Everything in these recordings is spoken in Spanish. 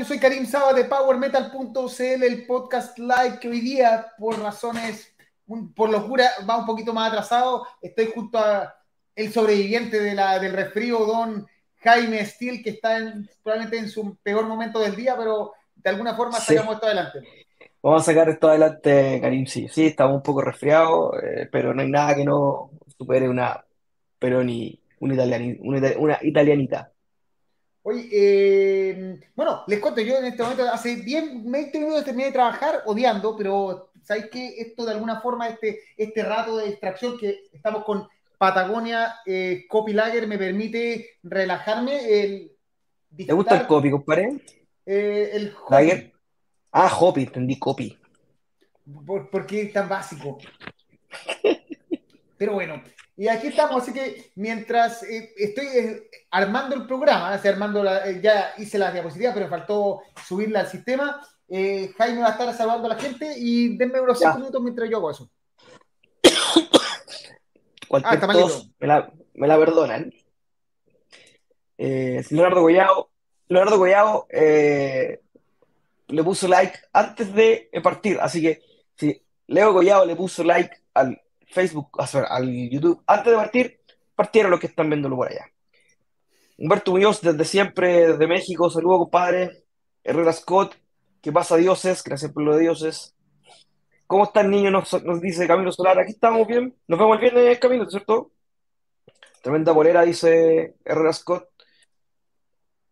Yo soy Karim Saba de PowerMetal.cl, el podcast live que hoy día, por razones, por locura, va un poquito más atrasado. Estoy junto a el sobreviviente de la, del resfrío, don Jaime Steele, que está probablemente en su peor momento del día, pero de alguna forma sacamos esto adelante. Vamos a sacar esto adelante, Karim, sí. Sí, estamos un poco resfriados, eh, pero no hay nada que no supere una, pero ni una, una italianita. Oye, eh, bueno, les cuento, yo en este momento, hace 10, 20 minutos terminé de trabajar odiando, pero ¿sabéis qué? Esto de alguna forma, este, este rato de distracción que estamos con Patagonia eh, Copy Lager me permite relajarme. El, ¿Te gusta el copy, compadre? Eh, el Lager. Ah, Hopi, entendí copy. ¿Por, qué es tan básico? Pero bueno, y aquí estamos, así que mientras eh, estoy eh, armando el programa, armando eh, ya hice la diapositiva, pero faltó subirla al sistema. Jaime va a estar saludando a la gente y denme unos 5 minutos mientras yo hago eso. Ah, tos, me la, me la perdonan. Leonardo Goyao, Leonardo Goyao le puso like antes de partir, así que si Leo Goyao le puso like al Facebook, al YouTube, antes de partir, partieron los que están viéndolo por allá. Humberto Muñoz, desde siempre, desde México, saludo, compadre. Herrera Scott, ¿qué pasa, dioses? Gracias por lo de dioses. ¿Cómo está el niño? Nos, dice Camilo Solar. Aquí estamos bien. Nos vemos el viernes, Camilo, ¿cierto? Tremenda bolera, dice Herrera Scott.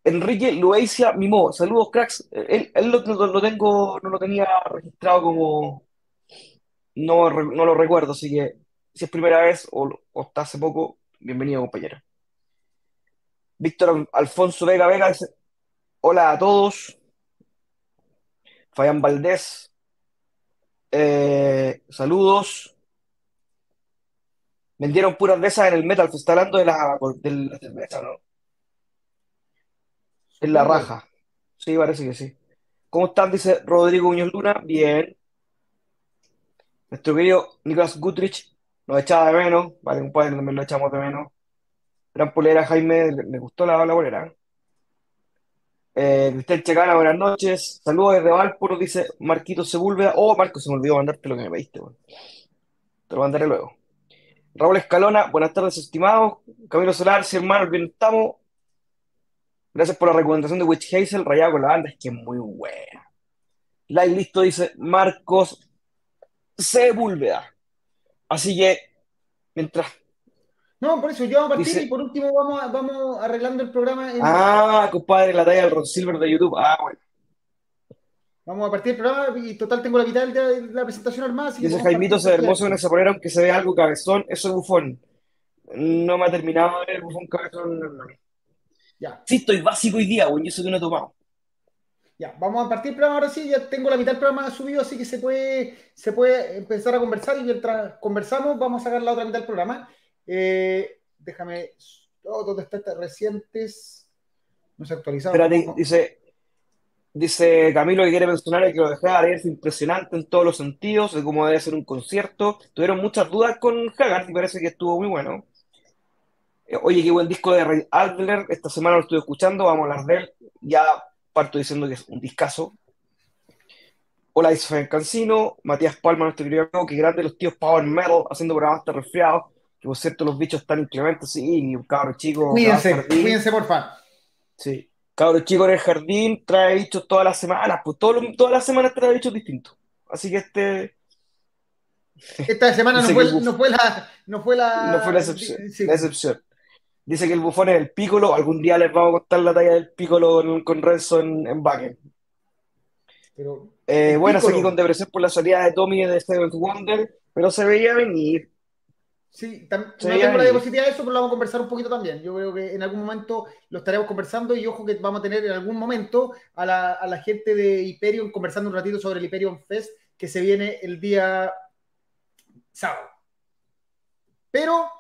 Enrique Lueisia Mimó, saludos, cracks. Él, lo, tengo, no lo tenía registrado como, no, lo recuerdo, así que si es primera vez o, está hace poco, bienvenido, compañero. Víctor Alfonso Vega Vega dice: Hola a todos. Fabián Valdés, eh, saludos. Vendieron puras de esas en el Metal, se está hablando de la, de la cerveza, ¿no? En la raja. Sí, parece que sí. ¿Cómo están? Dice Rodrigo Muñoz Luna. Bien. Nuestro querido Nicolás Gutrich nos echaba de menos, vale, un padre también lo echamos de menos. Gran polera, Jaime, le, gustó la, la polera. Eh, Chacana, buenas noches. Saludos desde Valpuro, dice Marquito Sepúlveda. Oh, Marco, se me olvidó mandarte lo que me pediste, Te lo mandaré luego. Raúl Escalona, buenas tardes, estimados. Camilo Solar, si hermanos, bien estamos. Gracias por la recomendación de Witch Hazel, rayado con la banda, es que es muy buena. Like listo, dice Marcos Sepúlveda. Así que, mientras. No, por eso yo voy a partir y por último vamos, vamos arreglando el programa. Ah, compadre, la talla del Ron Silver de YouTube. Ah, bueno. Vamos a partir el programa y total tengo la mitad de la presentación armada. Dice Jaimito, se hermoso en esa polera, aunque se ve algo cabezón. Eso es bufón. No me ha terminado de ver el bufón cabezón. Ya. Sí, estoy básico hoy día, güey. Yo eso que no he tomado. Ya, vamos a partir el programa ahora sí, ya tengo la mitad del programa subido, así que se puede, se puede empezar a conversar y mientras conversamos vamos a sacar la otra mitad del programa. Eh, déjame, oh, ¿dónde está esta? Recientes, no se ha. Espérate, dice, dice Camilo que quiere mencionar que lo de Hagar es impresionante en todos los sentidos, de cómo debe ser un concierto. Tuvieron muchas dudas con Hagar y parece que estuvo muy bueno. Eh, oye, qué buen disco de Ray Adler, esta semana lo estoy escuchando, vamos a hablar de. Ya parto diciendo que es un discazo. Hola, dice Cancino, Matías Palma, nuestro querido amigo, que grande los tíos Power Metal haciendo programas tan resfriados, que por cierto los bichos están inclementos, sí, un cabro chico. Cuídense, cuídense, porfa. Sí, cabro chico en el jardín trae bichos todas las semanas, pues todo, todas las semanas trae bichos distintos. Así que este. Esta semana no fue, no fue, la. No fue la, no fue la excepción. La excepción. Dice que el bufón es el pícolo. Algún día les vamos a contar la talla del pícolo con, Renzo en, en Backen. Eh, bueno, seguí con depresión por la salida de Tommy de Seventh Wonder, pero se veía venir. Sí, no tengo la diapositiva de eso, pero lo vamos a conversar un poquito también. Yo creo que en algún momento lo estaremos conversando y ojo que vamos a tener en algún momento a la, a la gente de Hyperion conversando un ratito sobre el Hyperion Fest que se viene el día sábado. Pero,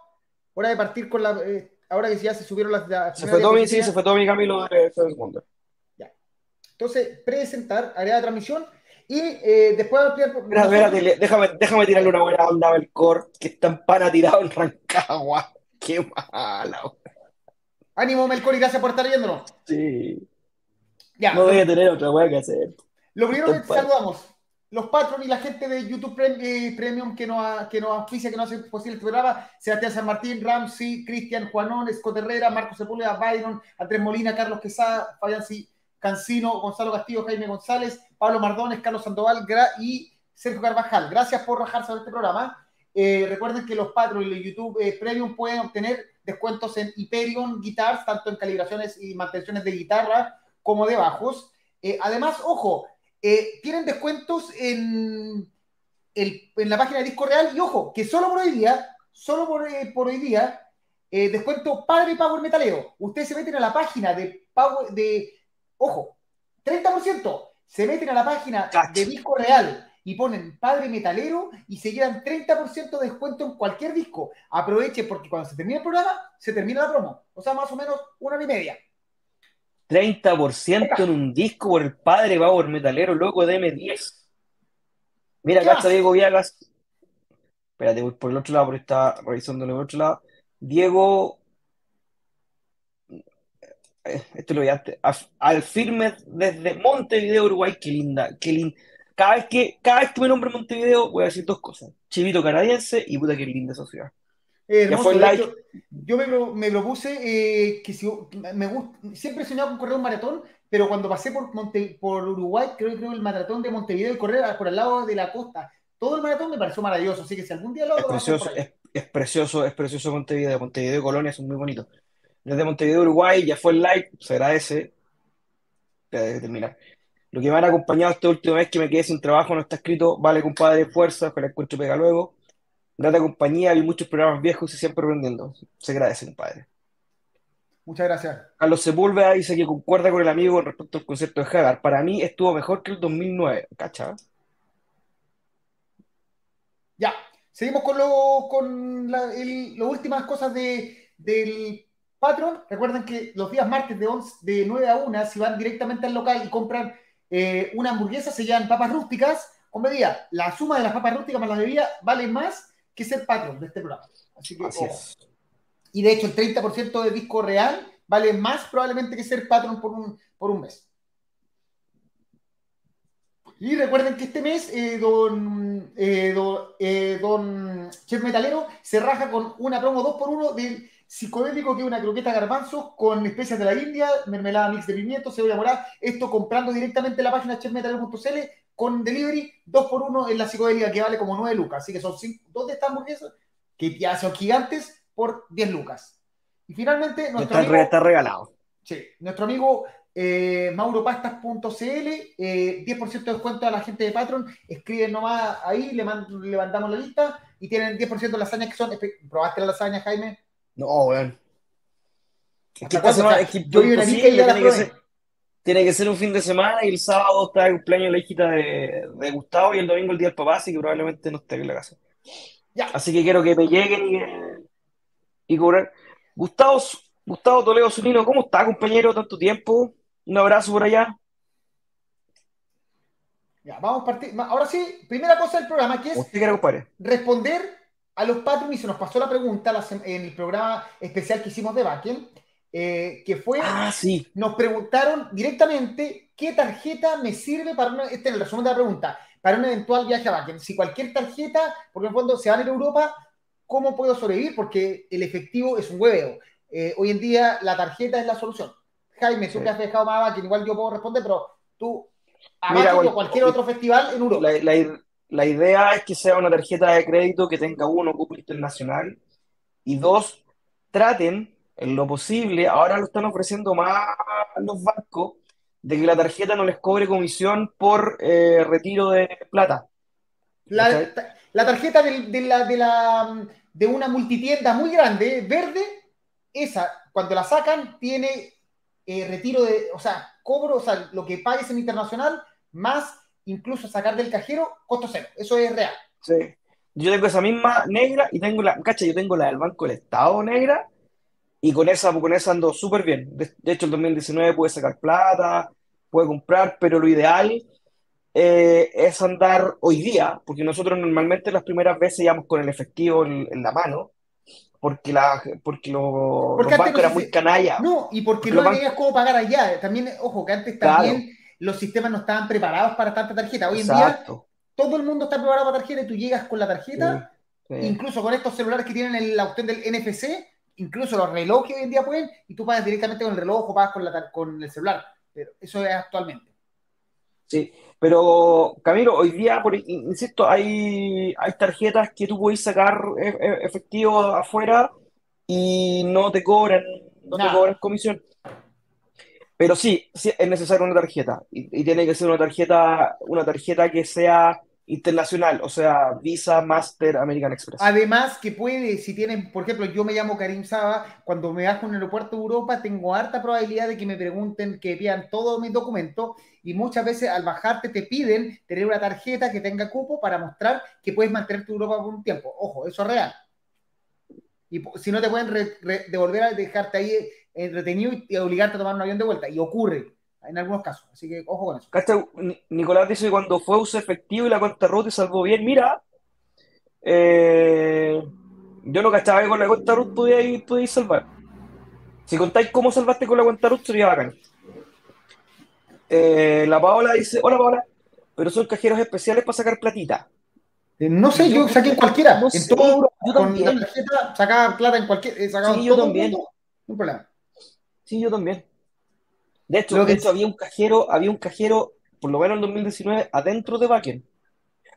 hora de partir con la... Eh, ahora que ya se subieron las. se fue Tommy, sí, se fue Tommy Camilo de Wonder. Ya. Entonces, presentar, área de transmisión y eh, después ampliar. Espérate, déjame, déjame tirarle una buena onda al core que está en pana tirado en Rancagua. Qué mala. Ánimo, Melcor, y gracias por estar viéndonos. Sí. no voy a tener otra weá que hacer. Lo primero que saludamos, los patrons y la gente de YouTube eh, Premium que nos, que nos auspicia, que nos hace posible el programa, Sebastián San Martín, Ramsey, Cristian, Juanón, Scott Herrera, Marcos Sepúlveda, Byron, Andrés Molina, Carlos Quesada, Fabián Cancino, Gonzalo Castillo, Jaime González, Pablo Mardones, Carlos Sandoval y Sergio Carvajal. Gracias por rajarse de este programa. Eh, recuerden que los patrons y YouTube eh, Premium pueden obtener descuentos en Hyperion Guitars, tanto en calibraciones y mantenciones de guitarra como de bajos. además, ojo, eh, tienen descuentos en, en la página de Disco Real y ojo, que solo por hoy día, solo por, eh, por hoy día, eh, descuento Padre Power Metalero. Ustedes se meten a la página de Power, de, ojo, 30%, se meten a la página de Disco Real y ponen Padre Metalero y se llevan 30% de descuento en cualquier disco. Aprovechen porque cuando se termine el programa, se termina la promo. O sea, más o menos una hora y media. 30% en un disco por el padre Power Metalero, loco de M10. Mira, acá está Diego Viagas. Espérate, voy por el otro lado, porque está revisando el otro lado. Diego. Eh, esto lo voy a Al firme desde Montevideo, Uruguay. Qué linda, qué linda. Cada vez que, cada vez que me nombre Montevideo, voy a decir dos cosas: chivito canadiense y puta, qué linda esa ciudad. Yo me, propuse eh, que si me gusta, siempre he soñado con correr un maratón, pero cuando pasé por, por Uruguay, creo que el maratón de Montevideo y correr por el lado de la costa, todo el maratón me pareció maravilloso. Así que si algún día lo hago, es precioso, es, precioso, es precioso Montevideo. Montevideo y Colonia son muy bonitos. Desde Montevideo, Uruguay, ya fue el like, se agradece. de terminar. Lo que me han acompañado esta última vez que me quedé sin trabajo no está escrito, vale compadre, fuerza, la encuentro pega luego grata compañía, hay muchos programas viejos y siempre aprendiendo. Se agradece, compadre. Muchas gracias. Carlos Sepúlveda dice que concuerda con el amigo respecto al concepto de Hagar. Para mí estuvo mejor que el 2009, ¿cacha? Ya, seguimos con, lo, con las últimas cosas de, del Patreon. Recuerden que los días martes de, de 9 a 1, si van directamente al local y compran eh, una hamburguesa, se llaman papas rústicas con. La suma de las papas rústicas más la bebida vale más que ser patrón de este programa. Así que, Y de hecho, el 30% de disco real vale más probablemente que ser patrón por un, por un mes. Y recuerden que este mes eh, don, eh, eh, don, Chef Metalero se raja con una promo 2x1 del psicodélico que es una croqueta garbanzos con especias de la India, mermelada mix de pimiento, cebolla morada. Esto comprando directamente en la página chefmetalero.cl con delivery, 2 por 1 en la psicodélica que vale como 9 lucas. Así que son 5, dos de estas hamburguesas que ya son gigantes por 10 lucas. Y finalmente, nuestro está, amigo, está regalado. Sí, nuestro amigo eh, mauropastas.cl, eh, 10% de descuento a la gente de Patreon. Escriben nomás ahí, le, mandamos la lista y tienen 10% de lasañas que son. ¿Probaste la lasaña, Jaime? No, weón. Es que, es que yo vivo en y la que tiene que ser un fin de semana y el sábado está el cumpleaños la hijita de, de, Gustavo y el domingo el día del papá, así que probablemente no esté en la casa. Ya. Así que quiero que me lleguen y, y cobrar. Gustavo, Gustavo Toledo Zunino, ¿cómo está, compañero? Tanto tiempo. Un abrazo por allá. Ya, vamos a partir. Ahora sí, primera cosa del programa, que es responder a los patrons, y se nos pasó la pregunta en el programa especial que hicimos de Bakken eh, que fue, ah, sí. nos preguntaron directamente qué tarjeta me sirve para, una, este es el resumen de la pregunta, para un eventual viaje a Bakken. Si cualquier tarjeta, porque en el fondo se van a ir a Europa, ¿cómo puedo sobrevivir? Porque el efectivo es un hueveo. Eh, hoy en día la tarjeta es la solución. Jaime, tú que has dejado más Bakken, igual yo puedo responder, pero tú, a Mira, o cualquier otro festival en Europa. La, idea es que sea una tarjeta de crédito que tenga uno, cupo internacional, y dos, traten en lo posible, ahora lo están ofreciendo más los bancos, de que la tarjeta no les cobre comisión por eh, retiro de plata. La, tarjeta de, la, de, la, de una multitienda muy grande, verde, esa, cuando la sacan, tiene eh, retiro de, o sea, cobro, o sea, lo que pagues en internacional, más incluso sacar del cajero, costo cero. Eso es real. Sí. Yo tengo esa misma negra y tengo la, cacha, yo tengo la del Banco del Estado negra y con esa, con esa ando súper bien. De, hecho, el 2019 pude sacar plata, pude comprar, pero lo ideal eh, es andar hoy día, porque nosotros normalmente las primeras veces íbamos con el efectivo en, la mano, porque, la, porque, los bancos eran muy canalla. No, y porque, no tenías cómo pagar allá. También, ojo, que antes también los sistemas no estaban preparados para tanta tarjeta. Hoy en día todo el mundo está preparado para tarjeta y tú llegas con la tarjeta, incluso con estos celulares que tienen la opción del NFC, incluso los relojes hoy en día pueden, y tú pagas directamente con el reloj o pagas con, la, con el celular. Pero eso es actualmente. Sí, pero Camilo, hoy día, por, insisto, hay, hay tarjetas que tú puedes sacar e, e, efectivo afuera y no te cobran, no te cobran comisión. Pero sí, sí, es necesaria una tarjeta y, y, tiene que ser una tarjeta, una tarjeta que sea internacional, o sea, Visa, Master, American Express. Además que puede, si tienen, por ejemplo, yo me llamo Karim Saba, cuando me bajo en el aeropuerto de Europa tengo harta probabilidad de que me pregunten, que vean todos mis documentos y muchas veces al bajarte te piden tener una tarjeta que tenga cupo para mostrar que puedes mantener tu Europa por un tiempo. Ojo, eso es real. Y si no te pueden devolver a dejarte ahí retenido y obligarte a tomar un avión de vuelta. Y ocurre en algunos casos. Así que ojo con eso. Nicolás dice que cuando fue uso efectivo y la cuenta root te salvó bien. Mira, eh, yo no cachaba que con la cuenta root podíais, salvar. Si contáis cómo salvaste con la cuenta root, sería bacán. Eh, la Paola dice, hola Paola, pero son cajeros especiales para sacar platita. Eh, no sé, yo, saqué en cualquiera. en todo, yo con también. la tarjeta sacaba plata en cualquier. sí, yo también. un problema. Sí, yo también. De hecho, había un cajero, había un cajero, por lo menos en 2019, adentro de Bakken.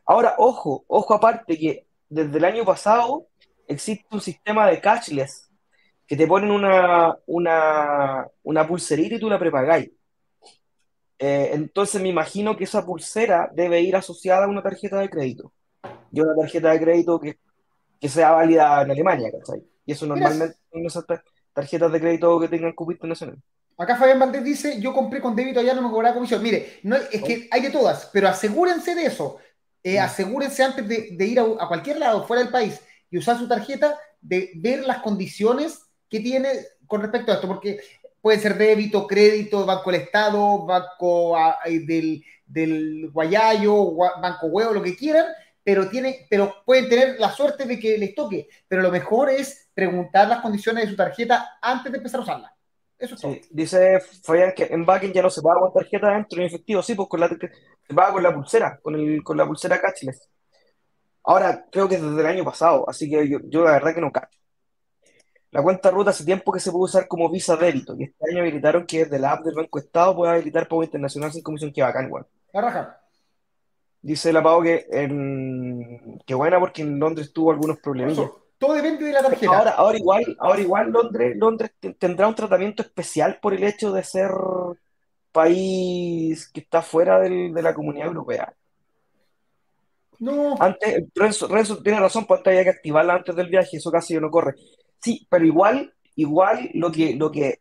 Ahora, ojo, ojo aparte que desde el año pasado existe un sistema de cashless que te ponen una, una, una pulserita y tú la prepagáis. Eh, entonces me imagino que esa pulsera debe ir asociada a una tarjeta de crédito. Y una tarjeta de crédito que, que sea válida en Alemania, ¿cachai? Y eso normalmente son esas tarjetas de crédito que tengan cupo internacional. Acá Fabián Valdés dice, yo compré con débito allá, no me cobraba comisión. Mire, no, es que hay de todas, pero asegúrense de eso. Eh, asegúrense antes de, ir a, cualquier lado fuera del país y usar su tarjeta, de ver las condiciones que tiene con respecto a esto, porque puede ser débito, crédito, Banco del Estado, Banco ah, del, del Guayayo, Banco Huevo, lo que quieran, pero, tiene, pero pueden tener la suerte de que les toque. Pero lo mejor es preguntar las condiciones de su tarjeta antes de empezar a usarla. Eso Dice Fabián que en backend ya no se paga con tarjeta adentro en efectivo, sí, pues con la, se paga con la pulsera, con, el, con la pulsera cashless. Ahora, creo que desde el año pasado, así que yo, yo la verdad que no cacho. La cuenta ruta hace tiempo que se puede usar como Visa débito y este año habilitaron que desde la app del Banco Estado pueda habilitar pago internacional sin comisión, que bacán igual. La raja. Dice la Pau que, en, que buena porque en Londres tuvo algunos problemillas. Todo depende de la tarjeta. Ahora, ahora igual, ahora igual Londres, Londres tendrá un tratamiento especial por el hecho de ser país que está fuera del, de la comunidad europea. No. Antes, Renzo, tiene razón, pues había que activarla antes del viaje, eso casi no corre. Sí, pero igual, igual lo que, lo que,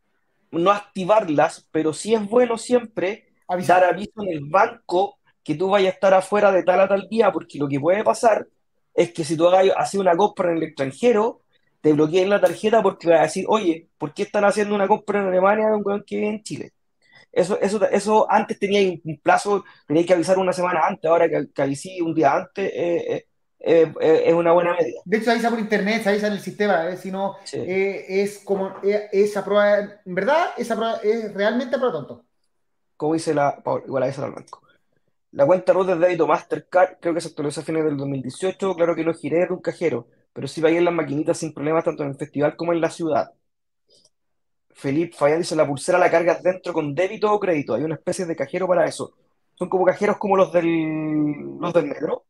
no activarlas, pero sí es bueno siempre dar aviso en el banco que tú vayas a estar afuera de tal a tal día, porque lo que puede pasar es que si tú hagas una compra en el extranjero, te bloqueen la tarjeta porque vas a decir, oye, ¿por qué están haciendo una compra en Alemania de un weón que vive en Chile? Eso, eso, eso antes tenía un plazo, tenía que avisar una semana antes, ahora que, que un día antes eh, eh, eh, es una buena medida. De hecho, avisa por internet, se avisa en el sistema, si no, es como esa prueba, en verdad, esa prueba es realmente para tonto. Como dice la, igual avisa al banco. La cuenta root de débito Mastercard creo que se actualizó a fines del 2018. Claro que no giré de un cajero, pero sí pagué en las maquinitas sin problemas tanto en el festival como en la ciudad. Felipe Fayán dice, la pulsera la cargas dentro con débito o crédito. Hay una especie de cajero para eso. Son como cajeros como los del, los del metro.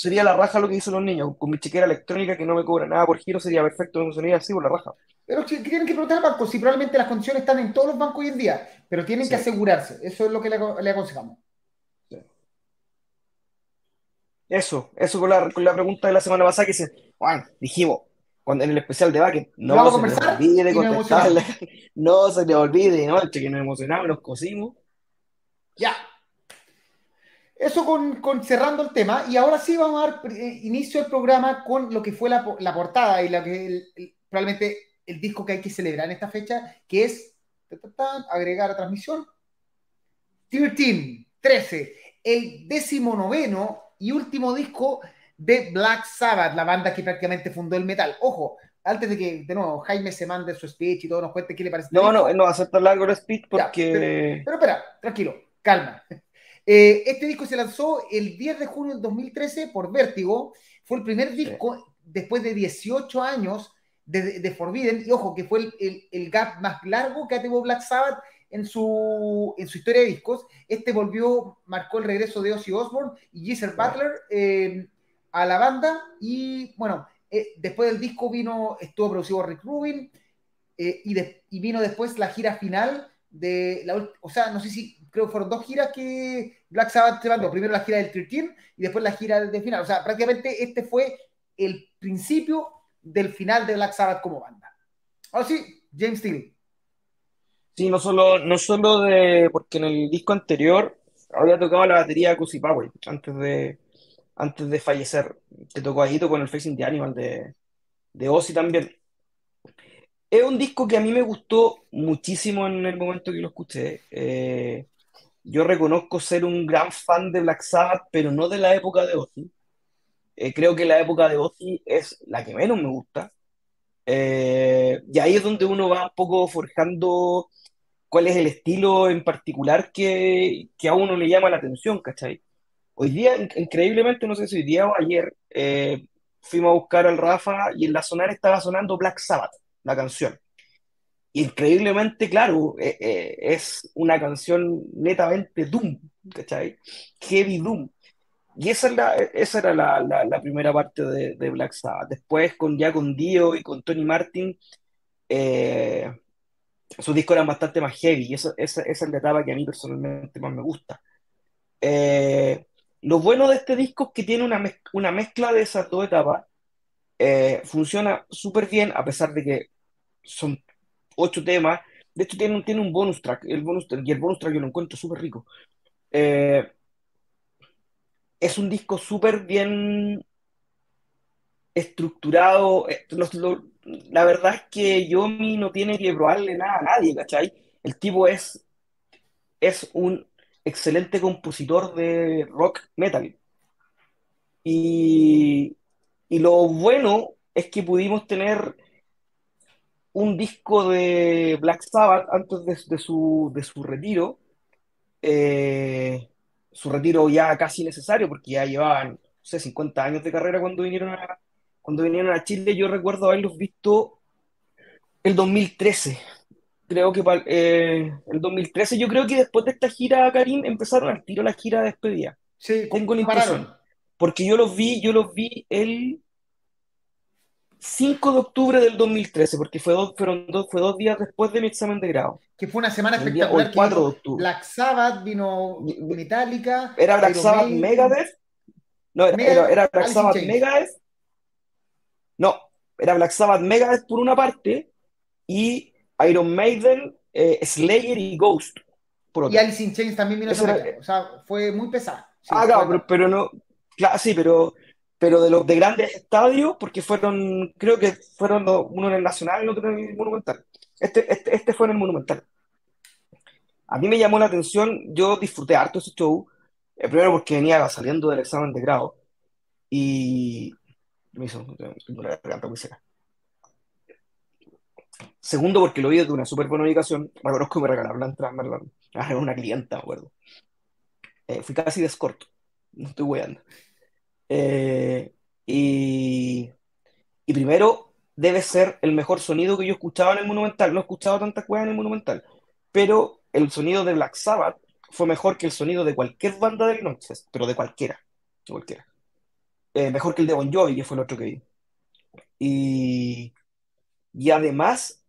Sería la raja lo que dicen los niños. Con mi chequera electrónica que no me cobra nada por giro, sería perfecto. No sería así por la raja. Pero tienen que preguntar al banco si probablemente las condiciones están en todos los bancos hoy en día, pero tienen que asegurarse. Eso es lo que le, aconsejamos. Eso, eso con la, con la, pregunta de la semana pasada que dice, Juan, dijimos, cuando, en el especial de Bakken, no se le olvide contestarle, no se le olvide, no, que nos emocionamos, nos cosimos. Ya. Eso con, cerrando el tema, y ahora sí vamos a dar eh, inicio al programa con lo que fue la, portada y la que probablemente el disco que hay que celebrar en esta fecha, que es agregar a transmisión. 13, 13, el décimo noveno y último disco de Black Sabbath, la banda que prácticamente fundó el metal. Ojo, antes de que, de nuevo, Jaime se mande su speech y todo nos cuente qué le parece. No, no, no a ser tan largo el speech porque... pero, espera, tranquilo, calma. Eh, este disco se lanzó el 10 de junio del 2013 por Vértigo. Fue el primer disco después de 18 años de, Forbidden. Y ojo, que fue el, el, gap más largo que ha tenido Black Sabbath en su, en su historia de discos. Este volvió, marcó el regreso de Ozzy Osbourne y Geezer Butler eh, a la banda. Y bueno, eh, después del disco vino, estuvo producido Rick Rubin. y, y vino después la gira final de la, o sea, no sé si creo que fueron dos giras que Black Sabbath se mandó. Primero la gira del 13 y después la gira del final. O sea, prácticamente este fue el principio del final de Black Sabbath como banda. Ahora sí, James Steele. Sí, no solo, no solo de. porque en el disco anterior había tocado la batería de Cozy Powell antes de, antes de fallecer. Que tocó ahí, en el Facing the Animal de, de Ozzy también. Es un disco que a mí me gustó muchísimo en el momento que lo escuché. Eh, yo reconozco ser un gran fan de Black Sabbath, pero no de la época de Ozzy. Eh, creo que la época de Ozzy es la que menos me gusta. Eh, y ahí es donde uno va un poco forjando cuál es el estilo en particular que, que a uno le llama la atención, ¿cachai? Hoy día, increíblemente, no sé si hoy día o ayer, fuimos a buscar al Rafa y en la sonar estaba sonando Black Sabbath la canción. Increíblemente, claro, eh, eh, es una canción netamente Doom, ¿cachai? Heavy Doom. Y esa, es la, esa era la, la, primera parte de, de, Black Sabbath. Después, con, ya con Dio y con Tony Martin, eh, sus discos eran bastante más heavy. Y esa, esa, esa, es la etapa que a mí personalmente más me gusta. lo bueno de este disco es que tiene una, una mezcla de esas dos etapas eh, funciona súper bien, a pesar de que son ocho temas. De hecho, tiene, tiene un bonus track, el bonus y el bonus track yo lo encuentro súper rico. Eh, es un disco súper bien estructurado. Eh, la verdad es que Yomi no tiene que probarle nada a nadie, ¿cachai? El tipo es, es un excelente compositor de rock metal. Y, y lo bueno es que pudimos tener un disco de Black Sabbath antes de, su, de su retiro, eh, su retiro ya casi necesario, porque ya llevaban, no sé, 50 años de carrera cuando vinieron a, cuando vinieron a Chile. Yo recuerdo haberlos visto el 2013. Creo que eh, el 2013, yo creo que después de esta gira, Karim, empezaron al tiro la gira de despedida. Sí, Tengo la impresión. Porque yo los vi, yo los vi el 5 de octubre del 2013, porque fue dos, fueron dos, fue dos días después de mi examen de grado. Que fue una semana espectacular. el 4 de octubre. Black Sabbath vino Metallica. Era Black Sabbath Megadeth. No, era, era Black Sabbath Megadeth. No, era Black Sabbath Megadeth por una parte y Iron Maiden, eh, Slayer y Ghost por otra. Y Alice in Chains también vino. o sea, fue muy pesada. ah, claro, pero, pero no Claro, sí, pero, pero de los de grandes estadios, porque fueron, creo que fueron uno en el Nacional y otro en el Monumental. Este, este, este fue en el Monumental. A mí me llamó la atención, yo disfruté harto ese show, eh, primero porque venía saliendo del examen de grado y me hizo una garganta muy seca. Segundo, porque lo vi desde una súper buena ubicación. Reconozco que me regalaron la entrada. Ah, era una clienta, me acuerdo. Eh, fui casi de escorto, no estoy weando. Eh, y, primero, debe ser el mejor sonido que yo escuchaba en el Monumental. No he escuchado tantas cosas en el Monumental, pero el sonido de Black Sabbath fue mejor que el sonido de cualquier banda del noche, pero de cualquiera. cualquiera. Eh, mejor que el de Bon Jovi, que fue el otro que vi. Y, y además,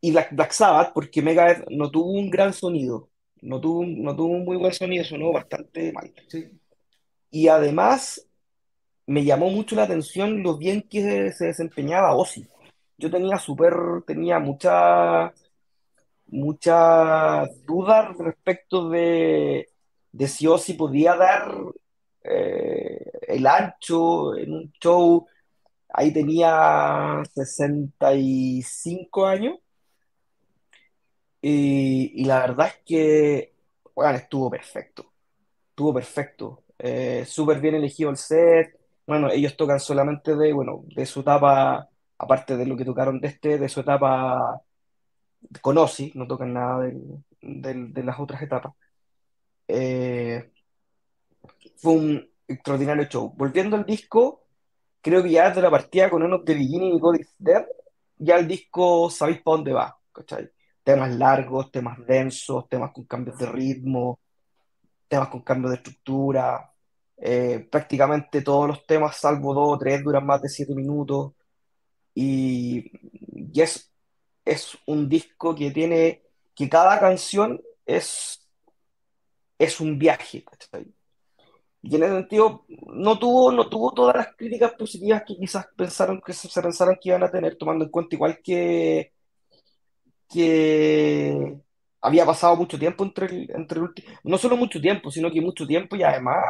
y Black, Black Sabbath, porque Megadeth no tuvo un gran sonido, no tuvo, no tuvo un muy buen sonido, sonó bastante mal. Sí. Y además me llamó mucho la atención lo bien que se desempeñaba Ozzy. Yo tenía súper, tenía mucha, muchas dudas respecto de, de si Ozzy podía dar eh, el ancho en un show. Ahí tenía 65 años. Y, la verdad es que, estuvo perfecto. Estuvo perfecto. Eh, súper bien elegido el set. Bueno, ellos tocan solamente de, bueno, de su etapa, aparte de lo que tocaron de este, de su etapa con Ozzy, no tocan nada del- del- de las otras etapas. Eh, fue un extraordinario show. Volviendo al disco, creo que ya desde la partida con Uno the Beginning y God Dead, ya el disco sabéis para dónde va, ¿cachai? Temas largos, temas densos, temas con cambios de ritmo, temas con cambios de estructura. Eh, prácticamente todos los temas, salvo dos o tres, duran más de siete minutos. Y, es, es un disco que tiene, que cada canción es, es un viaje. Y en ese sentido, no tuvo, no tuvo todas las críticas positivas que quizás pensaron que se, se pensaron que iban a tener, tomando en cuenta igual que, que había pasado mucho tiempo entre el, entre el último, no solo mucho tiempo, sino que mucho tiempo y además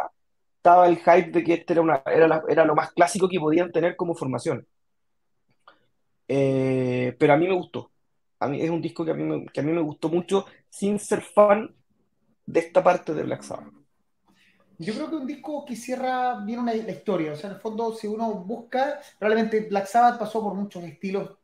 estaba el hype de que este era, una, era, la- era lo más clásico que podían tener como formación. Eh, pero a mí me gustó. A mí es un disco que a mí me, que a mí me gustó mucho sin ser fan de esta parte de Black Sabbath. Yo creo que un disco que cierra bien una, la historia. O sea, en el fondo, si uno busca, probablemente Black Sabbath pasó por muchos estilos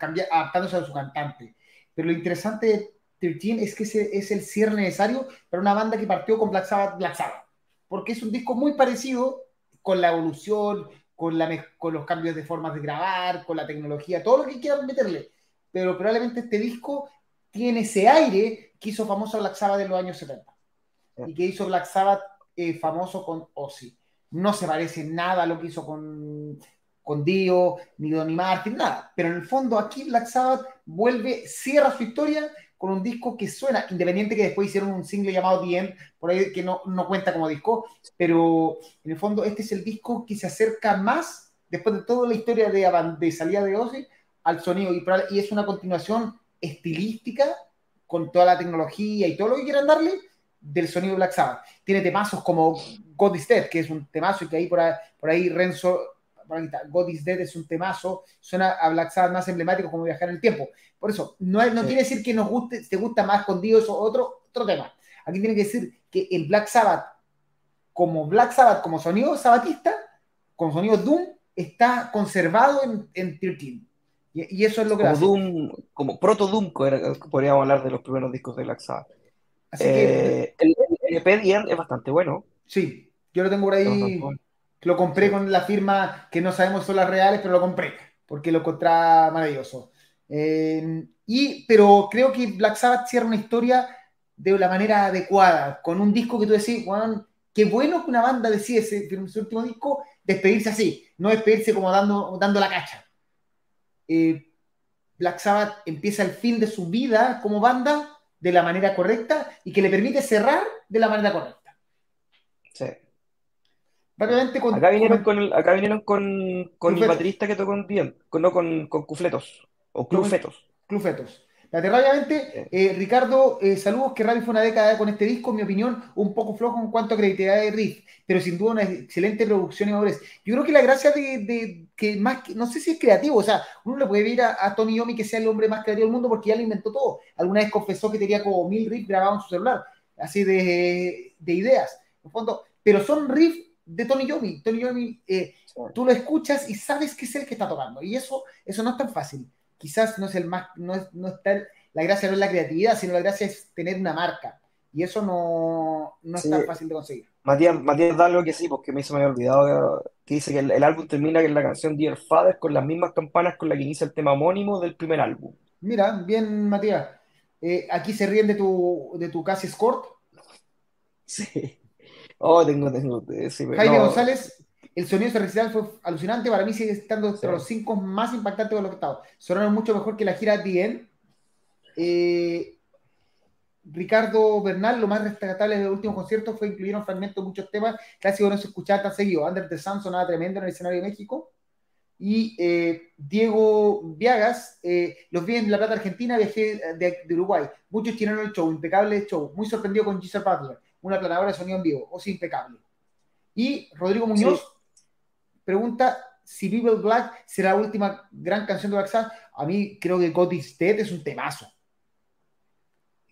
cambiar- adaptándose a su cantante. Pero lo interesante 13 es que ese es el cierre necesario para una banda que partió con Black Sabbath, Black Sabbath. Porque es un disco muy parecido con la evolución, con, la, con los cambios de formas de grabar, con la tecnología, todo lo que quieran meterle. Pero probablemente este disco tiene ese aire que hizo famoso a Black Sabbath en los años 70 y que hizo Black Sabbath eh, famoso con Ozzy. No se parece nada a lo que hizo con, con Dio, ni Donny Martin, nada. Pero en el fondo aquí Black Sabbath vuelve, cierra su historia con un disco que suena, independiente que después hicieron un single llamado The por ahí que no, no cuenta como disco, pero en el fondo este es el disco que se acerca más, después de toda la historia de, de salida de Ozzy, al sonido, y, es una continuación estilística con toda la tecnología y todo lo que quieran darle del sonido Black Sabbath. Tiene temazos como God is Dead, que es un temazo y que ahí por ahí, por ahí Renzo, God is Dead es un temazo, suena a Black Sabbath más emblemático como viajar en el tiempo. Por eso, no, es- no Sí. quiere decir que nos guste, te gusta más con Dios o otro, otro tema. Aquí tiene que decir que el Black Sabbath, como Black Sabbath, como sonido sabatista, con sonido Doom, está conservado en, en 13. Y, y eso es lo que Como hace. Doom, como Proto Doom, que que podríamos hablar de los primeros discos de Black Sabbath. Así que, Eh, el, el EP es bastante bueno. sí, yo lo tengo por ahí. bastante bueno. Lo compré con la firma que no sabemos son las reales, pero lo compré porque lo encontré maravilloso. Eh, y, pero creo que Black Sabbath cierra una historia de la manera adecuada, con un disco que tú decís, Juan, qué bueno que una banda decide en su último disco despedirse así, no despedirse como dando, dando la cacha. Eh, Black Sabbath empieza el fin de su vida como banda de la manera correcta y que le permite cerrar de la manera correcta. Sí. Rápidamente con, Acá vinieron con- el, acá vinieron con, con el baterista que tocó en con, no con, con Cufletos, o Clufetos. Clufetos. Date rápidamente, eh, Ricardo, eh, saludos, que Rally fue una década con este disco, en mi opinión, un poco flojo en cuanto a creatividad de riff, pero sin duda una excelente producción y madurez. Yo creo que la gracia de, de- que más, que- no sé si es creativo, o sea, uno le puede ver a, a Tony Yomi que sea el hombre más creativo del mundo porque ya lo inventó todo. Alguna vez confesó que tenía como mil riffs grabados en su celular, así de, de ideas, en fondo, pero son riffs de Tony Yomi. Tony Yomi, eh, tú lo escuchas y sabes que es el que está tocando, y eso, eso no es tan fácil quizás no es el más, no, es, no está el- la gracia no es la creatividad, sino la gracia es tener una marca. Y eso no, no es Sí. tan fácil de conseguir. Matías, Matías da algo que sí, porque me hizo me había olvidado, que, que dice que el, el álbum termina en la canción Dear Father con las mismas campanas con la que inicia el tema homónimo del primer álbum. Mira, bien, Matías. Eh, aquí se ríen de tu, de tu casi escort. Sí. Oh, tengo, tengo, sí, Jaime no, González, el sonido de ese recital fue alucinante. Para mí sigue estando entre Sí. los cinco más impactantes de los estado. Sonaron mucho mejor que la gira The End. Eh, Ricardo Bernal, lo más rescatable del último concierto fue incluir un fragmento de muchos temas clásicos no se escuchaba tan seguido. Under the Sun sonaba tremendo en el escenario de México. Y eh, Diego Viagas, eh, los vi en La Plata, Argentina, viajé de, de Uruguay. Muchos chilenos el show, impecable show. Muy sorprendido con Giselle Butler, una planadora de sonido en vivo, o sea, impecable. Y Rodrigo Muñoz pregunta si People Black será la última gran canción de Black Sabbath. A mí creo que God is Dead es un temazo.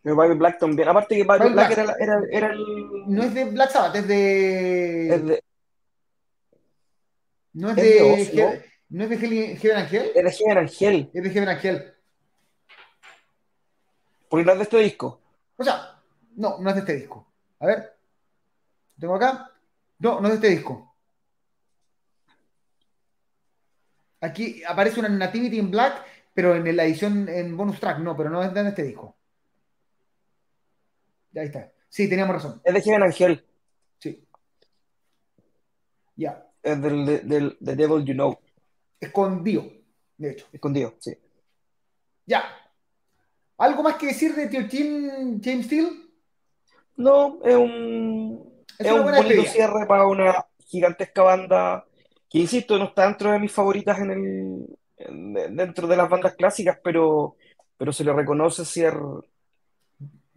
Pero Baby Black también. Aparte que Baby, Black, Era, era, era, el. No es de Black Sabbath, es de. Es de... No es, de. ¿no? es de Heaven Angel? Es de Heaven Angel. Es de Heaven Angel. Porque no es de este disco. O sea, no, no es de este disco. A ver. Tengo acá. No, no es de este disco. Aquí aparece una Nativity in Black, pero en la edición en bonus track, no, pero no es de este disco. Ahí está. Sí, teníamos razón. Es de Heaven Angel. Sí. Ya. Es del, del, The Devil You Know. Escondido, de hecho. Escondido, sí. Ya. ¿Algo más que decir de Tío James Steele? No, es un, es, un bonito cierre para una gigantesca banda que, insisto, no está dentro de mis favoritas en el, dentro de las bandas clásicas, pero, pero se le reconoce ser,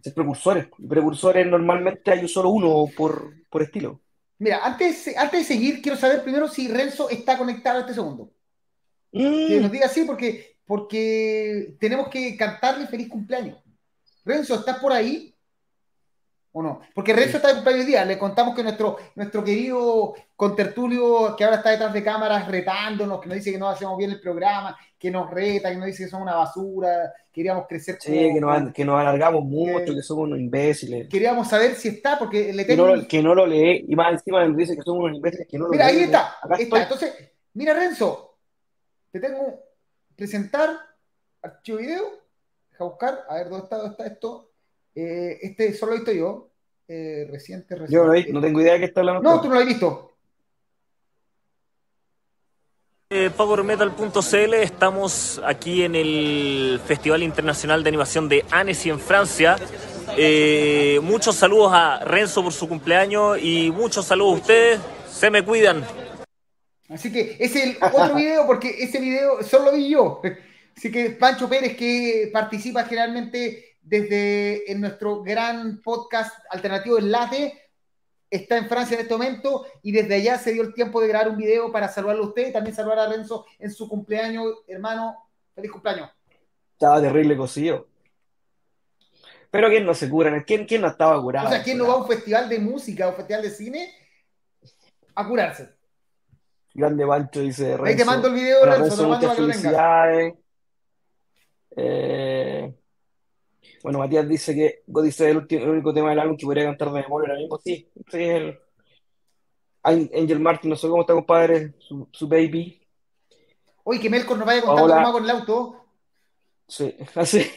ser precursores. Precursores normalmente hay solo uno por, por estilo. Mira, antes, antes de seguir, quiero saber primero si Renzo está conectado a este segundo. Que mm. nos diga sí, porque, porque tenemos que cantarle feliz cumpleaños. Renzo, ¿estás por ahí? ¿O no? Porque Renzo está de cumpleaños hoy día. Le contamos que nuestro, nuestro querido contertulio, que ahora está detrás de cámaras retándonos, que nos dice que no hacemos bien el programa, que nos reta, que nos dice que somos una basura, queríamos crecer. Sí, que, nos, que, nos, alargamos mucho, que somos unos imbéciles. Queríamos saber si está, porque le tengo... que, no, lo lee, y más encima nos dice que somos unos imbéciles que no lo Mira, ahí está, está. Entonces, mira, Renzo, te tengo presentar archivo video. Deja buscar, a ver dónde está, dónde está esto. Eh, este solo lo he visto yo. Eh, reciente, reciente. Yo no, no tengo idea de qué está hablando. No, tú no lo has visto. Eh, PowerMetal.cl estamos aquí en el Festival Internacional de Animación de Annecy en Francia. Eh, muchos saludos a Renzo por su cumpleaños y muchos saludos a ustedes. Se me cuidan. Así que es el otro video porque ese video solo lo vi yo. Así que Pancho Pérez que participa generalmente desde en nuestro gran podcast alternativo Enlace. Está en Francia en este momento y desde allá se dio el tiempo de grabar un video para saludarlo a usted y también saludar a Renzo en su cumpleaños. Hermano, feliz cumpleaños. Estaba terrible cocido. Pero ¿quién no se cura? ¿Quién, quién no estaba curado? O sea, ¿quién no va a un festival de música o un festival de cine a curarse? Grande Bancho dice Renzo. Ahí te mando el video, Renzo, te mando felicidades. Eh, bueno, Matías dice que God es el, único tema del álbum que podría cantar de memoria ahora mismo. Sí, sí, el... Angel Martin, no sé cómo está, compadre, su, su baby. Oye, que Melkor nos vaya contando cómo con el auto. Sí, así.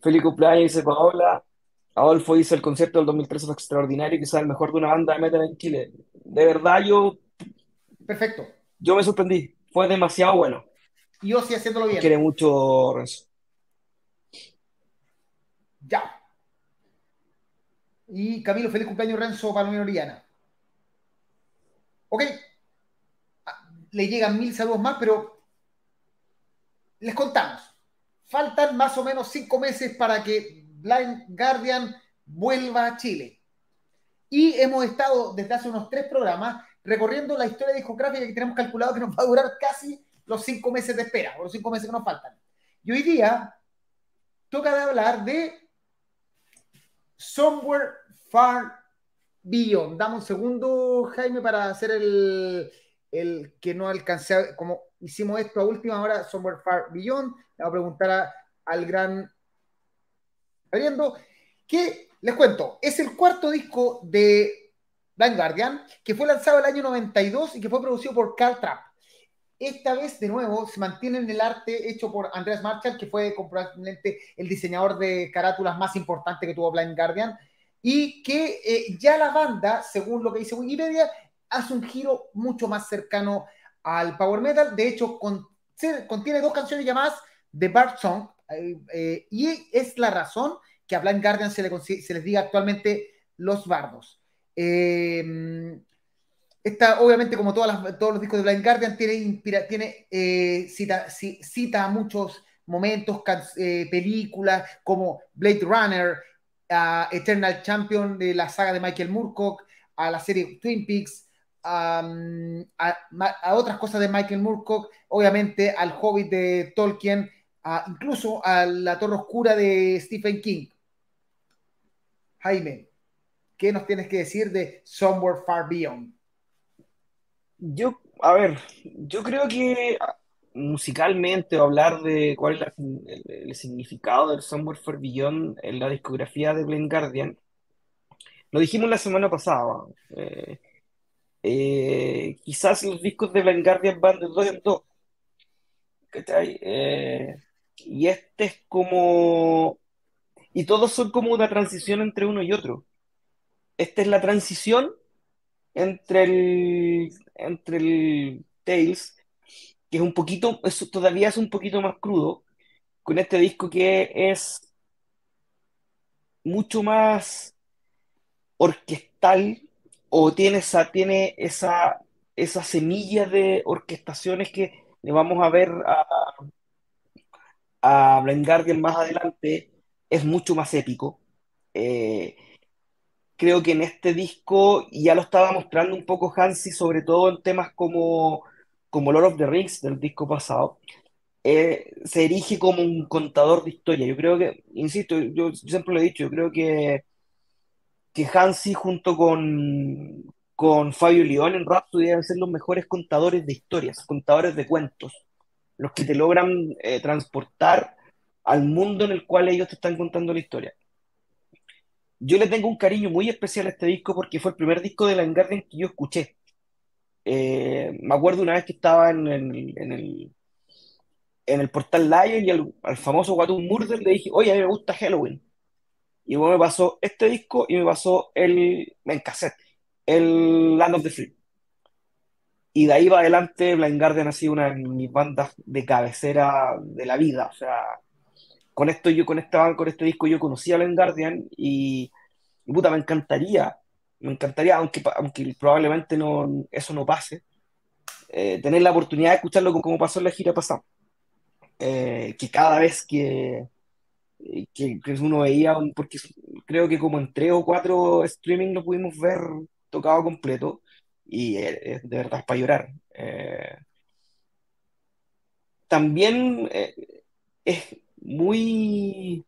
Feliz cumpleaños, dice Paola. Adolfo dice el concierto del 2013 fue extraordinario, quizás el mejor de una banda de metal en Chile. De verdad, yo. Perfecto. Yo me sorprendí. Fue demasiado bueno. Y yo sí haciéndolo bien. Quiere mucho Renzo. Ya. Y Camilo, feliz cumpleaños Renzo Palomino Oriana. Ok. Ah, le llegan mil saludos más, pero les contamos. Faltan más o menos cinco meses para que Blind Guardian vuelva a Chile. Y hemos estado desde hace unos tres programas recorriendo la historia discográfica que tenemos calculado que nos va a durar casi los cinco meses de espera, o los cinco meses que nos faltan. Y hoy día toca de hablar de Somewhere Far Beyond. Dame un segundo, Jaime, para hacer el, el que no alcancé, como hicimos esto a última hora, Somewhere Far Beyond. Le voy a preguntar al gran Abriendo, que les cuento, es el cuarto disco de Blind Guardian, que fue lanzado el año 92 y que fue producido por Carl Trapp. Esta vez, de nuevo, se mantiene en el arte hecho por Andreas Marshall, que fue probablemente el diseñador de carátulas más importante que tuvo Blind Guardian, y que eh, ya la banda, según lo que dice Wikipedia, hace un giro mucho más cercano al power metal. De hecho, contiene dos canciones llamadas The Bard Song, eh, eh, y es la razón que a Blind Guardian se, le, se les diga actualmente los bardos. Esta, obviamente, como todas todos los discos de Blind Guardian, tiene, tiene eh, cita, cita muchos momentos, eh, películas como Blade Runner, Eternal Champion de la saga de Michael Moorcock, a la serie Twin Peaks, a, otras cosas de Michael Moorcock, obviamente al Hobbit de Tolkien, incluso a la Torre Oscura de Stephen King. Jaime, ¿qué nos tienes que decir de Somewhere Far Beyond? Yo, a ver, yo creo que musicalmente o hablar de cuál es el, significado del Somewhere Far Beyond en la discografía de Blind Guardian, lo dijimos la semana pasada. Eh, eh, quizás los discos de Blind Guardian van de dos en dos. Eh, y este es como. Y todos son como una transición entre uno y otro. Esta es la transición entre el, entre el Tales, que es un poquito, todavía es un poquito más crudo, con este disco que es mucho más orquestal o tiene esa, tiene esa, esa semilla de orquestaciones que le vamos a ver a, a Blind más adelante, es mucho más épico. Eh, creo que en este disco ya lo estaba mostrando un poco Hansi, sobre todo en temas como, como Lord of the Rings del disco pasado. Eh, se erige como un contador de historia. Yo creo que, insisto, yo siempre lo he dicho, yo creo que que Hansi junto con, con Fabio León en Rhapsody deben ser los mejores contadores de historias, contadores de cuentos, los que te logran eh, transportar al mundo en el cual ellos te están contando la historia. Yo le tengo un cariño muy especial a este disco porque fue el primer disco de la Guardian que yo escuché. Eh, me acuerdo una vez que estaba en, el, en el, en el portal Lion y al, famoso Watum Murder le dije, oye, a mí me gusta Halloween. Y luego me pasó este disco y me pasó el, en cassette, el Land of the Free. Y de ahí va adelante, Blind Guardian ha sido una de mis bandas de cabecera de la vida. O sea, con esto yo, con esta, con este disco yo conocí a Blind Guardian y, puta, me encantaría, me encantaría, aunque, aunque probablemente no, eso no pase, eh, tener la oportunidad de escucharlo como, pasó en la gira pasada. Eh, que cada vez que, que, uno veía, porque creo que como en tres o cuatro streaming lo pudimos ver tocado completo y de verdad para llorar. Eh, también eh, es muy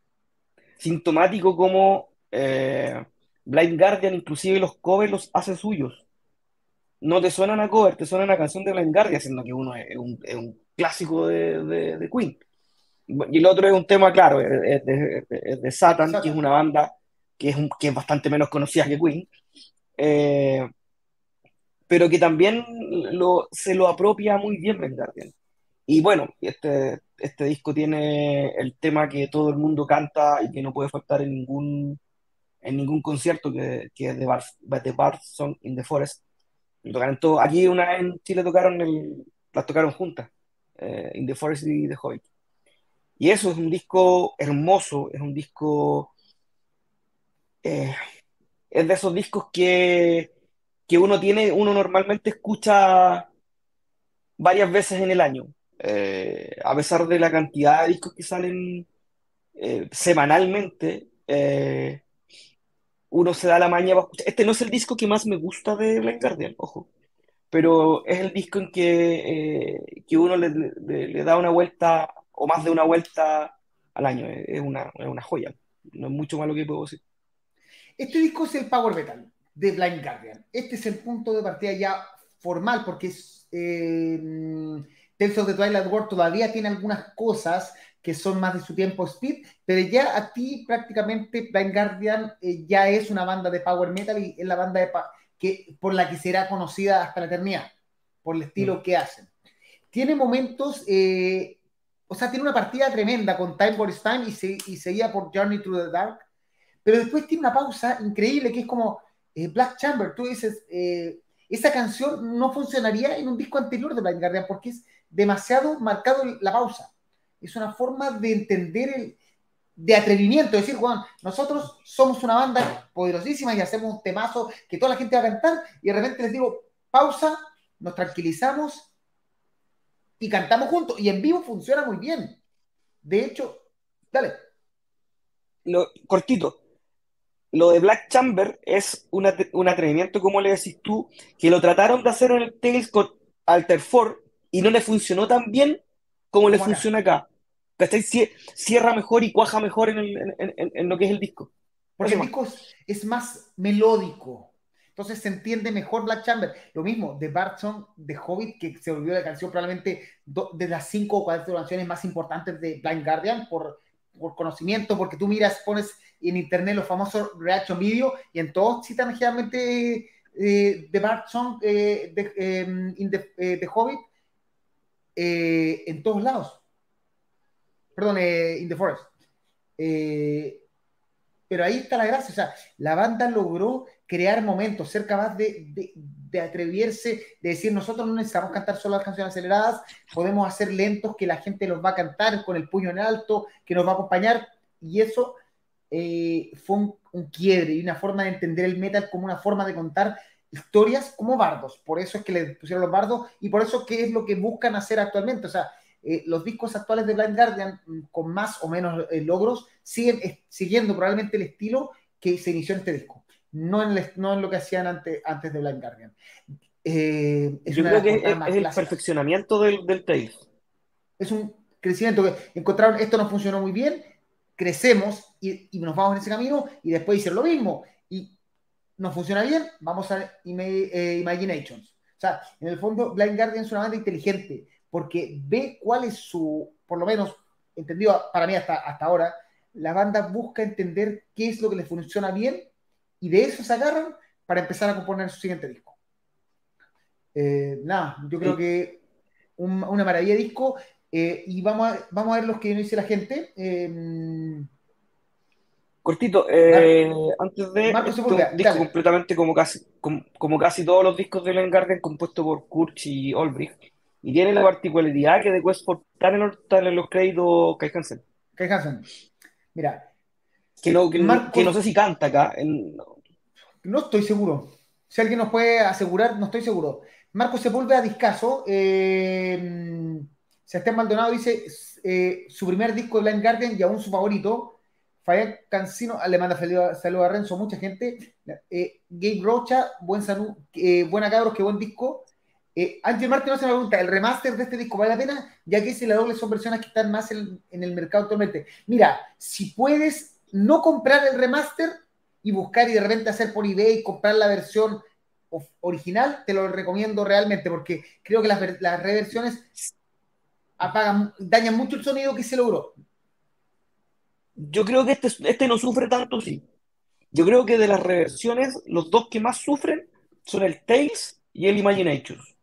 sintomático como eh, Blind Guardian, inclusive los covers los hace suyos. No te suenan a cover, te suenan a canción de Blind Guardian, siendo que uno es un, es un clásico de, de, de Queen. Y el otro es un tema, claro, es de, Satan, que es una banda que es, que es bastante menos conocida que Queen, eh, pero que también lo, se lo apropia muy bien Ben Guardian. Y bueno, este, este disco tiene el tema que todo el mundo canta y que no puede faltar en ningún, en ningún concierto, que, que es de Bar, The Bar Song in the Forest. aquí una vez en Chile tocaron el, las tocaron juntas, eh, In the Forest y The Hobbit. Y eso es un disco hermoso, es un disco... Eh, es de esos discos que, que uno tiene, uno normalmente escucha varias veces en el año. Eh, a pesar de la cantidad de discos que salen eh, semanalmente, uno se da la maña para escuchar. Este no es el disco que más me gusta de Blind Guardian, ojo, pero es el disco en que, que uno le, da una vuelta o más de una vuelta al año. Es una, es una joya. No es mucho más lo que puedo decir. Este disco es el Power Metal de Blind Guardian. Este es el punto de partida ya formal, porque es, eh, Tales of the Twilight World todavía tiene algunas cosas que son más de su tiempo speed, pero ya a ti prácticamente Blind Guardian eh, ya es una banda de power metal y es la banda de que, por la que será conocida hasta la eternidad, por el estilo mm. que hacen. Tiene momentos eh, o sea, tiene una partida tremenda con Time for Time y, seguía por Journey Through the Dark, pero después tiene una pausa increíble que es como eh, Black Chamber. Tú dices, eh, esa canción no funcionaría en un disco anterior de Blind Guardian porque es demasiado marcado la pausa. Es una forma de entender el, de atrevimiento, decir, Juan, nosotros somos una banda poderosísima y hacemos un temazo que toda la gente va a cantar y de repente les digo, pausa, nos tranquilizamos y cantamos juntos. Y en vivo funciona muy bien. De hecho, dale. Lo, cortito. Lo de Black Chamber es un atrevimiento, como le decís tú, que lo trataron de hacer en el Tales con Alter 4 y no le funcionó tan bien como le funciona acá. Cierra mejor y cuaja mejor en, en, lo que es el disco. Porque el disco es, más melódico. Entonces se entiende mejor Black Chamber. Lo mismo de Barton, de Hobbit, que se volvió la canción probablemente de las cinco o cuatro canciones más importantes de Blind Guardian por, por conocimiento, porque tú miras, pones en internet los famosos reaction video y en todos citan generalmente eh, de Bart Song eh, de, em, eh, de, Hobbit en todos lados. Perdón, In the Forest. pero ahí está la gracia. O sea, la banda logró crear momentos, ser capaz de, de, de, atreverse, de decir, nosotros no necesitamos cantar solo las canciones aceleradas, podemos hacer lentos que la gente los va a cantar con el puño en alto, que nos va a acompañar. Y eso fue un, un quiebre y una forma de entender el metal como una forma de contar historias como bardos. Por eso es que le pusieron los bardos y por eso que es lo que buscan hacer actualmente. O sea, eh, los discos actuales de Blind Guardian, mm, con más o menos eh, logros, siguen siguiendo probablemente el estilo que se inició en este disco. No en, no en lo que hacían antes, antes de Blind Guardian. Eh, Yo creo que es, el perfeccionamiento del, del Tales. Es un crecimiento que encontraron, esto nos funcionó muy bien, crecemos y, nos vamos en ese camino y después hicieron lo mismo. Y nos funciona bien, vamos a eh, Imaginations. O sea, en el fondo, Blind Guardian es una banda inteligente porque ve cuál es su, por lo menos, entendido para mí hasta, hasta ahora, la banda busca entender qué es lo que le funciona bien y de eso se agarran para empezar a componer su siguiente disco. Eh, nada, yo creo que una maravilla de disco eh, y vamos a, vamos a ver los que no dice la gente. Cortito, eh, antes de un disco completamente como casi, como, casi todos los discos de Len Garden compuesto por Kurch y Olbrich. Y tiene la particularidad que de Quest for Tunnel están en los créditos Kai Hansen. Kai Hansen. Mira. Que no, que, no sé si canta acá. No estoy seguro. Si alguien nos puede asegurar, no estoy seguro. Marco Sepúlveda Discaso. Eh, Sebastián Maldonado dice eh, su primer disco de Blind Guardian y aún su favorito. Fabián Cancino le manda saludos a Renzo, mucha gente. Eh, Gabe Rocha, buen salud, eh, buena cabros, qué buen disco. Eh, Ángel Martín hace una pregunta: ¿el remaster de este disco vale la pena? Ya que si la doble son versiones que están más en, el mercado actualmente. Mira, si puedes no comprar el remaster y buscar y de repente hacer por eBay y comprar la versión original, te lo recomiendo realmente porque creo que las, las reversiones apagan, dañan mucho el sonido que se logró. Yo creo que este, este no sufre tanto, sí. Yo creo que de las reversiones, los dos que más sufren son el Tales y el Imaginations.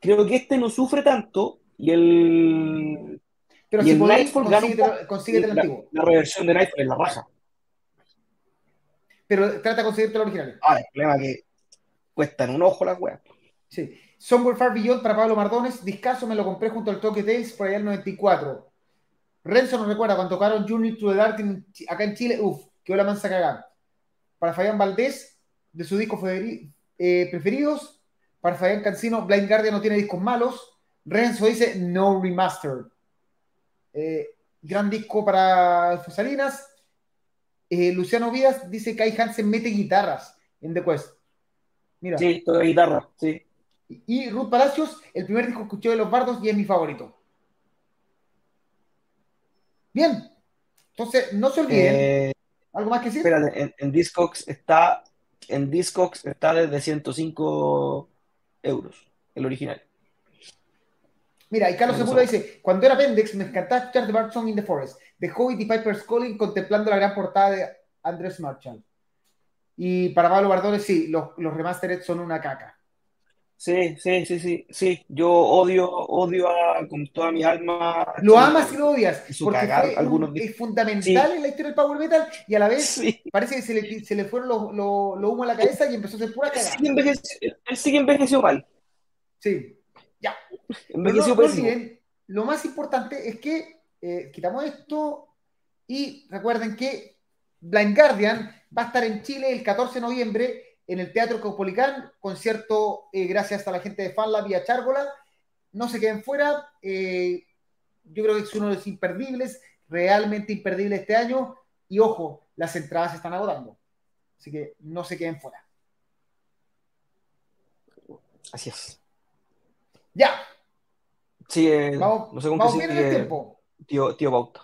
Creo que este no sufre tanto y el. Pero si el consigue el antiguo. La reversión de Nightfall es la raja. Pero trata de conseguirte la original. Ah, el problema es que cuestan un ojo las weas. Sí. Somewhere Far Beyond para Pablo Mardones. Discaso me lo compré junto al Toque Tales por allá el 94. Renzo nos recuerda cuando tocaron Journey to the Dark acá en Chile. Uf, qué la mansa cagada. Para Fabián Valdés, de su disco eh, preferidos. Para Fabián Cancino, Blind Guardian no tiene discos malos. Renzo dice No Remaster. Eh, gran disco para Fosalinas. Eh, Luciano Vías dice que Kai Hansen mete guitarras en The Quest. Mira. Sí, toda guitarra, sí. Y Ruth Palacios, el primer disco que escuché de Los Bardos y es mi favorito. Bien. Entonces, no se olviden. Eh, ¿Algo más que decir? Espérate, en, en, Discogs está en Discogs está desde 105 euros, el original. Mira, y Carlos Segura dice, cuando era Pendex me encantaba escuchar The Bard Song in the Forest, The Hobbit y Piper's Calling contemplando la gran portada de Andrés Marshall. Y para Pablo Bardones, sí, los, los remastered son una caca. Sí, sí, sí, sí, sí. Yo odio, odio a, con toda mi alma. Lo amas y lo odias. Porque es fundamental en la historia del Power Metal y a la vez parece que se le, se le fueron los lo, lo humos a la cabeza y empezó a ser pura cagada. Él sigue envejeció mal. Sí, ya. Envejeció no, lo más importante es que eh, quitamos esto y recuerden que Blind Guardian va a estar en Chile el 14 de noviembre en el Teatro Caupolicán, concierto eh, gracias a la gente de FanLab y a Chárgola. No se queden fuera. Eh, yo creo que es uno de los imperdibles, realmente imperdible este año. Y ojo, las entradas se están agotando. Así que no se queden fuera. Así es. Ya. Sí, eh, vamos, no sé cómo vamos bien en el tiempo. Tío, tío Bauta.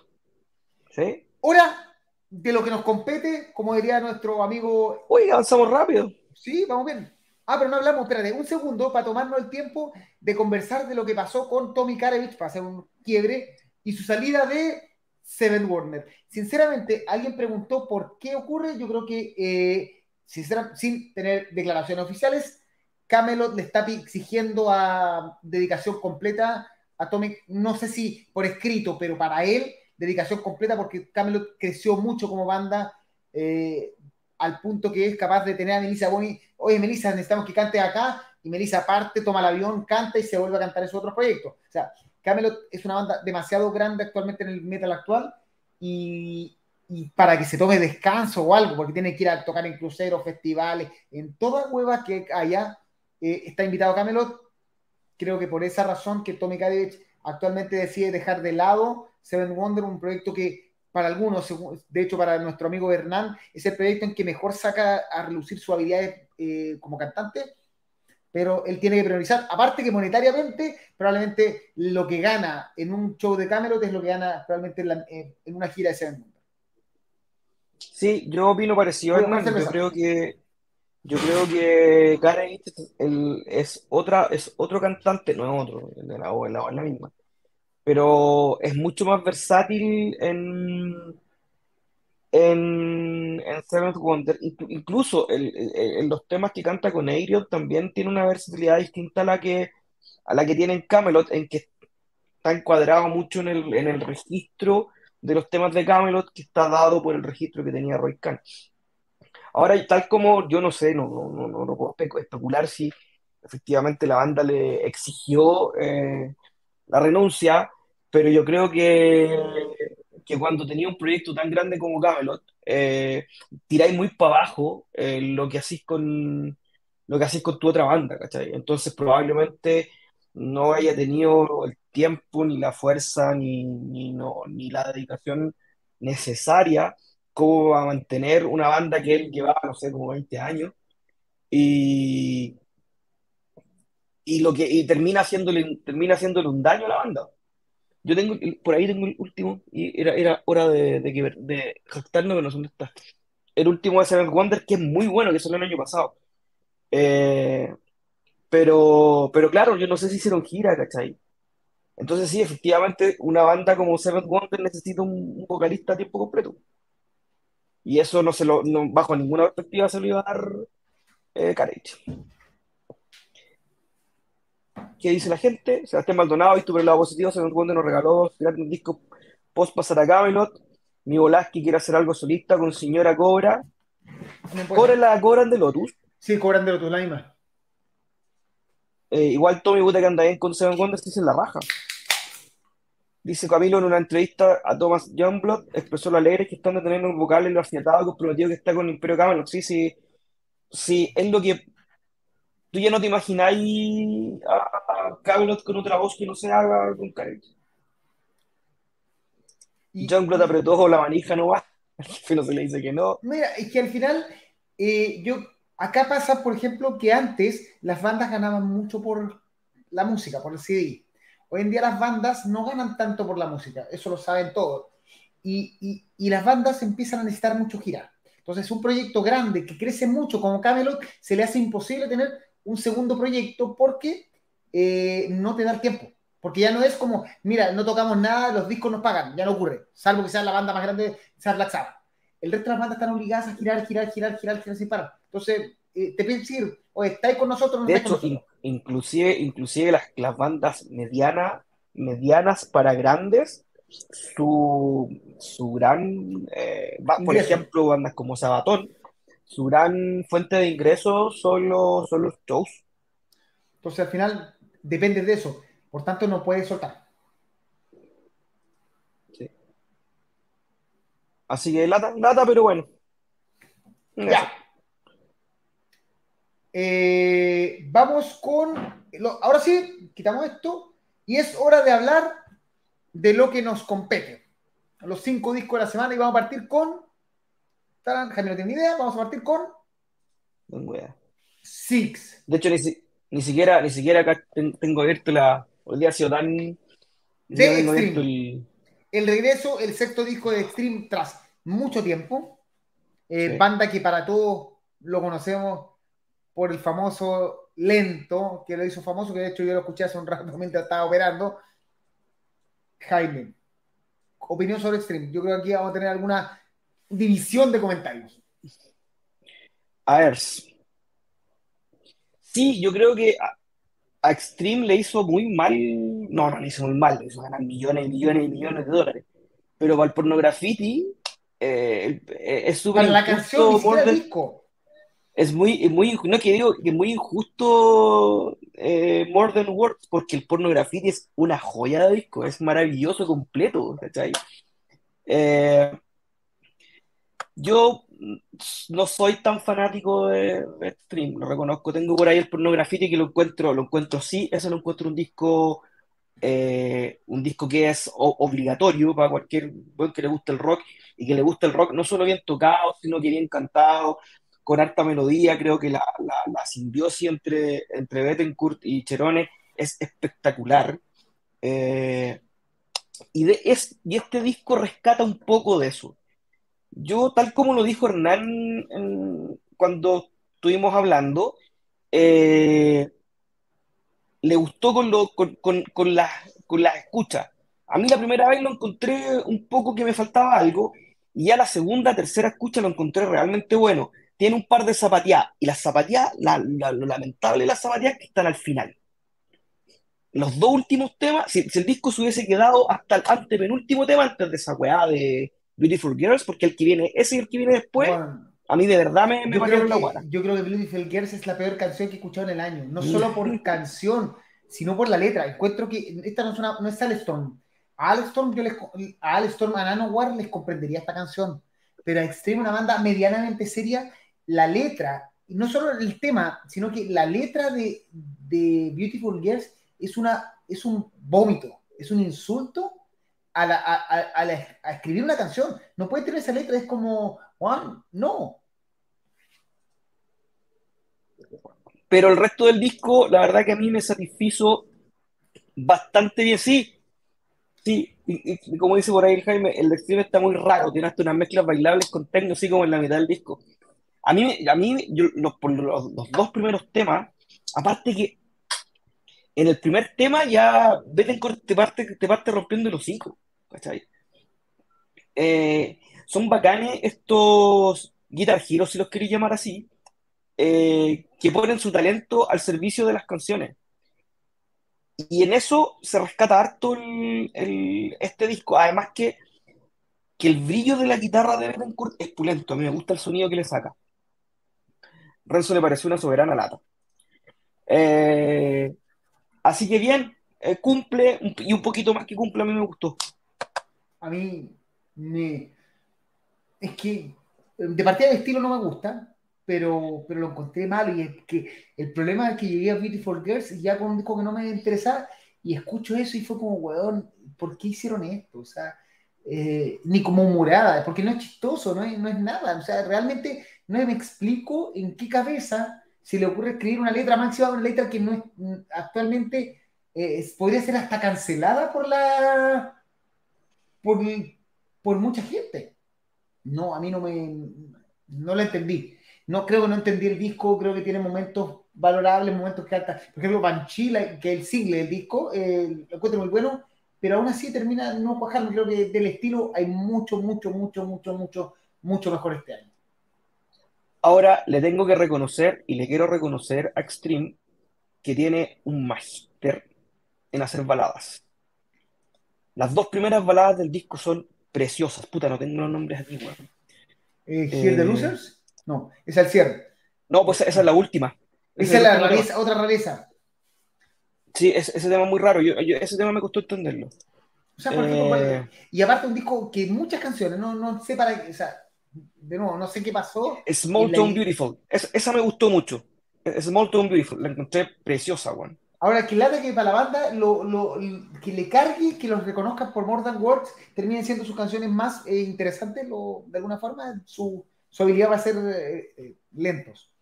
¿Sí? Hora de lo que nos compete, como diría nuestro amigo. Uy, avanzamos rápido. Sí, vamos bien. Ah, pero no hablamos, espérate, un segundo para tomarnos el tiempo de conversar de lo que pasó con Tommy Karevich para hacer un quiebre y su salida de Seven Warner. Sinceramente, alguien preguntó por qué ocurre. Yo creo que, eh, sin tener declaraciones oficiales, Camelot le está exigiendo a dedicación completa a Tommy, no sé si por escrito, pero para él, dedicación completa porque Camelot creció mucho como banda. Eh, al punto que es capaz de tener a Melissa Boni, oye Melissa, necesitamos que cante acá, y Melissa parte, toma el avión, canta y se vuelve a cantar en su otro proyecto. O sea, Camelot es una banda demasiado grande actualmente en el metal actual y, para que se tome descanso o algo, porque tiene que ir a tocar en cruceros, festivales, en toda hueva que haya, eh, está invitado Camelot. Creo que por esa razón que Tommy Kadevich actualmente decide dejar de lado Seven Wonder, un proyecto que para algunos, de hecho para nuestro amigo Hernán, es el proyecto en que mejor saca a relucir su habilidad eh, como cantante, pero él tiene que priorizar, aparte que monetariamente, probablemente lo que gana en un show de Camelot es lo que gana probablemente en, una gira de Seven Wonders. Sí, yo opino parecido, Hernán, yo creo que yo creo que Karen es otra, es otro cantante, no es otro, de la, la, la misma pero es mucho más versátil en, en, en Seventh Wonder. Incluso en los temas que canta con Aerial también tiene una versatilidad distinta a la que, a la que tiene en Camelot, en que está encuadrado mucho en el, en el registro de los temas de Camelot que está dado por el registro que tenía Roy Khan. Ahora, tal como yo no sé, no, no, no, no puedo especular si efectivamente la banda le exigió eh, la renuncia, pero yo creo que, que cuando tenía un proyecto tan grande como Camelot, eh, tiráis muy para abajo eh, lo que hacéis con lo que hacéis con tu otra banda, ¿cachai? Entonces probablemente no haya tenido el tiempo, ni la fuerza, ni, ni, no, ni la dedicación necesaria como a mantener una banda que él llevaba, no sé, como 20 años, y, y lo que y termina haciéndole, termina haciéndole un daño a la banda. Yo tengo, por ahí tengo el último, y era, era hora de, de, de jactarnos que no sé dónde está. El último de Seven Wonders, que es muy bueno, que salió el año pasado. Eh, pero, pero claro, yo no sé si hicieron gira, ¿cachai? Entonces sí, efectivamente, una banda como Seven Wonders necesita un, vocalista a tiempo completo. Y eso no se lo, no, bajo ninguna perspectiva se lo iba a dar eh, ¿Qué dice la gente? Sebastián Maldonado, visto por el lado positivo, se nos nos regaló un disco post pasar a Camelot. Mi Volaski quiere hacer algo solista con Señora Cobra. ¿Cobra la cobran de Lotus? Sí, cobran de Lotus, la misma. Eh, igual Tommy Buta que anda bien con Seven Wonders dice la raja. Dice Camilo en una entrevista a Thomas Youngblood, expresó lo alegre que están de tener un vocal en lo afiatado comprometido que está con el Imperio Camelot. Sí, sí, sí, es lo que tú ya no te imagináis a, Camelot con otra voz que no se haga con Karen. John Blood apretó la manija, no va. no se le dice que no. Mira, es que al final, eh, yo, acá pasa, por ejemplo, que antes las bandas ganaban mucho por la música, por el CD. Hoy en día las bandas no ganan tanto por la música, eso lo saben todos. Y, y, y las bandas empiezan a necesitar mucho girar. Entonces, un proyecto grande que crece mucho como Camelot, se le hace imposible tener un segundo proyecto porque eh, no te da el tiempo. Porque ya no es como, mira, no tocamos nada, los discos nos pagan, ya no ocurre, salvo que sea la banda más grande, sea Black Sabbath. El resto de las bandas están obligadas a girar, girar, girar, girar, girar sin parar. Entonces, eh, te piden decir, o estáis con nosotros, no De hecho, inclusive, inclusive las, las bandas medianas, medianas para grandes, su, su gran, eh, por ejemplo, bandas como Sabatón, su gran fuente de ingresos son los, son los shows. Entonces al final depende de eso. Por tanto, no puede soltar. Sí. Así que lata, lata, pero bueno. Ya. Eh, vamos con. ahora sí, quitamos esto. Y es hora de hablar de lo que nos compete. Los cinco discos de la semana y vamos a partir con Jaime no tiene ni idea, vamos a partir con. Six. De hecho, ni, siquiera, ni siquiera acá tengo abierto la. Hoy día ha sido tan. De Extreme. El... regreso, el sexto disco de Extreme tras mucho tiempo. Eh, banda que para todos lo conocemos por el famoso lento, que lo hizo famoso, que de hecho yo lo escuché hace un rato mientras estaba operando. Jaime, opinión sobre Extreme. Yo creo que aquí vamos a tener alguna división de comentarios. A ver. Sí, yo creo que a, Extreme le hizo muy mal. No, no le hizo muy mal, le hizo ganar millones y millones y millones de dólares. Pero para el pornografiti eh, es súper. Para la canción, disco es muy, muy, no que digo muy injusto eh, More Than Words, porque el porno graffiti es una joya de disco, es maravilloso completo, ¿cachai? Eh, yo no soy tan fanático de, stream, lo reconozco, tengo por ahí el porno graffiti que lo encuentro, lo encuentro sí, eso lo encuentro un disco, eh, un disco que es obligatorio para cualquier buen que le guste el rock y que le guste el rock no solo bien tocado, sino que bien cantado, con harta melodía. Creo que la, la, simbiosis entre, entre Bettencourt y Cherone es espectacular. Eh, y, de, es, y este disco rescata un poco de eso. Yo, tal como lo dijo Hernán cuando estuvimos hablando, eh, le gustó con, lo, con, con, las con la escuchas. A mí la primera vez lo encontré un poco que me faltaba algo, y ya la segunda, tercera escucha lo encontré realmente bueno tiene un par de zapatillas, y las zapatillas, lo lamentable de las zapatillas que están al final. Los dos últimos temas, si, el disco se hubiese quedado hasta el antepenúltimo tema, antes de esa weá de Beautiful Girls, porque el que viene, ese y el que viene después, a mí de verdad me, me la guata. Yo creo que Beautiful Girls es la peor canción que he escuchado en el año, no solo por canción, sino por la letra. Encuentro que esta no es, una, no es Alstorm. A Alstorm, yo les, a Alstorm, a Nanowar les comprendería esta canción, pero a Extreme, una banda medianamente seria, la letra, no solo el tema, sino que la letra de, Beautiful Girls es, una, es un vómito, es un insulto a, escribir una canción. No puede tener esa letra, es como, Juan, no. Pero el resto del disco, la verdad que a mí me satisfizo bastante bien. Sí, sí, y, como dice por ahí el Jaime, el destino está muy raro, tiene hasta unas mezclas bailables con techno, así como en la mitad del disco. A mí, a mí los, los, dos primeros temas, aparte que en el primer tema ya te parte, te parte rompiendo el hocico, ¿cachai? Eh, son bacanes estos Guitar si los queréis llamar así, eh, que ponen su talento al servicio de las canciones. Y en eso se rescata harto el, este disco. Además que, que el brillo de la guitarra de Betancourt es pulento. A mí me gusta el sonido que le saca. Renzo le pareció una soberana lata. Eh, así que bien, eh, cumple y un poquito más que cumple, a mí me gustó. A mí me... Es que de partida de estilo no me gusta, pero, pero lo encontré malo y es que el problema es que llegué a Beautiful Girls y ya con un disco que no me interesaba y escucho eso y fue como, weón, ¿por qué hicieron esto? O sea, eh, ni como humorada, porque no es chistoso, no es, no es nada, o sea, realmente no me explico en qué cabeza se le ocurre escribir una letra máxima, una letra que no es mm, actualmente eh, podría ser hasta cancelada por la por, por mucha gente. No, a mí no me no lo entendí. No creo que no entendí el disco, creo que tiene momentos valorables, momentos que alta. Por ejemplo, Banchila, que es el single del disco, eh, lo encuentro muy bueno, pero aún así termina no cuajando. Creo que del estilo hay mucho, mucho, mucho, mucho, mucho, mucho mejor este año. Ahora le tengo que reconocer y le quiero reconocer a Extreme que tiene un máster en hacer baladas. Las dos primeras baladas del disco son preciosas. Puta, no tengo los nombres aquí, weón. ¿Eh, ¿Here the eh, Losers? No, es el cierre. No, pues esa es la última. Esa, es la otra rareza. Sí, ese, tema es muy raro. Yo, ese tema me costó entenderlo. O sea, por ejemplo, eh, y aparte un disco que muchas canciones, no, no sé para qué, o sea, de nuevo, no sé qué pasó. Small Town Beautiful. esa me gustó mucho. Small Town Beautiful. La encontré preciosa, Juan. Ahora, que lata que para la banda lo, lo, que le cargue, que los reconozcan por More Than Words, terminen siendo sus canciones más eh, interesantes, lo, de alguna forma, su, su, habilidad va a ser eh, eh, lentos.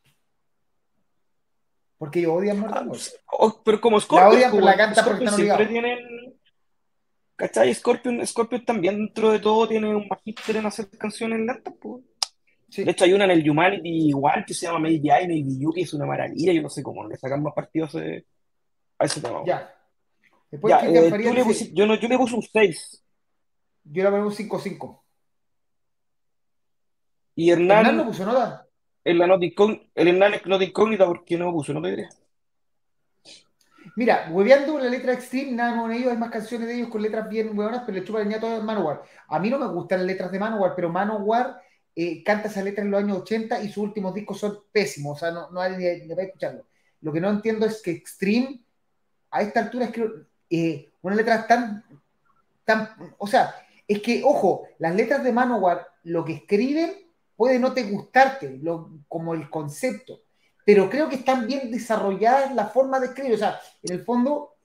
Porque ellos odian More Than ah, Words. pero como Scott, la odian, la canta porque siempre tienen ¿Cachai? Scorpion, Scorpion también dentro de todo tiene un magíster en hacer canciones lentas, pues. De hecho, hay una en el Humanity igual que se llama Maybe I, Maybe You, que es una maravilla. Yo no sé cómo le sacan más partidos a ese tema. Ya. Después, ya, eh, tú le puse, yo, no, yo le puse un 6. Yo le puse un 5-5. Y Hernán. Hernán no puso la nota el Hernán es nota incógnita porque no puso, no te diré. Mira, hueveando la letra Extreme, nada con ellos, hay más canciones de ellos con letras bien huevonas, pero le chupa el todo Manowar. A mí no me gustan las letras de Manowar, pero Manowar eh, canta esa letra en los años 80 y sus últimos discos son pésimos, o sea, no, no hay ni, ni escucharlo. Lo que no entiendo es que Extreme, a esta altura, es que eh, una letra tan, tan, o sea, es que, ojo, las letras de Manowar, lo que escriben puede no te gustarte, como el concepto, pero creo que están bien desarrolladas la forma de escribir, o sea, en el fondo,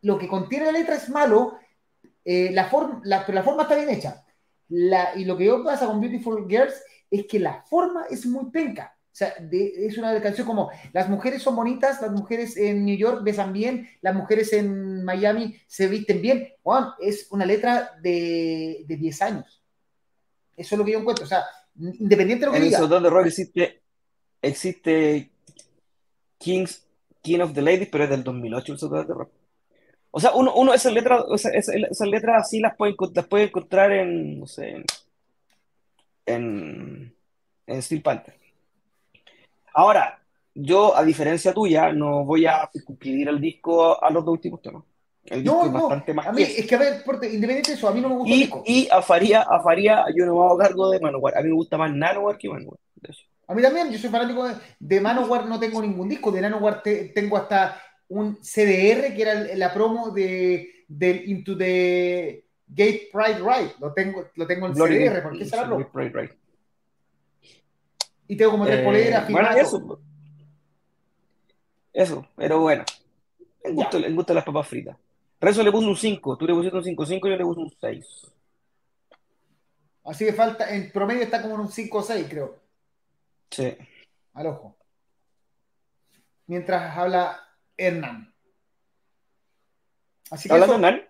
lo que contiene la letra es malo, eh, la, forma, pero la forma está bien hecha y lo que yo pasa con Beautiful Girls es que la forma es muy penca. O sea, es una canción como las mujeres son bonitas, las mujeres en New York besan bien, las mujeres en Miami se visten bien. Juan, es una letra de, de 10 años. Eso es lo que yo encuentro. O sea, independiente de lo que en diga. En el de rock existe, existe Kings, King of the Ladies, pero es del 2008 el de rock. O sea, uno, uno esas letras, esas, letras así las puede, las puede encontrar en, no sé, en, en Steel Panther. Ahora, yo, a diferencia tuya, no voy a suscribir el disco a los dos últimos temas. El disco es bastante más a mí, es que a ver, independiente de eso, a mí no me gusta y, el disco. Y a Faría, a Faría yo no me hago cargo de Manowar. A mí me gusta más Nanowar que Manowar. A mí también, yo soy fanático de, de Manowar, no tengo ningún disco. De Nanowar tengo hasta un CDR, que era la promo de, del Into the Gate Pride Ride. Lo tengo, lo tengo en CDR, porque es la promo. Y tengo como tres eh, poleras Bueno, eso. Eso, pero bueno. Me gusta, me gustan las papas fritas. Rezo le puso un 5, tú le pusiste un 5-5, yo le puse un 6. Así que falta, en promedio está como en un 5 o 6, creo. Sí. Al ojo. Mientras habla Hernán. Así que Hernán?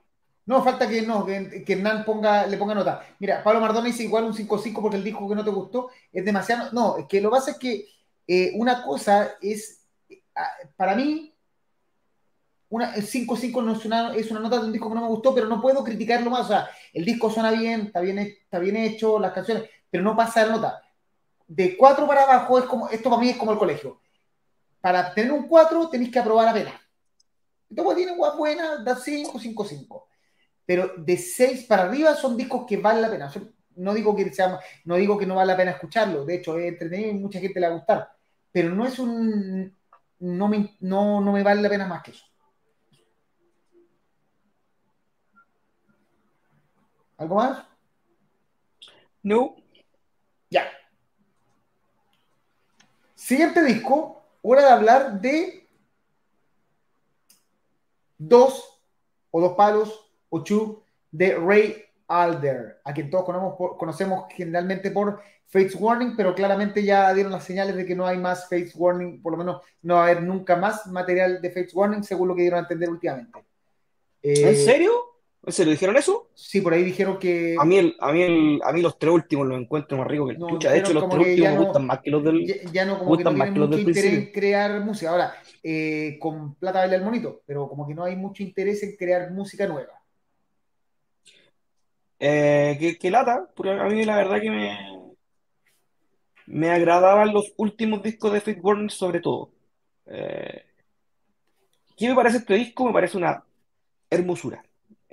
No, falta que no, que, Hernán ponga, le ponga nota. Mira, Pablo Mardona dice igual un 5-5 porque él dijo que no te gustó. Es demasiado. No, es que lo que pasa es que eh, una cosa es, ah, para mí, una, el 5-5 no es una, es una nota de un disco que no me gustó, pero no puedo criticarlo más. O sea, el disco suena bien, está bien, está bien hecho, las canciones, pero no pasa la nota. De 4 para abajo es como, esto para mí es como el colegio para tener un 4 tenéis que aprobar apenas. Entonces, tiene guas buenas, da 5, 5, 5. Pero de 6 para arriba son discos que valen la pena. No digo que, sea, no digo que no vale la pena escucharlo, de hecho es entretenido y mucha gente le va a gustar. Pero no es un. No me, no, no me vale la pena más que eso. ¿Algo más? No. Ya. Siguiente disco, hora de hablar de dos o dos palos o chu de Ray Alder, a quien todos conocemos, conocemos generalmente por Fates Warning, pero claramente ya dieron las señales de que no hay más Fates Warning, por lo menos no va a haber nunca más material de Fates Warning, según lo que dieron a entender últimamente. ¿En eh, serio? ¿Se lo dijeron eso? Sí, por ahí dijeron que. A mí, el, a mí, el, a mí los tres últimos los encuentro más ricos que el De hecho, los tres últimos me gustan más que los del. Ya, no, como que no tienen mucho interés en crear música. Ahora, eh, con plata baila el monito, pero como que no hay mucho interés en crear música nueva. Eh, que, lata, porque a mí la verdad que me. Me agradaban los últimos discos de Warning, sobre todo. Eh, ¿Qué me parece este disco? Me parece una hermosura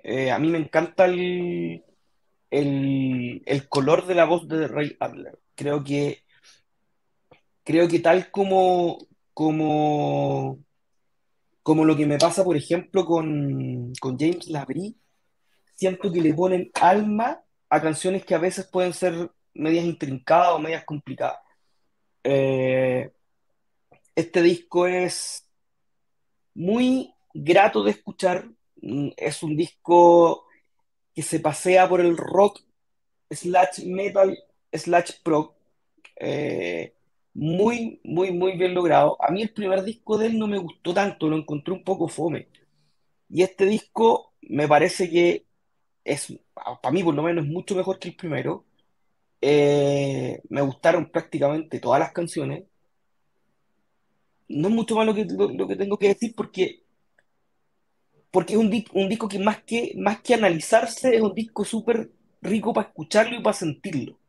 eh, a mí me encanta el, el, color de la voz de Ray Adler. Creo que, creo que tal como, como, como lo que me pasa, por ejemplo, con, James Labrie, siento que le ponen alma a canciones que a veces pueden ser medias intrincadas o medias complicadas. Eh, este disco es muy grato de escuchar, es un disco que se pasea por el rock slash metal slash pro. Eh, muy, muy, muy bien logrado. A mí el primer disco de él no me gustó tanto, lo encontré un poco fome. Y este disco me parece que es, para mí por lo menos, es mucho mejor que el primero. Eh, me gustaron prácticamente todas las canciones. No es mucho más lo que, lo, que tengo que decir porque, porque es un, un disco que más, que más que analizarse es un disco súper rico para escucharlo y para sentirlo.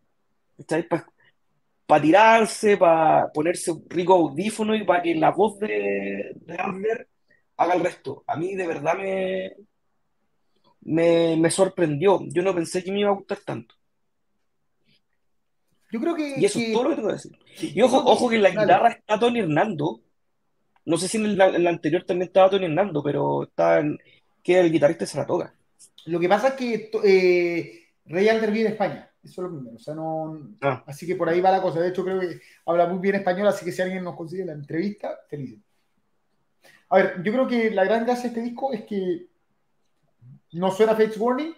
Para tirarse, para ponerse un rico audífono y para que la voz de, de haga el resto. A mí de verdad me, me, sorprendió. Yo no pensé que me iba a gustar tanto. Yo creo que. Y eso es todo lo que tengo que decir. Y ojo, ojo que en la guitarra está Tony Hernando. No sé si en la, anterior también estaba Tony Hernando, pero está en, que el guitarrista se la toca. Lo que pasa es que eh, Rey Alder vive en España. Eso es lo primero. O sea, no, ah. Así que por ahí va la cosa. De hecho, creo que habla muy bien español, así que si alguien nos consigue la entrevista, feliz. A ver, yo creo que la gran gracia de este disco es que no suena Fates Warning,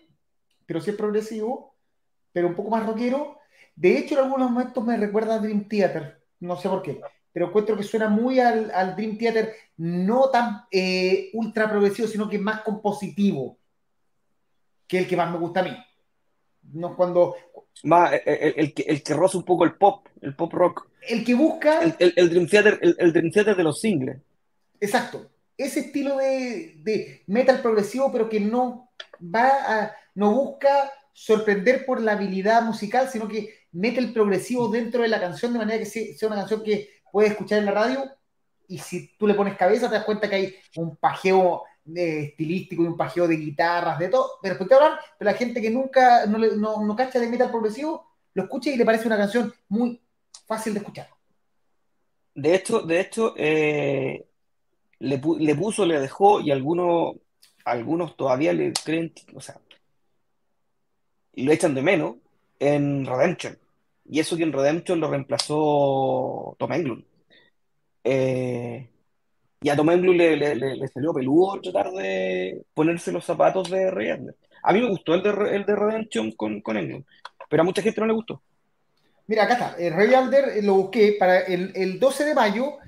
pero sí es progresivo, pero un poco más rockero. De hecho, en algunos momentos me recuerda a Dream Theater, no sé por qué, pero encuentro que suena muy al, Dream Theater, no tan eh, ultra progresivo, sino que más compositivo, que el que más me gusta a mí. No cuando. Más, eh, eh, el, que, el que roza un poco el pop, el pop rock. El que busca. El, Dream, Theater, el, Dream Theater de los singles. Exacto. Ese estilo de, metal progresivo, pero que no va a, no busca sorprender por la habilidad musical, sino que mete el progresivo dentro de la canción de manera que sea una canción que puedes escuchar en la radio y si tú le pones cabeza te das cuenta que hay un pajeo eh, estilístico y un pajeo de guitarras, de todo, pero hablar, pero la gente que nunca no, no, no, cacha de metal progresivo lo escucha y le parece una canción muy fácil de escuchar. De hecho, de hecho eh, le, puso, le dejó y algunos, algunos todavía le creen, o sea, lo echan de menos en Redemption. Y eso que en Redemption lo reemplazó Tom Englund. Eh, y a Tom Englund le, salió peludo tratar de ponerse los zapatos de Ray A mí me gustó el de, el de Redemption con, con Englund, pero a mucha gente no le gustó. Mira, acá está. El Ray Alder eh, lo busqué para el, el 12 de mayo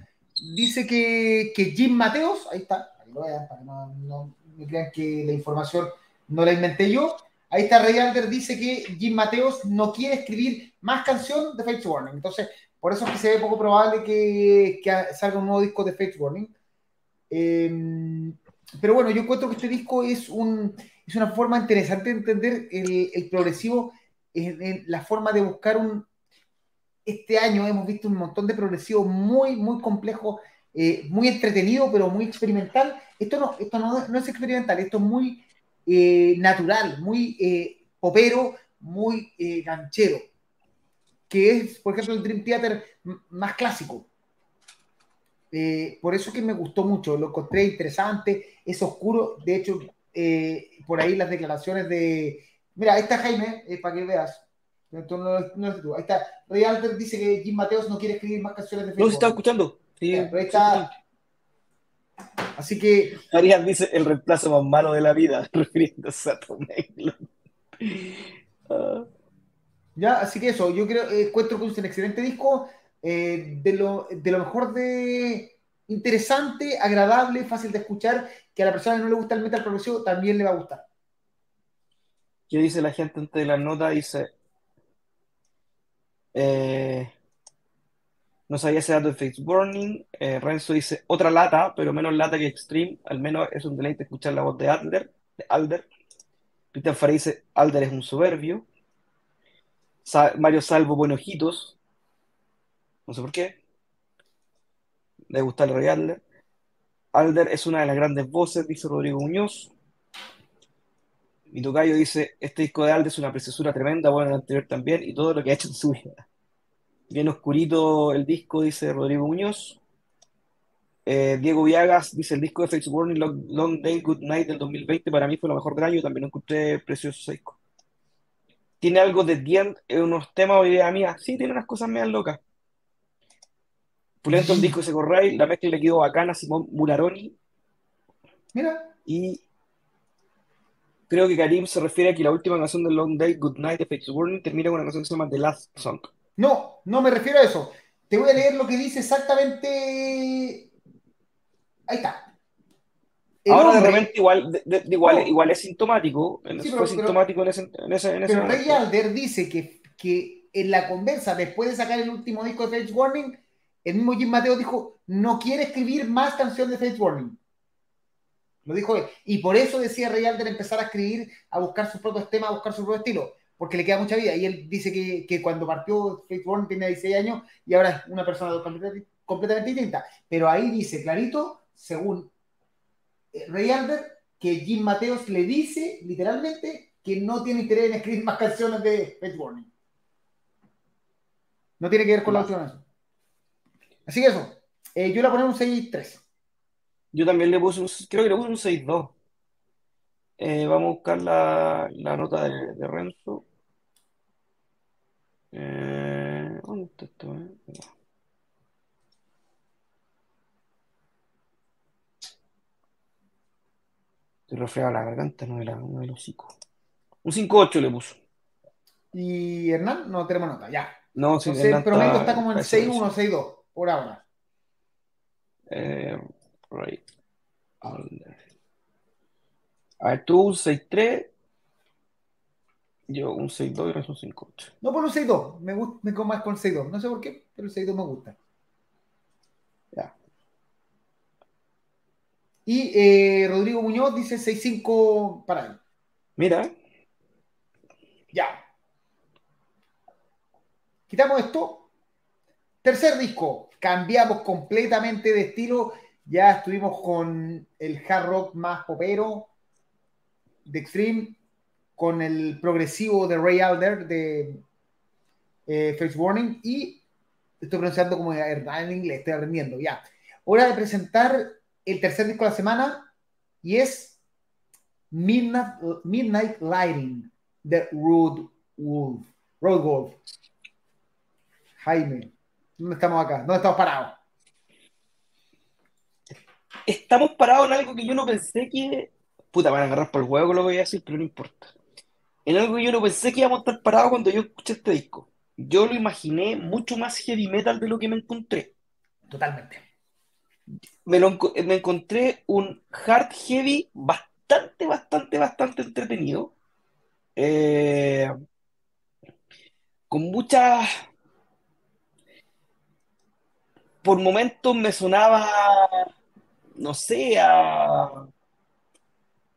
dice que, que, Jim Mateos, ahí está, ahí lo vean, para que no, no, crean que la información no la inventé yo. Ahí está Ray Alder, dice que Jim Mateos no quiere escribir más canción de Fates Warning. Entonces, por eso es que se ve poco probable que, que salga un nuevo disco de Fates Warning. Em, pero bueno, yo encuentro que este disco es, un, es una forma interesante de entender el, el progresivo, en la forma de buscar un, este año hemos visto un montón de progresivos muy, muy complejos, eh, muy entretenido, pero muy experimental. Esto no, esto no, es experimental, esto es muy eh, natural, muy eh, popero, muy ganchero, que es, por ejemplo, el Dream Theater más clásico. por eso que me gustó mucho, lo encontré interesante, es oscuro, de hecho, por ahí las declaraciones de... Mira, ahí está Jaime, para que veas, entonces, no, es tú. Ahí está. Ray Alter dice que Jim Mateos no quiere escribir más canciones de Facebook. No se está escuchando. Sí, ahí está. Así que. Arias dice el reemplazo más malo de la vida, refiriéndose a Tom Ya, así que eso, yo creo, eh, encuentro que es un excelente disco, eh, de, lo, de lo mejor de interesante, agradable, fácil de escuchar, que a la persona que no le gusta el metal progresivo también le va a gustar. ¿Qué dice la gente antes de la nota? Dice, eh, no sabía ese dato de Face Burning. Eh, Renzo dice otra lata, pero menos lata que Extreme. Al menos es un deleite escuchar la voz de Alder. De Alder. Peter Farey dice Alder es un soberbio. Mario Salvo, buenos ojitos. No sé por qué. Le gusta el rey Alder. Alder es una de las grandes voces, dice Rodrigo Muñoz. Mi tocayo dice, este disco de Alde es una preciosura tremenda, bueno, el anterior también, y todo lo que ha hecho en su vida. Bien oscurito el disco, dice Rodrigo Muñoz. Eh, Diego Viagas dice, el disco de Face Warning Long, Day, Good Night del 2020 para mí fue lo mejor del año, también lo encontré precioso disco. ¿Tiene algo de The en unos temas o idea mía? Sí, tiene unas cosas medio locas. Pulento el disco de Secorray, la mezcla le quedó bacana a Simón Mularoni. Mira. Y Creo que Karim se refiere a que la última canción de Long Day, Good Night de Fates Warning termina con una canción que se llama The Last Song. No, no me refiero a eso. Te voy a leer lo que dice exactamente. Ahí está. Ahora de repente igual, igual, igual es sintomático, fue sintomático en ese, en ese, en Pero Ray Alder dice que, que en la conversa, después de sacar el último disco de Fates Warning, el mismo Jim Mateo dijo, no quiere escribir más canciones de Fates Warning. Lo dijo él. Y por eso decía Ray Alder empezar a escribir, a buscar sus propios temas, a buscar su propio estilo, porque le queda mucha vida. Y él dice que, que cuando partió Fates Warning tenía 16 años y ahora es una persona completamente distinta. Pero ahí dice clarito, según eh, Ray Albert que Jim Mateos le dice literalmente que no tiene interés en escribir más canciones de Pet Warning. No tiene que ver con la última Así que eso. Eh, yo le pongo un 6-3. Yo también le puse un, creo que le puse un 6-2. Eh, vamos a buscar la, la nota de, de Renzo. Eh, ¿Dónde está esto? Estoy resfriado la garganta, no de la, no del hocico. Un 5-8 le puso. Y Hernán, no tenemos nota, ya. No, sí, Entonces, el promedio está, como en 6-1, 6-2, por ahora. Eh, right. A ver, tú un 6-3. Yo un 6-2 y eres un 5-8. No, por un 6-2. Me gusta, me más con 6-2. No sé por qué, pero el 6-2 me gusta. Ya. Y eh, Rodrigo Muñoz dice 6-5 para él. Mira. Ya. Quitamos esto. Tercer disco. Cambiamos completamente de estilo. Ya estuvimos con el hard rock más popero de Extreme, con el progresivo de Ray Alder de eh, Face Warning y estoy pronunciando como en inglés, estoy aprendiendo ya. Hora de presentar el tercer disco de la semana y es Midnight, Lighting de Road Wolf. Road Wolf. Jaime, ¿dónde estamos acá? ¿Dónde estamos parados? Estamos parados en algo que yo no pensé que. Puta, van a agarrar por el huevo lo que voy a decir, pero no importa. En algo que yo no pensé que íbamos a estar parados cuando yo escuché este disco. Yo lo imaginé mucho más heavy metal de lo que me encontré. Totalmente me, lo, me encontré un hard heavy bastante, bastante, bastante entretenido. Eh, con muchas... Por momentos me sonaba, no sé,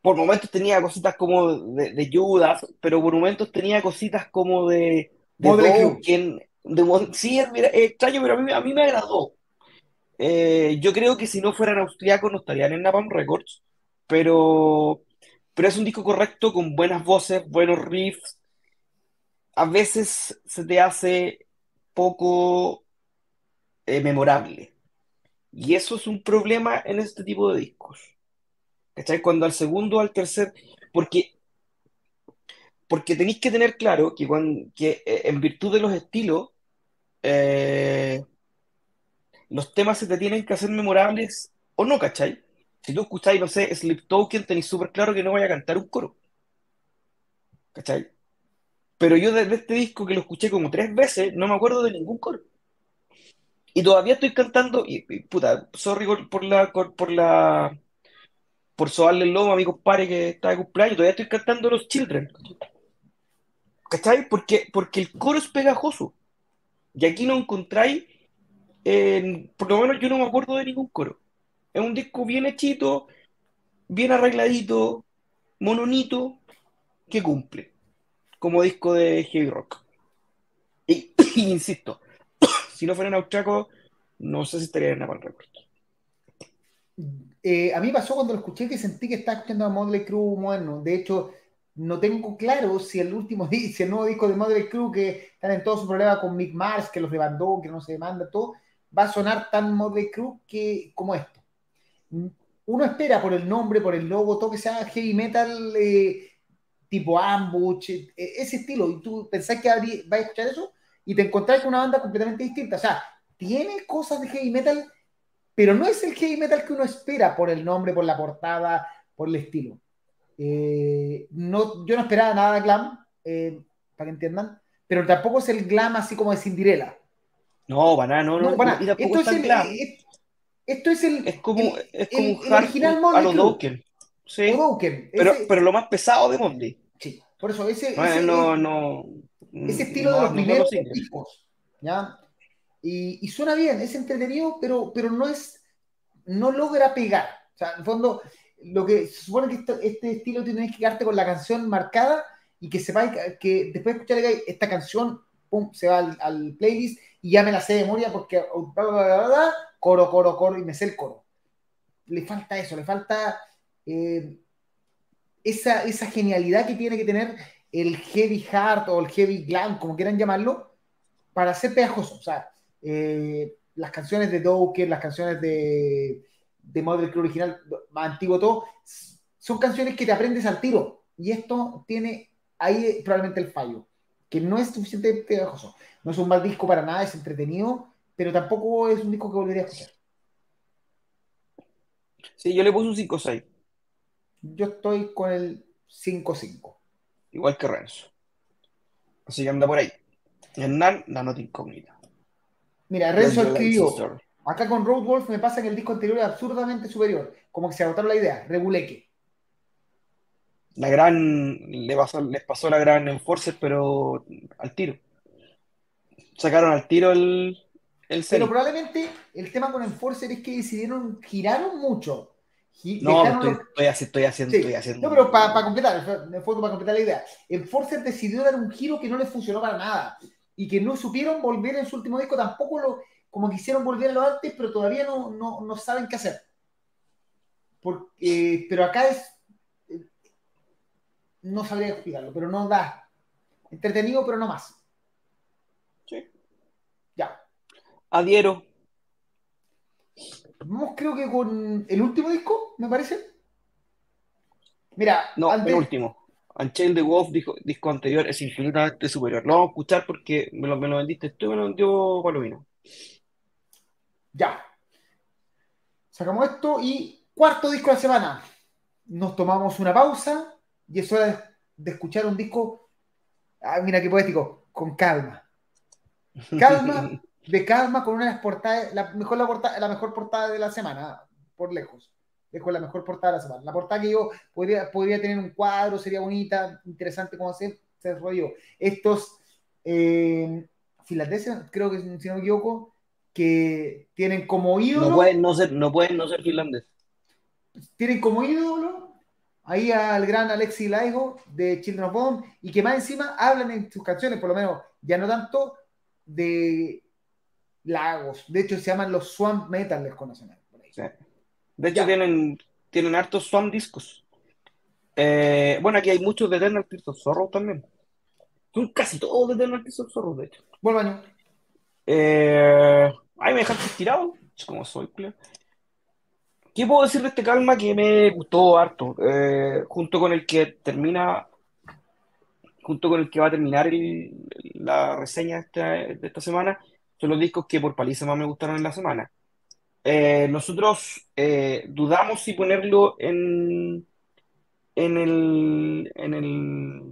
por momentos tenía cositas como de, de, Judas, pero por momentos tenía cositas como de... de, de, sí, es extraño, pero a mí, a mí me agradó. Eh, yo creo que si no fueran austriacos no estarían en Napalm Records, pero, pero es un disco correcto con buenas voces, buenos riffs. A veces se te hace poco eh, memorable. Y eso es un problema en este tipo de discos. ¿Cachai? Cuando al segundo al tercer, porque, porque tenéis que tener claro que, eh, en virtud de los estilos, los temas se te tienen que hacer memorables o no, ¿cachai? Si tú escucháis, no sé, Sleep Token, tenéis súper claro que no vaya a cantar un coro. ¿Cachai? Pero yo desde este disco que lo escuché como tres veces, no me acuerdo de ningún coro. Y todavía estoy cantando, y, puta, sorry por la, por la, por sobarle el lomo a mi compadre que está de cumpleaños, todavía estoy cantando los Children. ¿Cachai? Porque, porque el coro es pegajoso. Y aquí no encontráis por lo menos yo no me acuerdo de ningún coro. Es un disco bien hechito, bien arregladito, mononito, que cumple como disco de heavy rock. Y, insisto, si no fuera en austriaco, no sé si estaría en Napalm Records. Eh, a mí pasó cuando lo escuché que sentí que estaba escuchando a Model Crew moderno. De hecho, no tengo claro si el último si el nuevo disco de Model Crew que están en todo su problema con Mick Mars, que los demandó, que no se demanda, todo, va a sonar tan Motley Crue que, como esto. Uno espera por el nombre, por el logo, todo que sea heavy metal eh, tipo ambush, eh, ese estilo, y tú pensás que vas a escuchar eso y te encontrás con una banda completamente distinta. O sea, tiene cosas de heavy metal, pero no es el heavy metal que uno espera por el nombre, por la portada, por el estilo. Eh, no, yo no esperaba nada de glam, para que entiendan, pero tampoco es el glam así como de Cinderella. No, para no, no, no, Esto es, Esto es el. Es como, el, es como el- un el original a Motley. Sí, pero, Ese- pero lo más pesado de Motley. sí, por eso, ese, No, ese- no, no, ese estilo de los primeros discos, ¿ya? Y, suena bien, es entretenido, pero, pero no es, no logra pegar. O sea, en el fondo, lo que se supone que esto- este estilo tienes que quedarte con la canción marcada y que sepáis que, que después de escuchar esta canción, pum, se va al, playlist y ya me la sé de memoria porque bla, bla, bla, bla, coro, coro, coro, y me sé el coro. Le falta eso, le falta eh, esa, esa genialidad que tiene que tener el heavy heart o el heavy glam, como quieran llamarlo, para ser pegajoso. O sea, eh, las canciones de Doker, las canciones de, de Mother Crew original, más antiguo todo, son canciones que te aprendes al tiro. Y esto tiene ahí probablemente el fallo, que no es suficientemente pegajoso. No es un mal disco para nada, es entretenido, pero tampoco es un disco que volvería a escuchar. Sí, yo le puse un 5-6, Yo estoy con el 5-5. igual que Renzo. Así que anda por ahí. Hernán, la nota incógnita. Mira, Renzo escribió, acá con Road Wolf me pasa que el disco anterior es absurdamente superior, como que se agotaron la idea, reguleque. La gran, le pasó, les pasó la gran Enforcer, pero al tiro. Sacaron al tiro el, el Pero probablemente el tema con Enforcer es que decidieron, giraron mucho. Gi- No, estoy, los- estoy haci- estoy haciendo, Sí. estoy haciendo. No, pero para completar, fondo para completar la idea. Enforcer decidió dar un giro que no les funcionó para nada y que no supieron volver en su último disco, tampoco lo, como quisieron volver a lo antes, pero todavía no, no, no saben qué hacer. Porque, pero acá es, eh, no sabría explicarlo, pero no da. Entretenido, pero no más. Sí. Ya. Adhiero. Vamos, creo que con el último disco, me parece. Mira, No, antes- el último. Unchained the Wolf, dijo, disco anterior, es infinitamente superior. Lo vamos a escuchar porque me lo, me lo vendiste tú y me lo vendió Palomino. Ya. Sacamos esto y cuarto disco de la semana. Nos tomamos una pausa y es hora de, de escuchar un disco. Ah, mira qué poético, con calma. Calma, de calma, con una de las portadas, la mejor, la, portada, la mejor portada de la semana, por lejos. Lejos la mejor portada de la semana. La portada que yo podría, podría tener un cuadro, sería bonita, interesante como se, se desarrolló. Estos eh, finlandeses, creo que si no me equivoco, que tienen como ídolo, No pueden no ser, no pueden no ser finlandés. tienen como ídolo ahí al gran Alexi Laiho de Children of Bodom y que más encima hablan en sus canciones, por lo menos ya no tanto de lagos. De hecho, se llaman los Swamp Metal, les conocen por ahí. Sí. De hecho, Ya. tienen, tienen hartos swamp discos. Eh, bueno, aquí hay muchos de Eternal Tears of Sorrow también. Son casi todos de Eternal Tears of Sorrow, de hecho. Año. Eh, ahí me dejaste tirado, como soy, plebe. ¿Qué puedo decir de este calma que me gustó harto? Eh, junto con el que termina, junto con el que va a terminar el- la reseña esta, de esta semana, son los discos que por paliza más me gustaron en la semana. Eh, nosotros eh, dudamos si ponerlo en, en el, en el,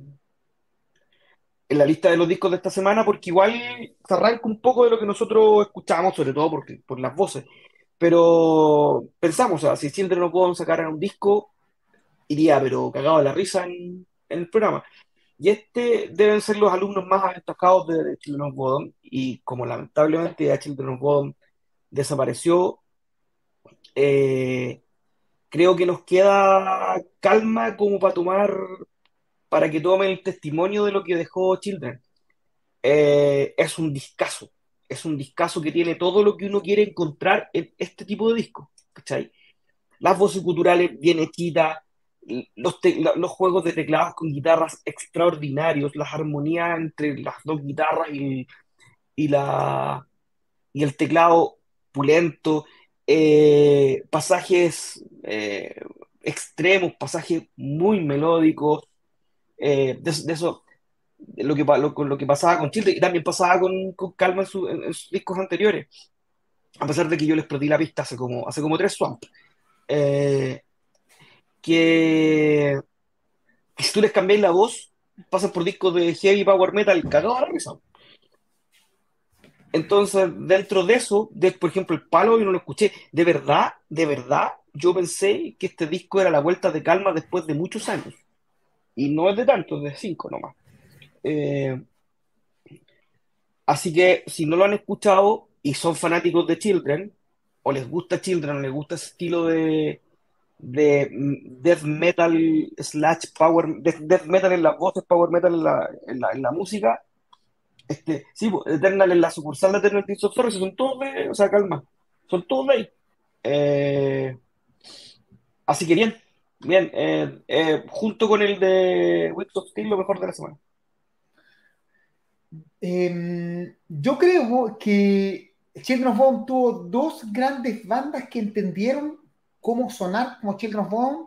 en la lista de los discos de esta semana, porque igual se arranca un poco de lo que nosotros escuchamos, sobre todo porque, por las voces. Pero pensamos, o sea, si siempre no puedo sacar un disco, iría, pero cagado la risa en, en el programa. Y este deben ser los alumnos más destacados de, de Children of Bodom, y como lamentablemente ya Children of Bodom desapareció, eh, creo que nos queda calma como para tomar, para que tomen el testimonio de lo que dejó Children. Eh, es un discazo, es un discazo que tiene todo lo que uno quiere encontrar en este tipo de disco, ¿cachai? Las voces culturales bien hechitas, los, los juegos de teclados con guitarras extraordinarios, las armonías entre las dos guitarras y, y, la, y el teclado pulento, eh, pasajes eh, extremos, pasajes muy melódicos, eh, de, eso, lo que, pasaba con Chile y también pasaba con, Calma en, su- en- en sus discos anteriores, a pesar de que yo les perdí la pista hace como, hace como tres Swamp. Que, si tú les cambias la voz, pasan por discos de heavy power metal cagados a la risa. Entonces, dentro de eso, de, por ejemplo, el palo yo no lo escuché. De verdad, de verdad, yo pensé que este disco era la vuelta de calma después de muchos años. Y no es de tanto, es de cinco nomás. Eh, así que si no lo han escuchado y son fanáticos de Children, o les gusta Children, les gusta ese estilo de, de death metal slash power, death, metal en las voces, power metal en la, en la música, este, sí, pues, Eternal la sucursal de Eternal Tears of son todos de, o sea, calma, son todos de ahí. Eh, así que bien, bien, eh, eh, junto con el de Wix of Steel, lo mejor de la semana. Em, yo creo que Children of Bone tuvo dos grandes bandas que entendieron cómo sonar como Children of Bone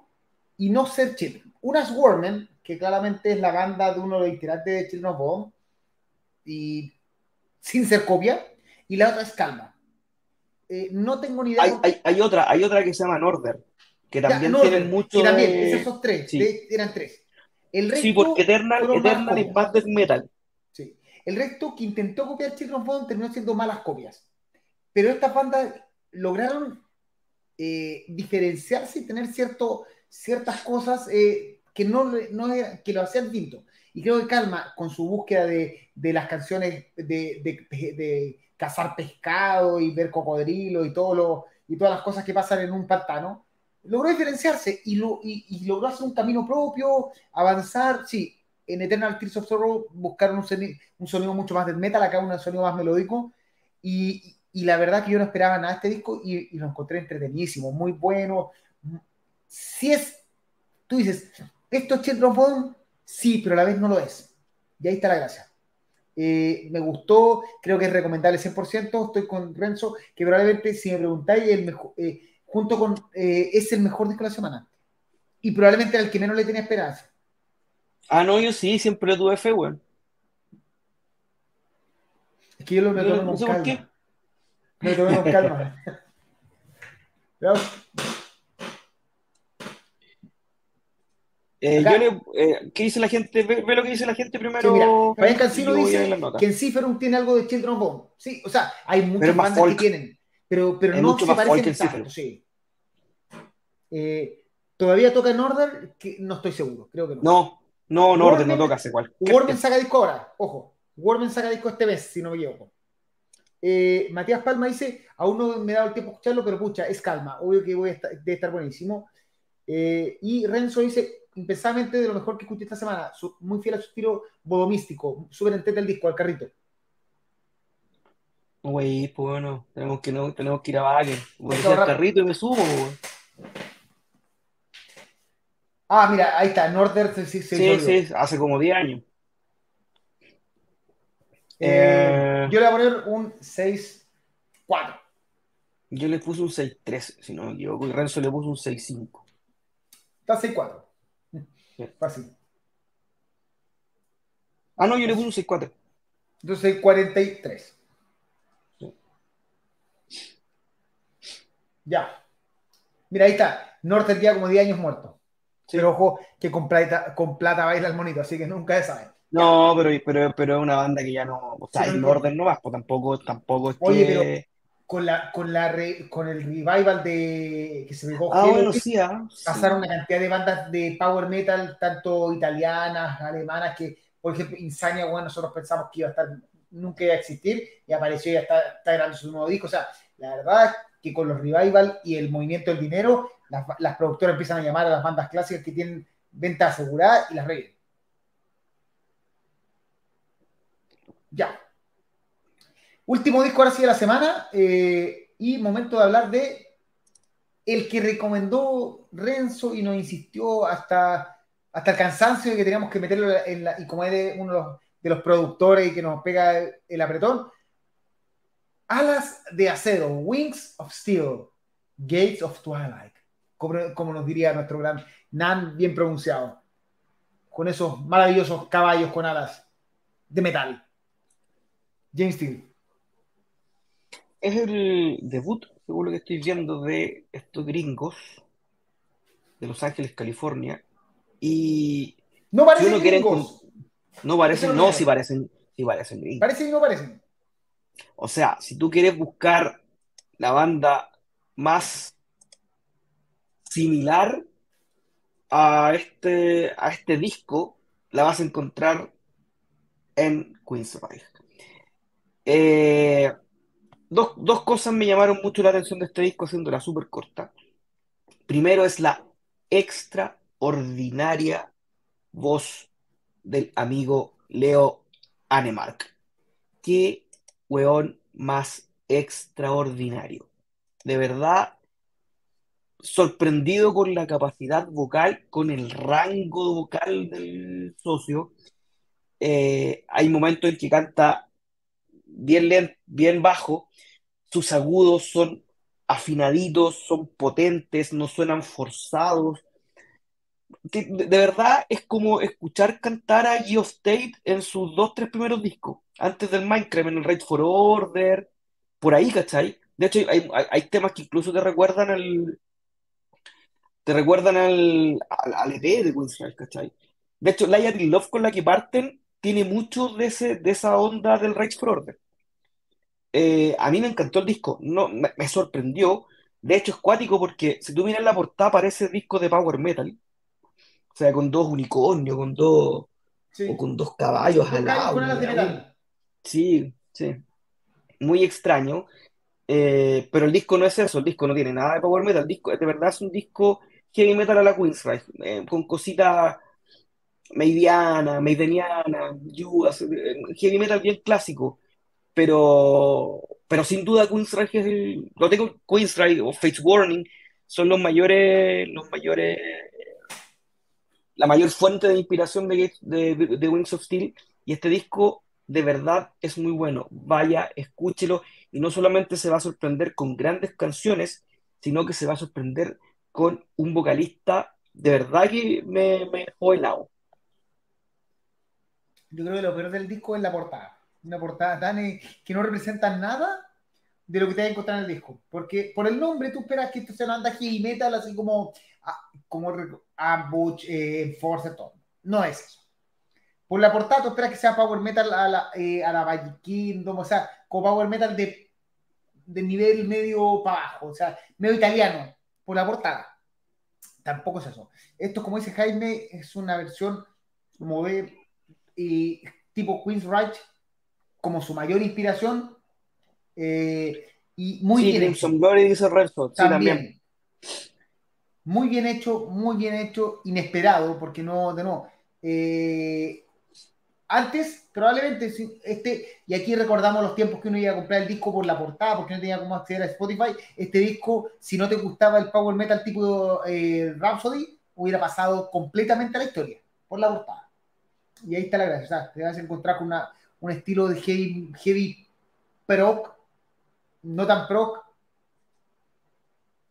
y no ser Children. Una es Warman, que claramente es la banda de uno de los integrantes de Children of Bone, y sin ser copia, y la otra es Calma. Eh, no tengo ni idea. Hay, otra, hay otra que se llama Norder, que también tienen mucho. también, esos tres, eran tres. El resto sí, porque Eternal, Eternal es más death metal. Sí. El resto que intentó copiar Children of terminó siendo malas copias. Pero estas bandas lograron eh, diferenciarse y tener cierto, ciertas cosas eh, que, no, no que lo hacían distinto. Y creo que Calma, con su búsqueda de, las canciones de, cazar pescado y ver cocodrilo y, todo lo, y todas las cosas que pasan en un pantano, logró diferenciarse y, lo, y, logró hacer un camino propio, avanzar. Sí, en Eternal Tears of Sorrow buscaron un sonido, mucho más del metal, acá un sonido más melódico. Y, la verdad que yo no esperaba nada de este disco y, lo encontré entretenidísimo, muy bueno. Si es, tú dices, esto es Children Sí, pero a la vez no lo es. Y ahí está la gracia. Eh, me gustó, creo que es recomendable 100%. Estoy con Renzo, que probablemente, si me preguntáis, el mejor, eh, junto con. Eh, es el mejor disco de la semana. Y probablemente era el que menos le tenía esperanza. Ah, no, yo sí, siempre tuve fe, weón. Es que yo lo me tomo no, con calma. Me tomo con calma. Eh, eh, ¿Qué dice la gente? Ve, lo que dice la gente primero. Sí, mira, Cancino dice que en Ciferum tiene algo de Children Bone. Sí, o sea, hay muchas bandas que tienen, pero, pero no se parecen tanto. Sí. Eh, ¿Todavía toca en Order? Que no estoy seguro, creo que no. No, no, en Order no toca hace cual. Warmen saca disco ahora, ojo. Warmen saca disco este mes, si no me equivoco. Eh, Matías Palma dice, aún no me he dado el tiempo de escucharlo, pero pucha, es calma. Obvio que voy a estar, debe estar buenísimo. y Renzo dice, impensadamente de lo mejor que escuché esta semana. muy fiel a su estilo bodomístico, súper el disco, al carrito. Güey, pues bueno, tenemos que, no, tenemos que ir a Wagen. Voy a al carrito y me subo, Ah, mira, ahí está, Northern sí, sí, sí, hace como 10 años. Eh, eh, yo le voy a poner un 6-4. Yo le puse un 6-3, si no me equivoco, y Renzo le puso un 6-5. Está 6-4. Fácil. Ah, no, yo le puse un 6-4. Entonces 43. Ya. Mira, ahí está. Norte ya como 10 años muerto. Pero ojo, que con plata, con plata baila el monito, así que nunca se sabe. No, pero, pero, pero es una banda que ya no. O sea, el orden no va, pues tampoco, tampoco es Oye, pero con, la, con, la con el revival de que se pegó ah, bueno, sí, ah, pasaron una cantidad de bandas de power metal, tanto italianas, alemanas, que, por ejemplo, Insania, bueno, nosotros pensamos que iba a estar, nunca iba a existir, y apareció y ya está, está grabando su nuevo disco. O sea, la verdad es que con los revival y el movimiento del dinero, las, las productoras empiezan a llamar a las bandas clásicas que tienen venta asegurada y las reviven. Ya, Último disco ahora sí de la semana eh, y momento de hablar de el que recomendó Renzo y nos insistió hasta, hasta el cansancio de que teníamos que meterlo en la, y como es uno de los, productores y que nos pega el, apretón, Alas de acero, Wings of Steel, Gates of Twilight, como, como nos diría nuestro gran Nan bien pronunciado, con esos maravillosos caballos con alas de metal. James Steele es el debut, según lo que estoy viendo, de estos gringos de Los Ángeles, California. Y. No parecen gringos. No parecen, no, si parecen, sí parecen gringos. Parecen y no parecen. O sea, si tú quieres buscar la banda más similar a este, a este disco, la vas a encontrar en Queensryche. Eh, dos, dos cosas me llamaron mucho la atención de este disco, haciéndola súper corta. Primero es la extraordinaria voz del amigo Leo Anemark. Qué weón más extraordinario. De verdad, sorprendido con la capacidad vocal, con el rango vocal del socio. Eh, hay momentos en que canta bien, bien bajo, sus agudos son afinaditos, son potentes, no suenan forzados. de, verdad es como escuchar cantar a Geoff Tate en sus dos, tres primeros discos, antes del Minecraft, en el Rage for Order, por ahí, ¿cachai? De hecho, hay, temas que incluso te recuerdan al. Te recuerdan al, al, EP de Queensrÿche, ¿cachai? De hecho, la Love con la que parten tiene mucho de, ese, de esa onda del Rage for Order. Eh, a mí me encantó el disco, no, me, sorprendió. De hecho, es cuático porque si tú miras la portada, parece disco de power metal. O sea, con dos unicornios, con dos, o con dos caballos al lado. Sí, sí. Muy extraño. Eh, pero el disco no es eso, el disco no tiene nada de power metal. El disco de verdad es un disco heavy metal a la Queensryche, eh, con cositas mediana, maideniana, heavy metal bien clásico pero, pero sin duda Queensrÿche es el, lo tengo o Face Warning son los mayores, los mayores, la mayor fuente de inspiración de, de, Wings of Steel y este disco de verdad es muy bueno. Vaya, escúchelo y no solamente se va a sorprender con grandes canciones, sino que se va a sorprender con un vocalista de verdad que me, me dejó helado. Yo creo que lo peor del disco es la portada una portada tan eh, que no representa nada de lo que te vas a encontrar en el disco. Porque por el nombre tú esperas que esto sea una banda heavy metal, así como, ah, como a Butch, eh, Force, todo. No es eso. Por la portada tú esperas que sea power metal a la, eh, a la Kingdom, o sea, como power metal de, de nivel medio para abajo, o sea, medio italiano, por la portada. Tampoco es eso. Esto, como dice Jaime, es una versión como de tipo Queen's Right como su mayor inspiración. Eh, y muy bien hecho. Glory dice también. Muy bien hecho, muy bien hecho, inesperado, porque no, de no. Eh, antes, probablemente, este, y aquí recordamos los tiempos que uno iba a comprar el disco por la portada, porque no tenía cómo acceder a Spotify. Este disco, si no te gustaba el power metal tipo eh, Rhapsody, hubiera pasado completamente a la historia, por la portada. Y ahí está la gracia. O sea, te vas a encontrar con una, un estilo de heavy, heavy proc, no tan proc,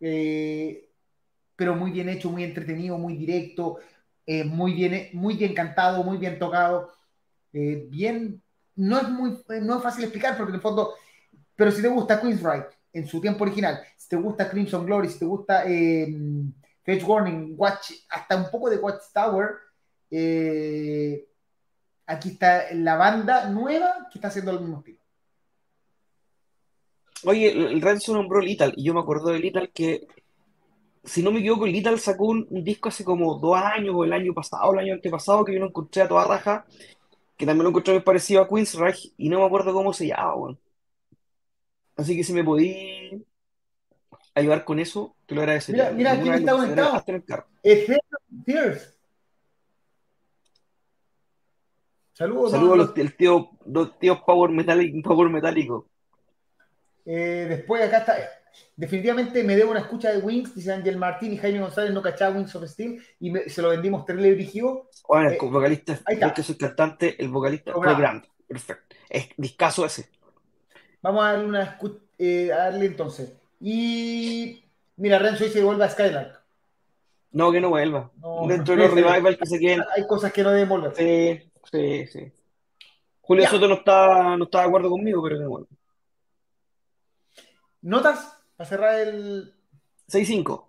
eh, pero muy bien hecho, muy entretenido, muy directo, eh, muy, bien, muy bien cantado, muy bien tocado, eh, bien, no es muy no es fácil explicar porque en el fondo, pero si te gusta Queen's Right en su tiempo original, si te gusta Crimson Glory, si te gusta Fetch Warning, Watch, hasta un poco de Watchtower, eh, aquí está la banda nueva que está haciendo el mismo estilo. Oye, el Renzo nombró Little y yo me acuerdo de Little que, si no me equivoco, Little sacó un, disco hace como dos años, o el año pasado, o el año antepasado, que yo lo encontré a toda raja, que también lo encontré muy parecido a Queen's Reich, y no me acuerdo cómo se llama, Así que si me podí ayudar con eso, te lo agradecería. Mira, mira, aquí está conectado. Tears. Saludos. Saludos a los, tío, tíos Power, metálico, power Metálico. Eh, después acá está. Definitivamente me debo una escucha de Wings, dice Ángel Martín y Jaime González no cachaba Wings of Steel y se lo vendimos terrible dirigido. Bueno, el eh, vocalista, el que soy cantante, el vocalista fue grande. Perfecto. Es discaso ese. Vamos a darle una escucha, eh, a darle entonces. Y mira, Renzo dice que vuelva a Skylark. No, que no vuelva. Dentro de los revival que se queden. Hay cosas que no deben volver. Sí, Sí, sí. Julio Soto no está, no está de acuerdo conmigo, pero es bueno. ¿Notas? Para cerrar el. 6-5.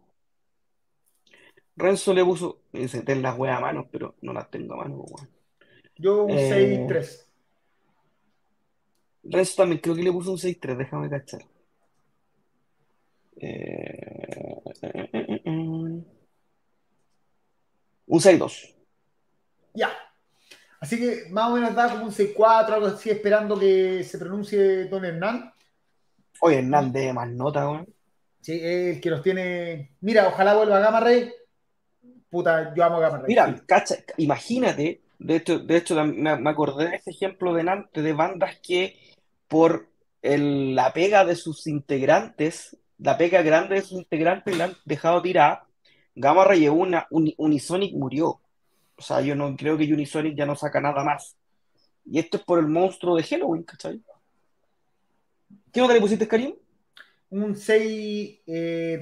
Renzo le puso. Dice, ten las weas a mano, pero no las tengo a mano, Yo un 6-3. Renzo también creo que le puso un 6-3, déjame cachar. Eh, eh, eh, un 6-2. Ya. Así que más o menos da como un 6-4, algo así, esperando que se pronuncie Don Hernán. Oye, Hernán de más nota, weón. Sí, el que nos tiene. Mira, ojalá vuelva a Gama Rey. Puta, yo amo a Gama Rey. Mira, cacha, imagínate, de hecho, de hecho me, acordé de ese ejemplo de Nantes, de bandas que por la pega de sus integrantes, la pega grande de sus integrantes la han dejado tirar. Gamma Ray una, Unisonic murió. O sea, yo no creo que Unisonic ya no saca nada más. Y esto es por el monstruo de Halloween, ¿cachai? ¿Qué nota le pusiste, Karim? Un 6-2. Eh,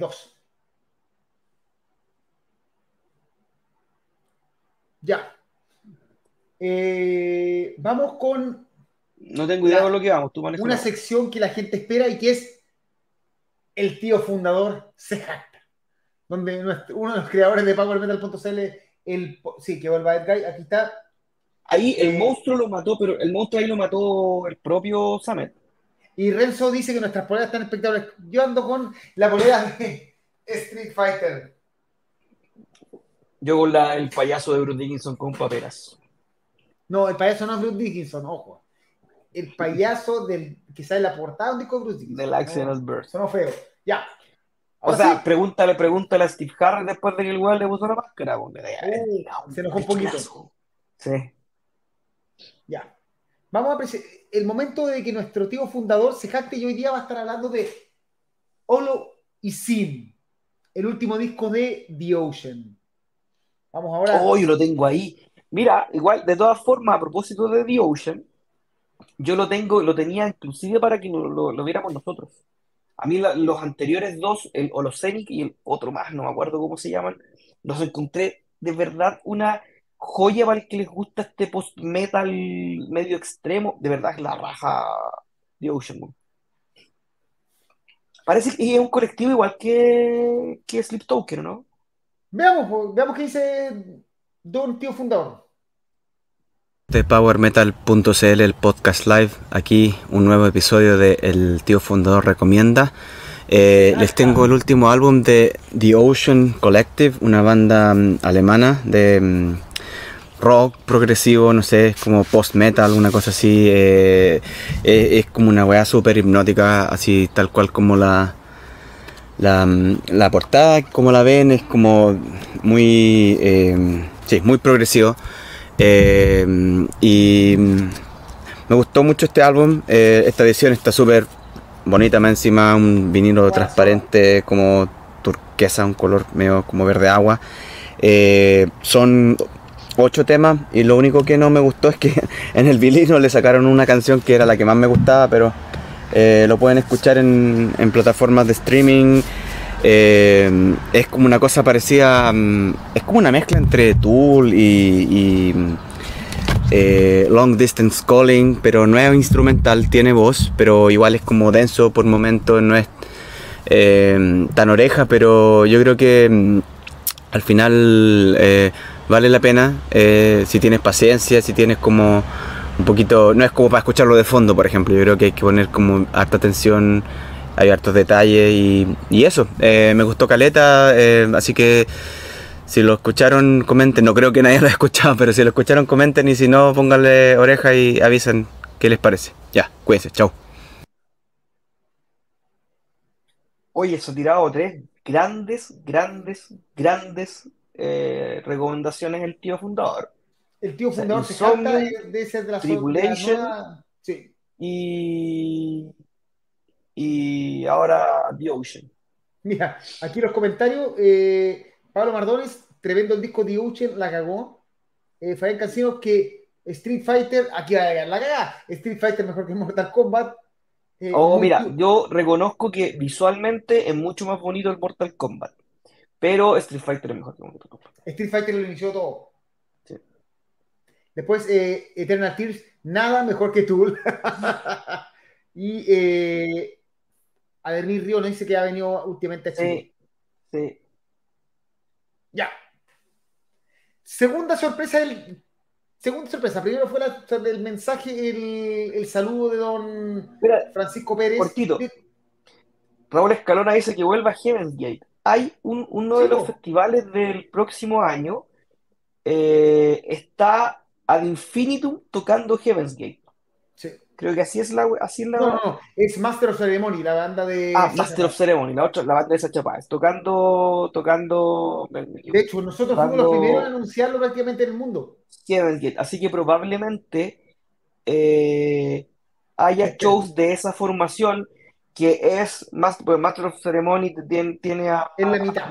ya. Eh, vamos con. No tengo idea de lo que vamos, tú manejas. Una sección que la gente espera y que es el tío fundador se Donde uno de los creadores de PowerMetal.cl, el. Sí, que vuelva Edgar, aquí está. Ahí el eh, monstruo lo mató, pero el monstruo ahí lo mató el propio Samet. Y Renzo dice que nuestras poleras están espectaculares. Yo ando con la polera de Street Fighter. Yo con la, el payaso de Bruce Dickinson con paperas. No, el payaso no es Bruce Dickinson, ojo. El payaso del que sale la portada un disco de Bruce Dickinson. Del Burst. Sonó feo. Ya. O sea, pregúntale, pregúntale a Steve Harris después de que el weón le puso la máscara. Uh, se enojó un poquito. Sí. Ya. Vamos a apreciar el momento de que nuestro tío fundador se jacte y hoy día va a estar hablando de Olo y Sin, el último disco de The Ocean. Vamos ahora. Oh, yo lo tengo ahí. Mira, igual, de todas formas, a propósito de The Ocean, yo lo tengo, lo tenía inclusive para que lo, viéramos nosotros. A mí los anteriores dos, el Holocenic y el otro más, no me acuerdo cómo se llaman, los encontré de verdad una joya para el que les gusta este post-metal medio extremo, de verdad es la raja de Ocean. Parece que es un colectivo igual que, que Sleep Token, ¿no? Veamos, veamos qué dice Don Tío Fundador. De PowerMetal.cl, el podcast live, aquí un nuevo episodio de El Tío Fundador Recomienda. Eh, les tengo el último álbum de The Ocean Collective, una banda mm, alemana de mm, rock progresivo, no sé, es como post-metal, una cosa así. Eh, eh, es, como una weá súper hipnótica, así tal cual como la, la, la, portada, como la ven, es como muy, eh, sí, muy progresivo. Y me gustó mucho este álbum, esta edición está súper bonita, más encima un vinilo transparente como turquesa, un color medio como verde agua. son ocho temas y lo único que no me gustó es que en el vinilo le sacaron una canción que era la que más me gustaba, pero eh, lo pueden escuchar en, plataformas de streaming. Eh, es como una cosa parecida, mm, es como una mezcla entre Tool y, eh, Long Distance Calling, pero no es instrumental, tiene voz, pero igual es como denso por momentos, no es tan oreja, pero yo creo que mm, al final vale la pena eh, si tienes paciencia, si tienes como un poquito, no es como para escucharlo de fondo, por ejemplo, yo creo que hay que poner como harta atención, hay hartos detalles y, eso, eh, me gustó Caleta, eh, así que si lo escucharon, comenten, no creo que nadie lo haya escuchado, pero si lo escucharon, comenten y si no, pónganle oreja y avisen qué les parece. Ya, cuídense, chao. Oye, eso tirado tres grandes, grandes, grandes eh, recomendaciones el tío fundador. El tío fundador se de, ser de la Tribulation sí. y, y ahora The Ocean. Mira, aquí los comentarios, eh, Pablo Mardones, tremendo el disco The Ocean, la cagó. Eh, Fabián Cancinos que Street Fighter, aquí va a llegar la cagada. Street Fighter mejor que Mortal Kombat. Eh, oh, mira, yo reconozco que visualmente es mucho más bonito el Mortal Kombat. Pero Street Fighter es mejor que Mortal Kombat. Street Fighter lo inició todo. Sí. Después, eh, Eternal Tears, nada mejor que Tool. y eh, Ademir Río nos dice que ha venido últimamente a Chile. Sí, sí. Ya. Segunda sorpresa del segunda sorpresa. Primero fue el mensaje, el, saludo de don Francisco Pérez. Cortito. Raúl Escalona dice que vuelva a Heaven's Gate. Hay uno de los festivales del próximo año, eh, está Ad Infinitum tocando Heaven's Gate. Creo que así es la. Así es la... No, no, es Master of Ceremony, la banda de. Ah, Master of Ceremony, la, otra, la banda de Sacha Páez, tocando. tocando de hecho, nosotros fuimos los primeros en anunciarlo prácticamente en el mundo. Así que probablemente eh, haya shows de esa formación que es más, pues Master of Ceremony tiene, tiene a, en la mitad.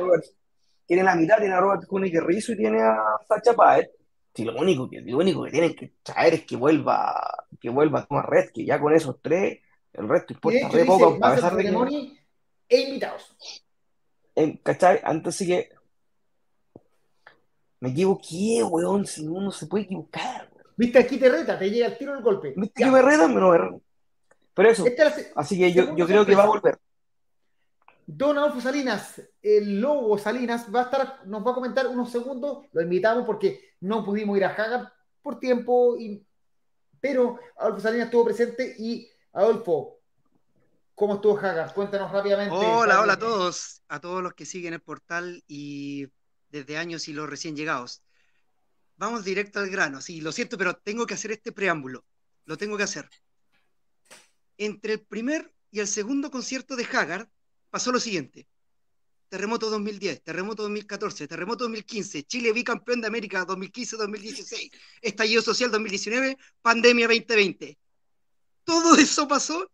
tiene la mitad, tiene a Robert Koenig Rizzo y tiene a Sacha Páez. Si lo único que, lo único que tienen que traer es que vuelva, que vuelva Thomas Red, que ya con esos tres, el resto importa re poco, a pesar de que. E invitados. ¿Cachai? Entonces que. Me equivoqué, weón, si uno se puede equivocar. Viste, aquí te reta, te llega el tiro del golpe. Viste que me retan, pero Pero eso. Así que yo, yo creo que va a volver. Don Adolfo Salinas, el lobo Salinas, va a estar, nos va a comentar unos segundos, lo invitamos porque no pudimos ir a Hagar por tiempo, y, pero Adolfo Salinas estuvo presente y Adolfo, ¿cómo estuvo Hagar? Cuéntanos rápidamente. Hola, hola a todos, a todos los que siguen el portal y desde años y los recién llegados. Vamos directo al grano, sí, lo siento, pero tengo que hacer este preámbulo, lo tengo que hacer. Entre el primer y el segundo concierto de Haggard pasó lo siguiente. Terremoto 2010, terremoto 2014, terremoto 2015, Chile bicampeón de América 2015-2016, estallido social 2019, pandemia 2020. Todo eso pasó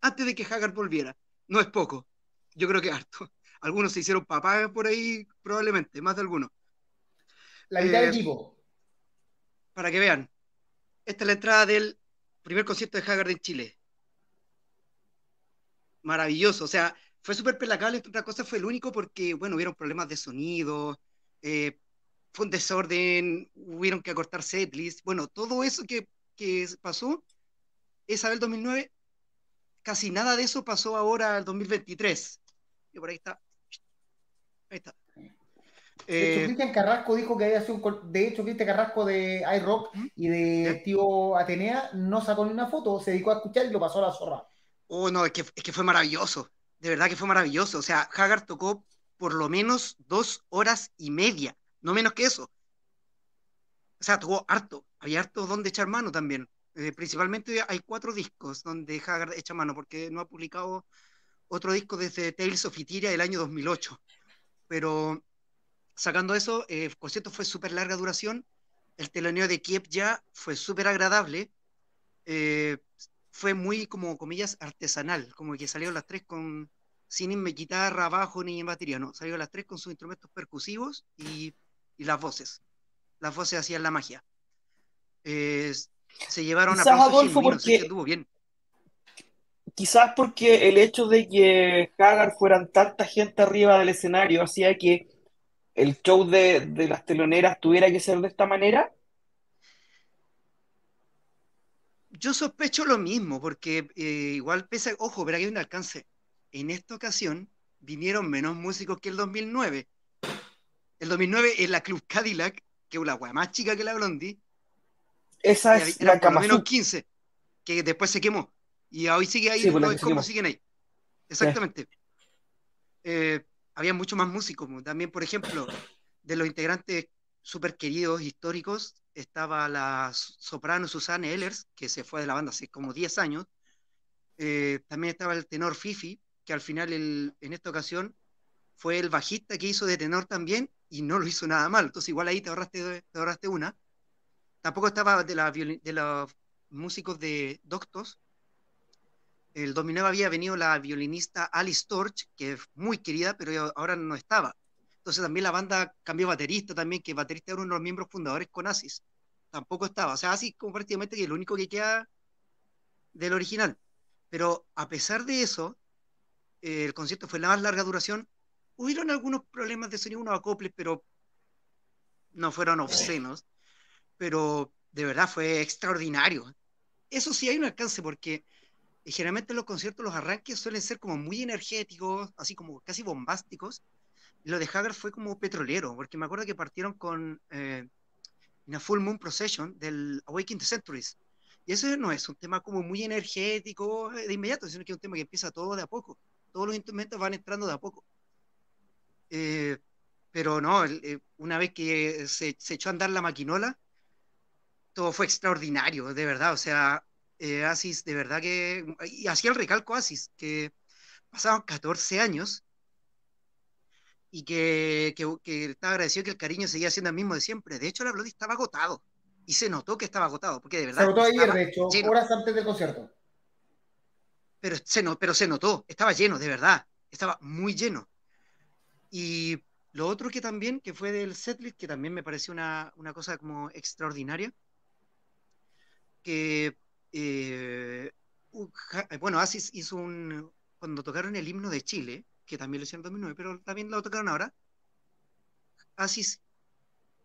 antes de que Haggard volviera. No es poco. Yo creo que harto. Algunos se hicieron papás por ahí, probablemente, más de algunos. La mitad del eh, equipo. Para que vean. Esta es la entrada del primer concierto de Haggard en Chile. Maravilloso. O sea, fue súper pelacable, entre otras cosas fue el único porque, bueno, hubieron problemas de sonido, eh, fue un desorden, hubieron que acortar setlist, bueno, todo eso que, que pasó esa del 2009, casi nada de eso pasó ahora al 2023. Y por ahí está. Ahí está. De hecho, eh, Cristian Carrasco dijo que había sido un. De hecho, Cristian Carrasco de iRock ¿Mm? y de tío Atenea no sacó ni una foto, se dedicó a escuchar y lo pasó a la zorra. Oh, no, es que, es que fue maravilloso de verdad que fue maravilloso. O sea, Haggard tocó por lo menos dos horas y media, no menos que eso. O sea, tocó harto, había harto donde echar mano también. Eh, principalmente hay cuatro discos donde Haggard echa mano, porque no ha publicado otro disco desde Tales of Itiria del año 2008. Pero sacando eso, eh, el concierto fue súper larga duración. El teloneo de Kiev ya fue súper agradable. Eh, fue muy, como comillas, artesanal, como que salieron las tres con, sin guitarra, bajo ni batería, no, salieron las tres con sus instrumentos percusivos y, y las voces. Las voces hacían la magia. se llevaron a Adolfo porque bien. Quizás porque el hecho de que Hagar fueran tanta gente arriba del escenario hacía que el show de, de las teloneras tuviera que ser de esta manera. Yo sospecho lo mismo, porque eh, igual pesa, ojo, pero hay un alcance. En esta ocasión vinieron menos músicos que el 2009. El 2009 en la Club Cadillac, que es una wea más chica que la Blondie. Esa es la por menos 15, que después se quemó. Y hoy sigue ahí, pues, como siguen ahí. Exactamente. Eh, había muchos más músicos. También, por ejemplo, de los integrantes súper queridos, históricos, estaba la soprano Susanne Ellers, que se fue de la banda hace como 10 años. Eh, también estaba el tenor Fifi, que al final en esta ocasión fue el bajista que hizo de tenor también y no lo hizo nada mal. Entonces igual ahí te ahorraste, te ahorraste una. Tampoco estaba de, la de los músicos de Doctos. El 2009 había venido la violinista Alice Torch, que es muy querida, pero ahora no estaba. Entonces también la banda cambió baterista también, que baterista era uno de los miembros fundadores con Asis. Tampoco estaba. O sea, Asis como prácticamente que es lo único que queda del original. Pero a pesar de eso, eh, el concierto fue la más larga duración. Hubieron algunos problemas de sonido, unos acoples, pero no fueron obscenos. Pero de verdad fue extraordinario. Eso sí hay un alcance porque generalmente los conciertos, los arranques suelen ser como muy energéticos, así como casi bombásticos lo de Hagar fue como petrolero, porque me acuerdo que partieron con eh, in a Full Moon Procession del Awakening the Centuries. Y eso no es un tema como muy energético de inmediato, sino que es un tema que empieza todo de a poco. Todos los instrumentos van entrando de a poco. Eh, pero no, eh, una vez que se, se, echó a andar la maquinola, todo fue extraordinario, de verdad. O sea, eh, Asis, de verdad que. Y hacía el recalco Asis, que pasaban 14 años y que, que, estaba agradecido que el cariño seguía siendo el mismo de siempre. De hecho, la Bloody estaba agotado y se notó que estaba agotado, porque de verdad. Se notó ayer, de hecho, horas antes del concierto. Pero se, no, pero se notó, estaba lleno, de verdad, estaba muy lleno. Y lo otro que también, que fue del setlist, que también me pareció una, una cosa como extraordinaria, que, eh, bueno, Asis hizo un, cuando tocaron el himno de Chile, que también lo hicieron en 2009, pero también lo tocaron ahora, Asis,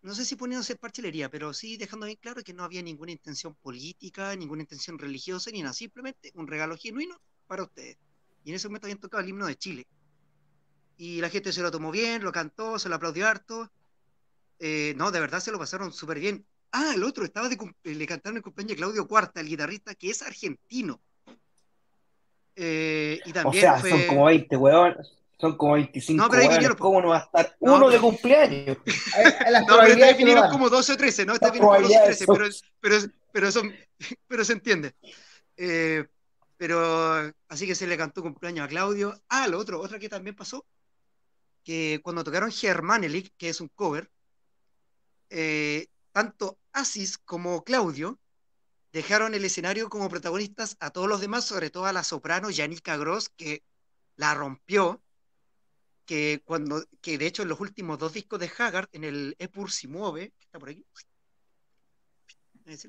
no sé si poniéndose parchelería, pero sí dejando bien claro que no había ninguna intención política, ninguna intención religiosa, ni nada, simplemente un regalo genuino para ustedes. Y en ese momento habían tocado el himno de Chile. Y la gente se lo tomó bien, lo cantó, se lo aplaudió harto. Eh, no, de verdad se lo pasaron súper bien. Ah, el otro, estaba de, le cantaron el cumpleaños a Claudio Cuarta, el guitarrista, que es argentino. Eh, y también o sea, son como 20 weón. Son como 25 no, pero ahí ¿Cómo no va a estar uno de cumpleaños? no, pero esta vinieron como 12 o 13, ¿no? Esta vinieron como 12 o 13, pero, pero, pero, son, pero se entiende. Eh, pero así que se le cantó cumpleaños a Claudio. Ah, lo otro, otra que también pasó, que cuando tocaron Germanelik, que es un cover, eh, tanto Asis como Claudio dejaron el escenario como protagonistas a todos los demás, sobre todo a la soprano Janica Gross, que la rompió, que cuando, que de hecho en los últimos dos discos de Haggard, en el Epur si mueve, que está por aquí,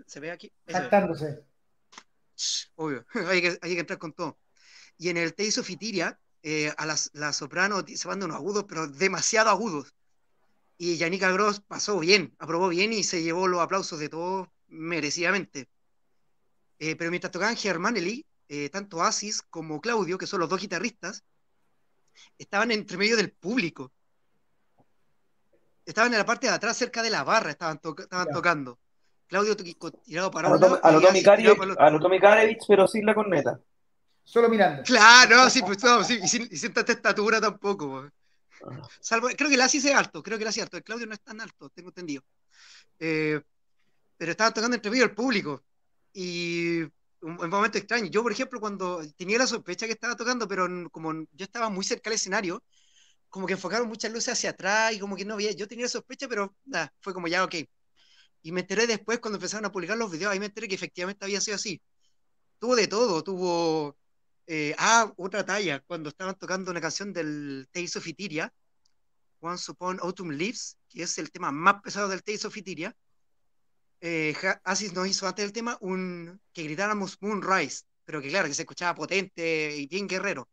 se ve aquí. Saltándose. Obvio, hay que, hay que entrar con todo. Y en el Tales of Itiria, eh, a las, la soprano se van de unos agudos, pero demasiado agudos. Y Janica Gross pasó bien, aprobó bien y se llevó los aplausos de todos merecidamente. Eh, pero mientras tocaban Germanelli, eh, tanto Asis como Claudio, que son los dos guitarristas, estaban entre medio del público. Estaban en la parte de atrás, cerca de la barra, estaban, estaban tocando. Claudio tirado para un lado. A pero sin la corneta. Solo mirando. Claro, sí, pues no, sí, y sin, y sin tanta estatura tampoco. Salvo, creo que el Asis es alto, creo que el Asis es alto. El Claudio no es tan alto, tengo entendido. Eh, pero estaban tocando entre medio del público y un, un, momento extraño. Yo, por ejemplo, cuando tenía la sospecha que estaba tocando, pero como yo estaba muy cerca del escenario, como que enfocaron muchas luces hacia atrás y como que no había, yo tenía la sospecha, pero nada, fue como ya, ok. Y me enteré después cuando empezaron a publicar los videos, ahí me enteré que efectivamente había sido así. Tuvo de todo, tuvo... Eh, ah, otra talla, cuando estaban tocando una canción del Tales of Itiria, Once Upon Autumn Leaves, que es el tema más pesado del Tales of Itiria, eh, Asis nos hizo antes del tema un que gritáramos Moonrise, pero que claro, que se escuchaba potente y bien guerrero.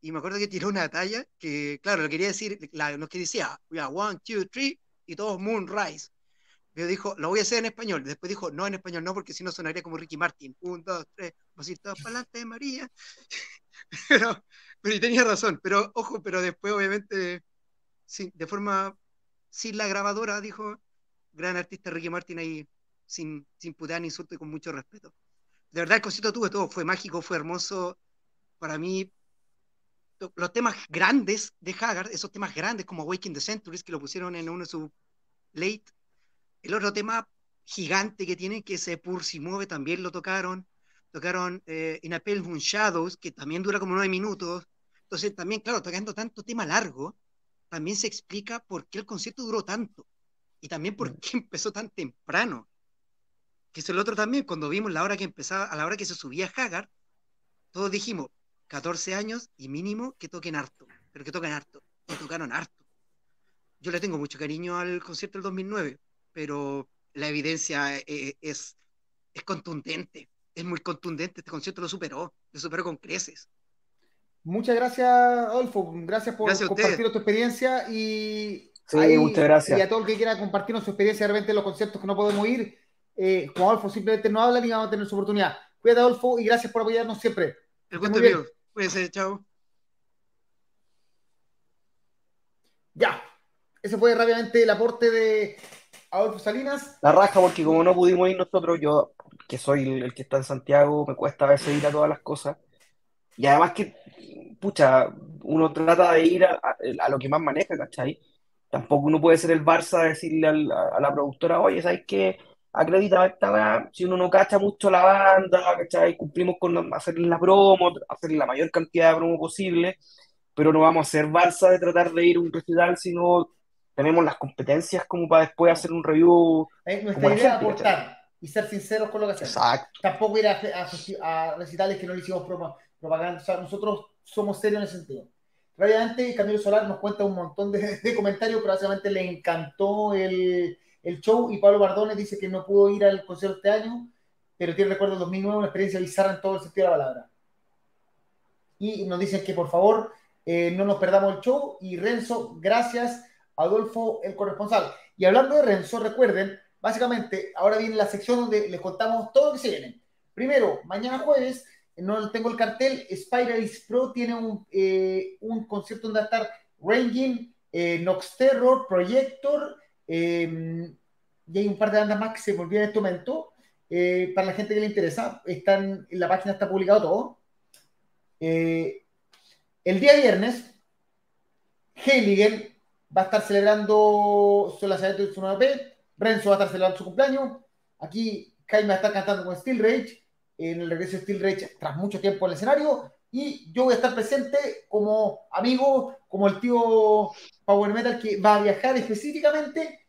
Y me acuerdo que tiró una talla que, claro, lo quería decir, la, lo que decía, one, two, three, y todos Moonrise. Pero dijo, lo voy a hacer en español. Después dijo, no en español, no, porque si no sonaría como Ricky Martin. Un, dos, tres, pasito para adelante, María. pero, tenía razón. Pero, ojo, pero después, obviamente, sí, de forma, sin la grabadora, dijo, gran artista Ricky Martin ahí, sin, sin putear ni insulto y con mucho respeto. De verdad, el concierto tuve todo, fue mágico, fue hermoso. Para mí, los temas grandes de Haggard, esos temas grandes como Waking the Centuries, que lo pusieron en uno de sus late. El otro tema gigante que tienen, que ese Pur si mueve, también lo tocaron. Tocaron eh, In a Moon Shadows, que también dura como nueve minutos. Entonces, también, claro, tocando tanto tema largo, también se explica por qué el concierto duró tanto y también por mm. qué empezó tan temprano. Que es el otro también, cuando vimos la hora que empezaba, a la hora que se subía Haggard, todos dijimos, 14 años y mínimo que toquen harto, pero que toquen harto, y tocaron harto. Yo le tengo mucho cariño al concierto del 2009, pero la evidencia eh, es, es contundente, es muy contundente, este concierto lo superó, lo superó con creces. Muchas gracias, Adolfo. Gracias por compartir tu experiencia y, muchas gracias. y a todo el que quiera compartirnos su experiencia de repente en los conciertos que no podemos ir. Eh, Adolfo simplemente no habla y vamos a tener su oportunidad. Cuídate, Adolfo, y gracias por apoyarnos siempre. El gusto mío. Cuídense, chao. Ya. Ese fue rápidamente el aporte de Adolfo Salinas. La raja, porque como no pudimos ir nosotros, yo, que soy el, que está en Santiago, me cuesta a veces ir a todas las cosas. Y además que, pucha, uno trata de ir a, a, lo que más maneja, ¿cachai? Tampoco uno puede ser el Barça decirle a la productora, oye, ¿sabes qué? Acredita esta si uno no cacha mucho la banda, ¿cachai? Cumplimos con hacer la promo, hacer la mayor cantidad de promo posible, pero no vamos a ser Barça de tratar de ir a un recital, sino tenemos las competencias como para después hacer un review. Eh, nuestra idea es aportar y ser sinceros con lo que hacemos. Exacto. Tampoco ir a, a, recitales que no le hicimos propaganda. O sea, nosotros somos serios en ese sentido. Rápidamente, Camilo Solar nos cuenta un montón de, comentarios, pero básicamente le encantó el, el, show y Pablo Bardones dice que no pudo ir al concierto este año, pero tiene recuerdo de 2009, una experiencia bizarra en todo el sentido de la palabra. Y nos dicen que por favor eh, no nos perdamos el show y Renzo, gracias, Adolfo, el corresponsal. Y hablando de Renzo, recuerden, básicamente, ahora viene la sección donde les contamos todo lo que se viene. Primero, mañana jueves no tengo el cartel, Spider Pro tiene un, eh, un concierto donde va a estar Ranging, eh, Nox Terror, Projector, em, y hay un par de bandas más que se volvieron en este momento. Eh, para la gente que le interesa, están, en la página está publicado todo. el día viernes, Heiligen va a estar celebrando su lanzamiento de su nueva P, Renzo va a estar celebrando su cumpleaños, aquí Jaime va a estar cantando con Steel Rage, en el regreso de Steel Rage tras mucho tiempo en el escenario. Y yo voy a estar presente como amigo, como el tío Power Metal que va a viajar específicamente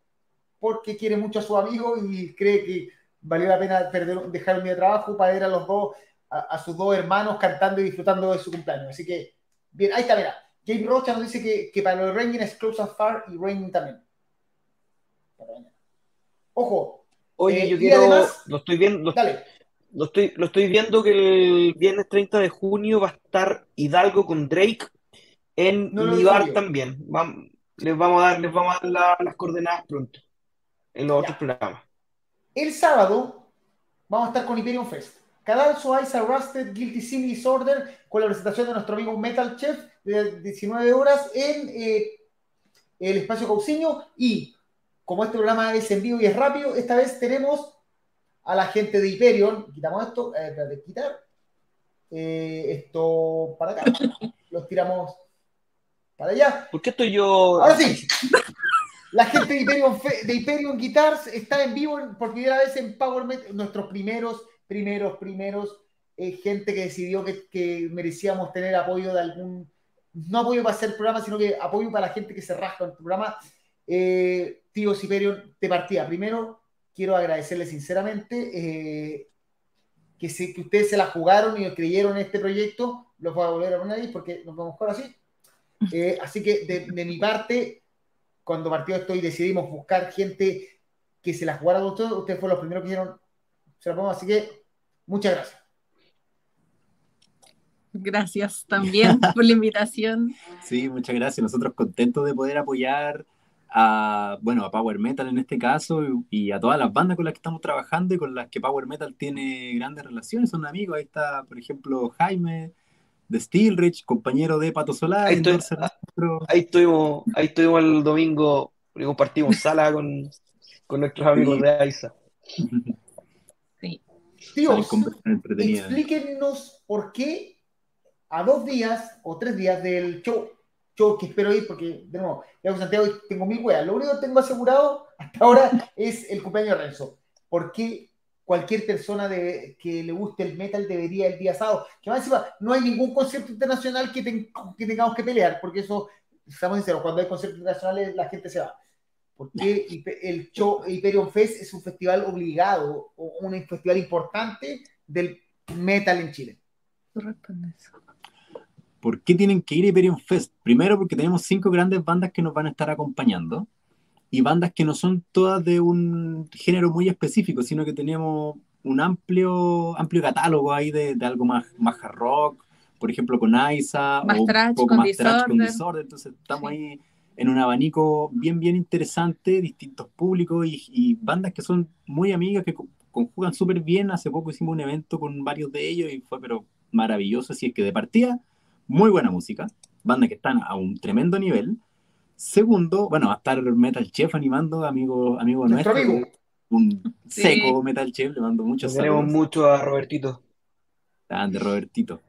porque quiere mucho a su amigo y cree que valió la pena perder, dejar un día de trabajo para ver a los dos, a, sus dos hermanos cantando y disfrutando de su cumpleaños. Así que, bien, ahí está, mira. James Rocha nos dice que, que para los Ranging es Close as Far y Ranging también. Ojo. Oye, eh, yo quiero. lo estoy viendo. dale. Lo estoy, lo estoy viendo que el viernes 30 de junio va a estar Hidalgo con Drake en no también. les vamos a dar, les vamos a dar las coordenadas pronto en los otros programas. El sábado vamos a estar con Hyperion Fest. Cadalso Ice Arrested Guilty Sin Disorder con la presentación de nuestro amigo Metal Chef de 19 horas en eh, el espacio Cauciño y como este programa es en vivo y es rápido, esta vez tenemos a la gente de Hyperion, quitamos esto, eh, de quitar eh, esto para acá, los tiramos para allá. ¿Por qué estoy yo? Ahora sí, la gente de Hyperion, de Hyperion Guitars está en vivo por primera vez en Power Metal, nuestros primeros, primeros, primeros, eh, gente que decidió que, que, merecíamos tener apoyo de algún, no apoyo para hacer el programa, sino que apoyo para la gente que se rasca en el programa. Eh, tío Hyperion, de partida. Primero, quiero agradecerle sinceramente eh, que, que ustedes se la jugaron y creyeron en este proyecto. Los voy a volver a poner ahí porque nos vamos ahora así. Eh, así que de, mi parte, cuando partió esto y decidimos buscar gente que se la jugara con ustedes, ustedes fueron los primeros que hicieron se la pongo, así que muchas gracias. Gracias también por la invitación. Sí, muchas gracias. Nosotros contentos de poder apoyar a, bueno, a Power Metal en este caso y, a todas las bandas con las que estamos trabajando y con las que Power Metal tiene grandes relaciones, son amigos. Ahí está, por ejemplo, Jaime de Steelridge, compañero de Pato Solar. Ahí, ahí, estuvimos, ahí estuvimos el domingo, compartimos sala con, con nuestros amigos de AISA. Sí. Dios, explíquenos por qué a dos días o tres días del show yo que espero ir porque, de nuevo, a Santiago tengo mil weas. Lo único que tengo asegurado hasta ahora es el cumpleaños de Renzo. Porque cualquier persona de, que le guste el metal debería el día sábado. Que más encima, no hay ningún concierto internacional que, que tengamos que pelear, porque eso, estamos sinceros, cuando hay conciertos internacionales la gente se va. Porque el show Hyperion Fest es un festival obligado, o un festival importante del metal en Chile. ¿Por qué tienen que ir a Hyperion Fest? Primero porque tenemos cinco grandes bandas que nos van a estar acompañando y bandas que no son todas de un género muy específico, sino que tenemos un amplio, amplio catálogo ahí de, de algo más, más hard rock, por ejemplo con Aiza, o un poco más trash con Disorder, entonces estamos ahí en un abanico bien, bien interesante, distintos públicos y, y bandas que son muy amigas, que conjugan súper bien. Hace poco hicimos un evento con varios de ellos y fue pero maravilloso, así es que de partida muy buena música, bandas que están a un tremendo nivel. Segundo, bueno, va a estar Metal Chef animando, amigo, amigo nuestro. Amigo. Un seco Metal Chef, le mando muchos saludos. Tenemos mucho a Robertito. Grande, Robertito.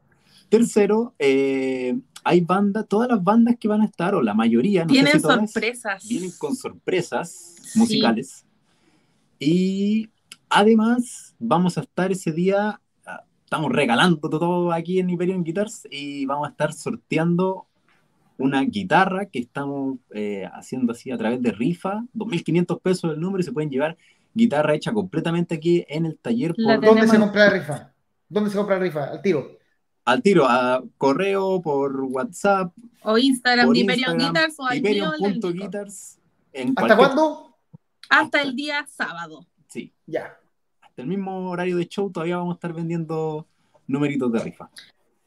Tercero, eh, hay bandas, todas las bandas que van a estar, o la mayoría, no Tienen sorpresas. Vienen con sorpresas musicales. Y además, vamos a estar ese día, ah, estamos regalando todo aquí en Hyperion Guitars y vamos a estar sorteando una guitarra que estamos eh, haciendo así a través de rifa, 2.500 pesos el número y se pueden llevar guitarra hecha completamente aquí en el taller. Por... ¿Dónde se compra la rifa? ¿Dónde se compra la rifa? Al tiro. Al tiro, a correo, por WhatsApp. O Instagram, por Hyperion Guitars o al Hyperion.guitars. ¿Hasta cuándo? Hasta el día sábado. Sí. Ya. Hasta el mismo horario de show todavía vamos a estar vendiendo numeritos de rifa.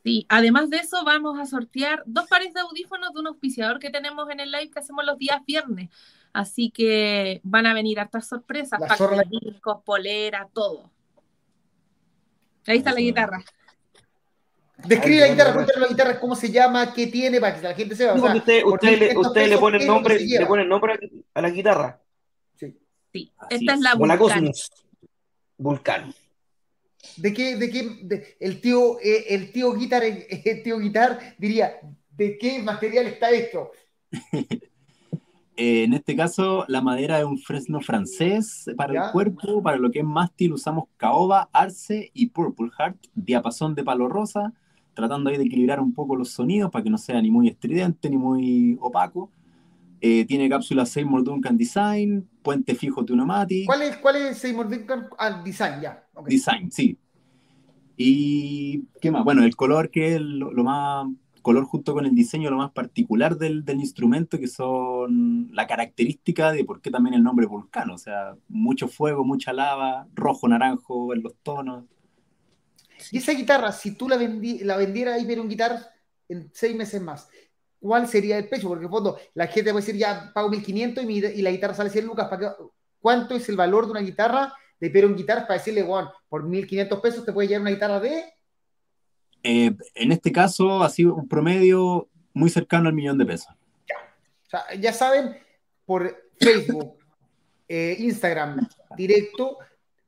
Sí, además de eso vamos a sortear dos pares de audífonos de un auspiciador que tenemos en el live que hacemos los días viernes. Así que van a venir hartas sorpresas, discos, polera, todo. Ahí está la guitarra. Describe la guitarra, cuéntale la guitarra, cómo se llama, qué tiene, para que la gente sepa. usted, usted, le, pone el nombre, le pone el nombre a la guitarra. Sí. sí. Esta es, la Vulcan. Vulcano. ¿De qué, de qué, el tío, eh, el tío Guitar, el tío Guitar diría, ¿de qué material está esto? Eh, en este caso, la madera es un fresno francés para el cuerpo, para lo que es mástil usamos caoba, arce y purple heart, diapasón de palo rosa, tratando ahí de equilibrar un poco los sonidos para que no sea ni muy estridente ni muy opaco. Eh, tiene cápsula Seymour Duncan Design, puente fijo Tunomati. ¿Cuál es, cuál es Seymour Duncan ah, Design? Ya. Design, sí. Y, ¿qué más? Bueno, el color que es lo, más, color junto con el diseño, lo más particular del, del, instrumento, que son la característica de por qué también el nombre Vulcano. O sea, mucho fuego, mucha lava, rojo, naranjo en los tonos. Y esa guitarra, si tú la, vendi la vendieras pero un guitarra en seis meses más, ¿cuál sería el precio? Porque en fondo la gente puede decir, ya pago 1500 y, y la guitarra sale 100 lucas. ¿Cuánto es el valor de una guitarra de Pero Guitar para decirle, Juan, por 1.500 pesos te puede llevar una guitarra de... Eh, en este caso ha sido un promedio muy cercano al millón de pesos. Ya, o sea, ya saben, por Facebook, eh, Instagram, directo,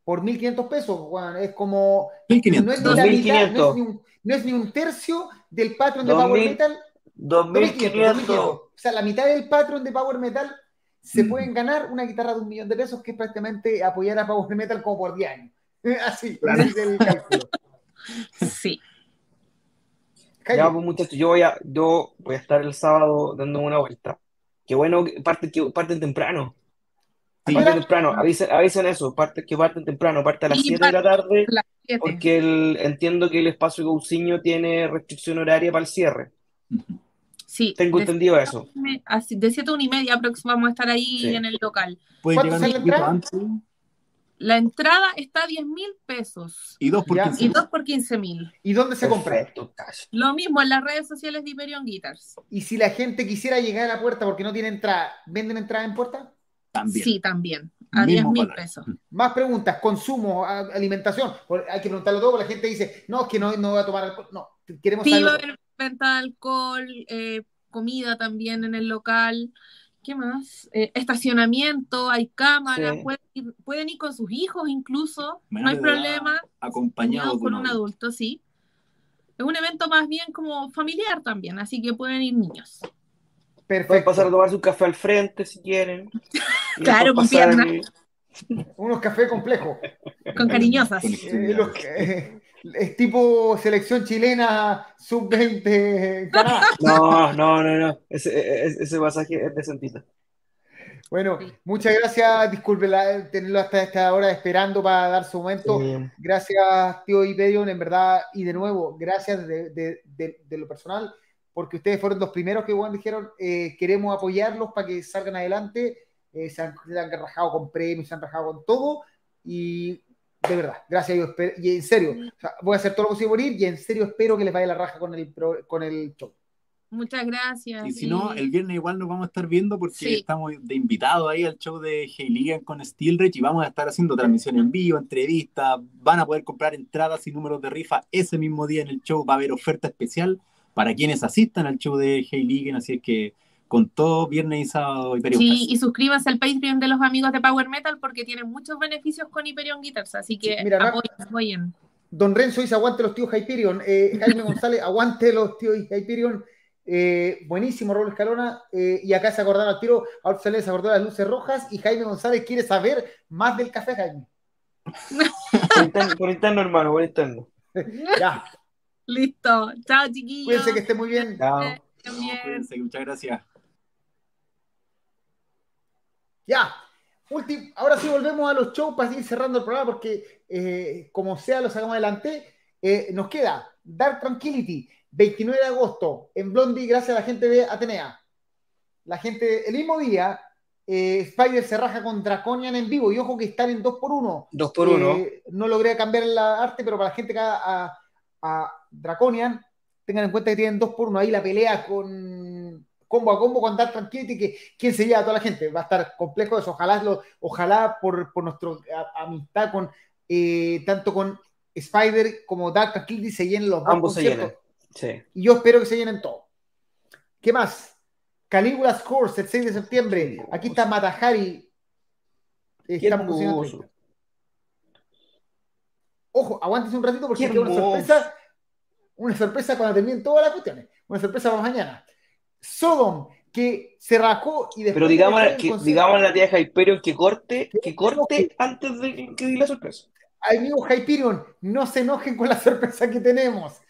por 1.500 pesos, Juan, es como... 1.500. No es ni la mitad, no es ni, un, no es ni un tercio del Patreon de Power Metal. 2.500. O sea, la mitad del Patreon de Power Metal se mm. pueden ganar una guitarra de un millón de pesos, que es prácticamente apoyar a Power Metal como por 10 años. Así, claro. es el cálculo. Sí. Ya, pues muchachos, yo voy a, yo voy a estar el sábado dando una vuelta. Qué bueno que parten, que parten temprano. Sí. Parten temprano, avisen, avisen, eso, parte, que parten temprano, parte a las 7 de la tarde, porque el, entiendo que el espacio Gauciño tiene restricción horaria para el cierre. Sí. Tengo entendido eso. de 7 a 1 y media próximo vamos a estar ahí en el local. ¿Cuánto sale la entrada? La entrada está a 10 mil pesos. Y 2 por 15 Y 2 por 15 mil. ¿Y dónde se compra? Lo mismo en las redes sociales de Hyperion Guitars. ¿Y si la gente quisiera llegar a la puerta porque no tiene entrada, ¿venden entrada en puerta? También. Sí, también. A 10 mil pesos. Más preguntas, consumo, alimentación. Hay que preguntarlo todo, porque la gente dice, no, es que no, no voy a tomar alcohol. No, queremos sí, saber venta de alcohol, eh, comida también en el local. ¿Qué más? Eh, estacionamiento, hay cámaras, pueden, ir, con sus hijos incluso, no hay problema. Acompañado con un adulto, sí. Es un evento más bien como familiar también, así que pueden ir niños. Perfecto. Pueden pasar a tomar su café al frente si quieren. claro, con piernas. Unos cafés complejos. Con cariñosas. Eh, es tipo selección chilena sub-20 No, no, no, no. Ese, ese, pasaje es decentito. Bueno, muchas gracias. Disculpe tenerlo hasta esta hora esperando para dar su momento. Gracias, tío Iperion, en verdad. Y de nuevo, gracias de, de, de, lo personal, porque ustedes fueron los primeros que bueno, dijeron eh, queremos apoyarlos para que salgan adelante. Eh, se, han, se han rajado con premios, se han rajado con todo. Y de verdad, gracias yo y en serio, voy a hacer todo lo posible por ir y en serio espero que les vaya la raja con el, con el show. Muchas gracias. Y si no, el viernes igual nos vamos a estar viendo porque estamos de invitados ahí al show de Heiligan con Steelridge y vamos a estar haciendo transmisión en vivo, entrevistas, van a poder comprar entradas y números de rifa ese mismo día en el show, va a haber oferta especial para quienes asistan al show de Heiligan, así es que con todo viernes y sábado Hyperion Sí, y suscríbanse al Patreon de los amigos de Power Metal porque tienen muchos beneficios con Hyperion Guitars, así que apoyen, Don Renzo dice aguante los tíos Hyperion. Eh, Jaime González, aguante los tíos Hyperion. Eh, buenísimo, Raúl Escalona. Eh, y acá se acordaron al tiro, ahora se les acordó las luces rojas. Y Jaime González quiere saber más del café, Jaime. por, interno, hermano, por interno. ya. Listo. Chao, chiquillos. Cuídense que esté muy bien. Chao. muchas gracias. Ya. ahora sí volvemos a los shows para ir cerrando el programa porque eh, como sea lo sacamos adelante. nos queda Dark Tranquility, 29 de agosto, en Blondie, gracias a la gente de Atenea. La gente, el mismo día, eh, Spider se raja con Draconian en vivo. Y ojo que están en 2x1. 2x1. Eh, no logré cambiar la arte, pero para la gente que a, a Draconian, tengan en cuenta que tienen 2x1. Ahí la pelea con combo a combo con Dark Tranquility, que quién se lleva a toda la gente. Va a estar complejo eso. Ojalá, lo, ojalá por, por nuestra amistad con eh, tanto con Spider como Dark Tranquility se llenen los dos Ambos se llenan. Y yo espero que se llenen todos. ¿Qué más? Calígula's Course, el 6 de septiembre. Aquí está Matahari. Estamos Ojo, aguántese un ratito porque es una sorpresa. Una sorpresa cuando terminen todas las cuestiones. Una sorpresa para mañana. Sodom, que se rajó y después. Pero digamos, que, digamos a la tía Hyperion que corte, que corte antes de que diga la sorpresa. Amigos Hyperion, no se enojen con la sorpresa que tenemos.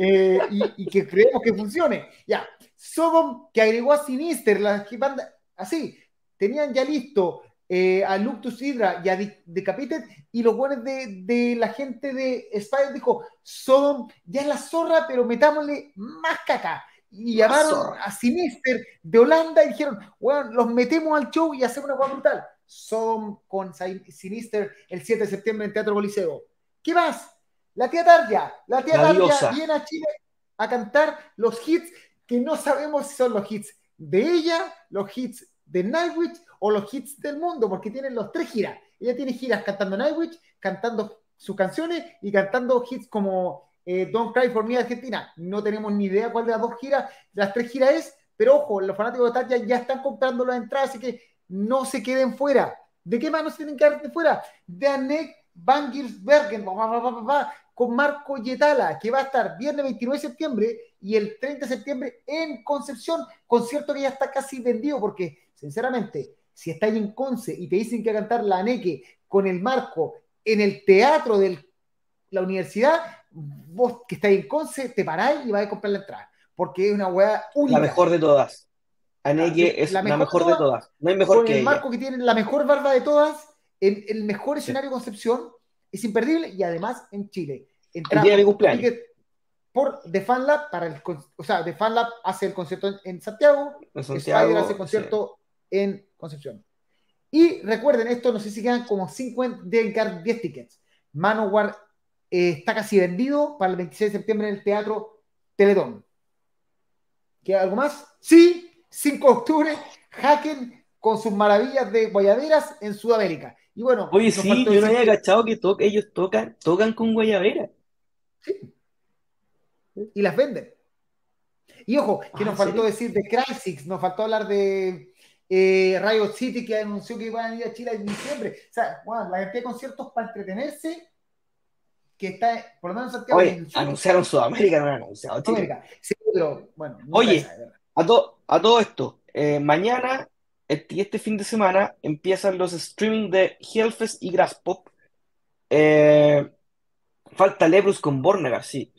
Eh, y, que creemos que funcione. Ya, Sodom que agregó a Sinister, la banda, así, tenían ya listo eh, a Luctus Hydra y a Decapitated, y los buenos de, la gente de Spider dijo, Sodom ya es la zorra, pero metámosle más caca. Y llamaron a Sinister de Holanda y dijeron, bueno, los metemos al show y hacemos una cosa brutal. Sodom con Sinister el 7 de septiembre en Teatro Coliseo. ¿Qué más? La tía Tarja, la tía Tarja viene a Chile a cantar los hits que no sabemos si son los hits de ella, los hits de Nightwish o los hits del mundo, porque tienen los tres giras. Ella tiene giras cantando Nightwish, cantando sus canciones y cantando hits como eh, Don't Cry for Me Argentina. No tenemos ni idea cuál de las dos giras, las tres giras es, pero ojo, los fanáticos de Tarja ya están comprando las entradas, así que no se queden fuera. ¿De qué más no se tienen que quedar fuera? De Annette Van Giersbergen, con Marco Yetala, que va a estar viernes 29 de septiembre y el 30 de septiembre en Concepción, concierto que ya está casi vendido, porque sinceramente, si estáis en Conce y te dicen que va a cantar la Aneque con el Marco en el teatro de la universidad, vos que estáis en Conce, te paráis y vais a comprar la entrada, porque es una weá única. La mejor de todas. Aneque es la mejor, de todas. No hay mejor con que el Marco que tiene la mejor barba de todas, en el mejor escenario de Concepción, es imperdible y además en Chile. el día de cumpleaños. Por The Fan Lab, para el, o sea, The Fan Lab hace el concierto en, Santiago, en Santiago hace el concierto en Concepción. Y recuerden esto, no sé si quedan como 5 de 10 tickets. Manowar eh, está casi vendido para el 26 de septiembre en el Teatro Teledón. ¿Queda algo más? Sí, 5 de octubre, Hacken con sus maravillas de guayaberas en Sudamérica. Y bueno, Oye, sí, yo no había agachado que ellos tocan, tocan con guayabera. Sí. Y las venden. Y ojo, que nos ah, faltó decir de Crysis, nos faltó hablar de eh, Riot City, que anunció que iban a ir a Chile en diciembre. O sea, bueno, la cantidad de conciertos para entretenerse que está, por lo menos en Santiago. Oye, anunciaron Sudamérica, no han anunciado. Sí, pero bueno. Oye, a, a todo esto, eh, mañana este, y este fin de semana empiezan los streaming de Hellfest y Grasspop. Eh, falta Lebrus con Bornegar, sí.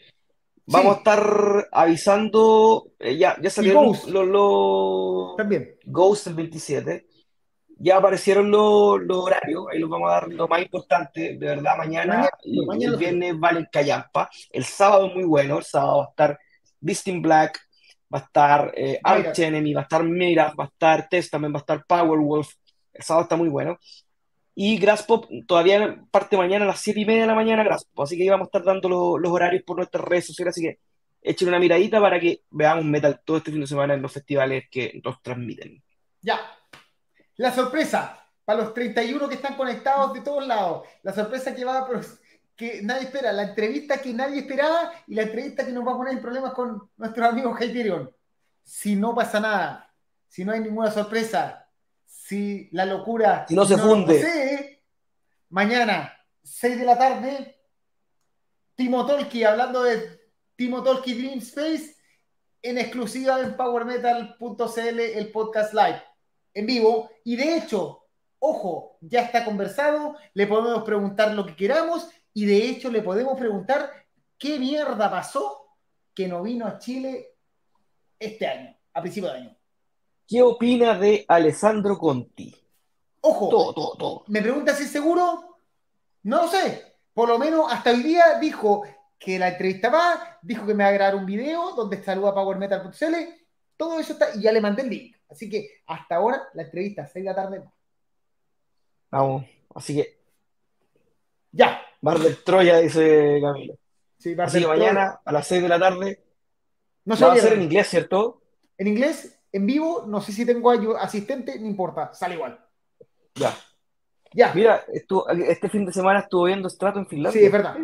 Vamos a estar avisando, eh, ya, ya salieron los, También. Ghost el 27. Ya aparecieron los, horarios, ahí los vamos a dar lo más importante, de verdad, mañana, y, el viernes vale en Callampa, el sábado muy bueno, el sábado va a estar Beast in Black, va a estar eh, Arch Enemy, va a estar Mira, va a estar Testament, va a estar Powerwolf. El sábado está muy bueno. Y Grasspop todavía parte mañana a las 7 y media de la mañana, Grasspop. Así que ahí vamos a estar dando los horarios por nuestras redes sociales. Así que echen una miradita para que veamos metal todo este fin de semana en los festivales que nos transmiten. Ya. La sorpresa para los 31 que están conectados de todos lados. La sorpresa que va a que nadie espera, la entrevista que nadie esperaba y la entrevista que nos va a poner en problemas con nuestros amigos Hyperion. Si no pasa nada, si no hay ninguna sorpresa, si la locura si no se funde, mañana, 6 de la tarde, Timo Tolki, hablando de Timo Tolki Dream Space, en exclusiva en powermetal.cl, el podcast live, en vivo. Y de hecho, ojo, ya está conversado, le podemos preguntar lo que queramos y de hecho le podemos preguntar qué mierda pasó que no vino a Chile este año, a principio de año. ¿Qué opina de Alessandro Conti? Ojo, todo, todo, todo. me pregunta si es seguro. No lo sé. Por lo menos hasta hoy día dijo que la entrevista va, dijo que me va a grabar un video donde saluda a PowerMetal.cl. Todo eso está, y ya le mandé el link. Así que hasta ahora la entrevista, 6 de la tarde. Vamos, así que. Ya. Bar del Troya, dice Camilo. Sí, así que mañana a las 6 de la tarde. No va a ser en inglés, ¿cierto? En inglés, en vivo, no sé si tengo asistente, no importa, sale igual. Ya. Ya. Mira, este fin de semana estuvo viendo Strato en Finlandia. Sí, es verdad.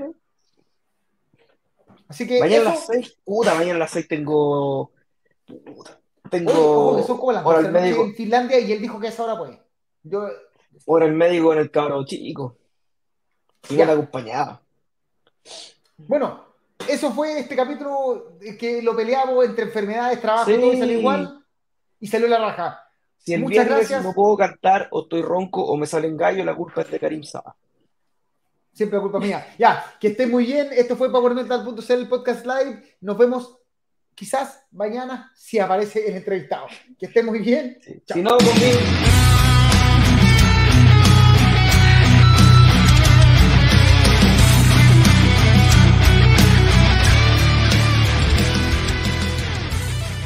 Así que. Mañana a las 6, puta, mañana a las 6 tengo. Tengo. Oye, como las médico. en Finlandia y él dijo que a esa hora puede. Yo. Ahora el médico en el cabro chico. Y la acompañaba. Bueno, eso fue este capítulo que lo peleamos entre enfermedades, trabajo y todo, y salió igual. Y salió la raja. Si el Muchas gracias. no puedo cantar, o estoy ronco, o me salen gallo, la culpa es de Karim Saba. Siempre es culpa mía. Ya, que esté muy bien. Esto fue PowerMetal.cl, el podcast live. Nos vemos quizás mañana si aparece el entrevistado. Que esté muy bien. Si no, conmigo.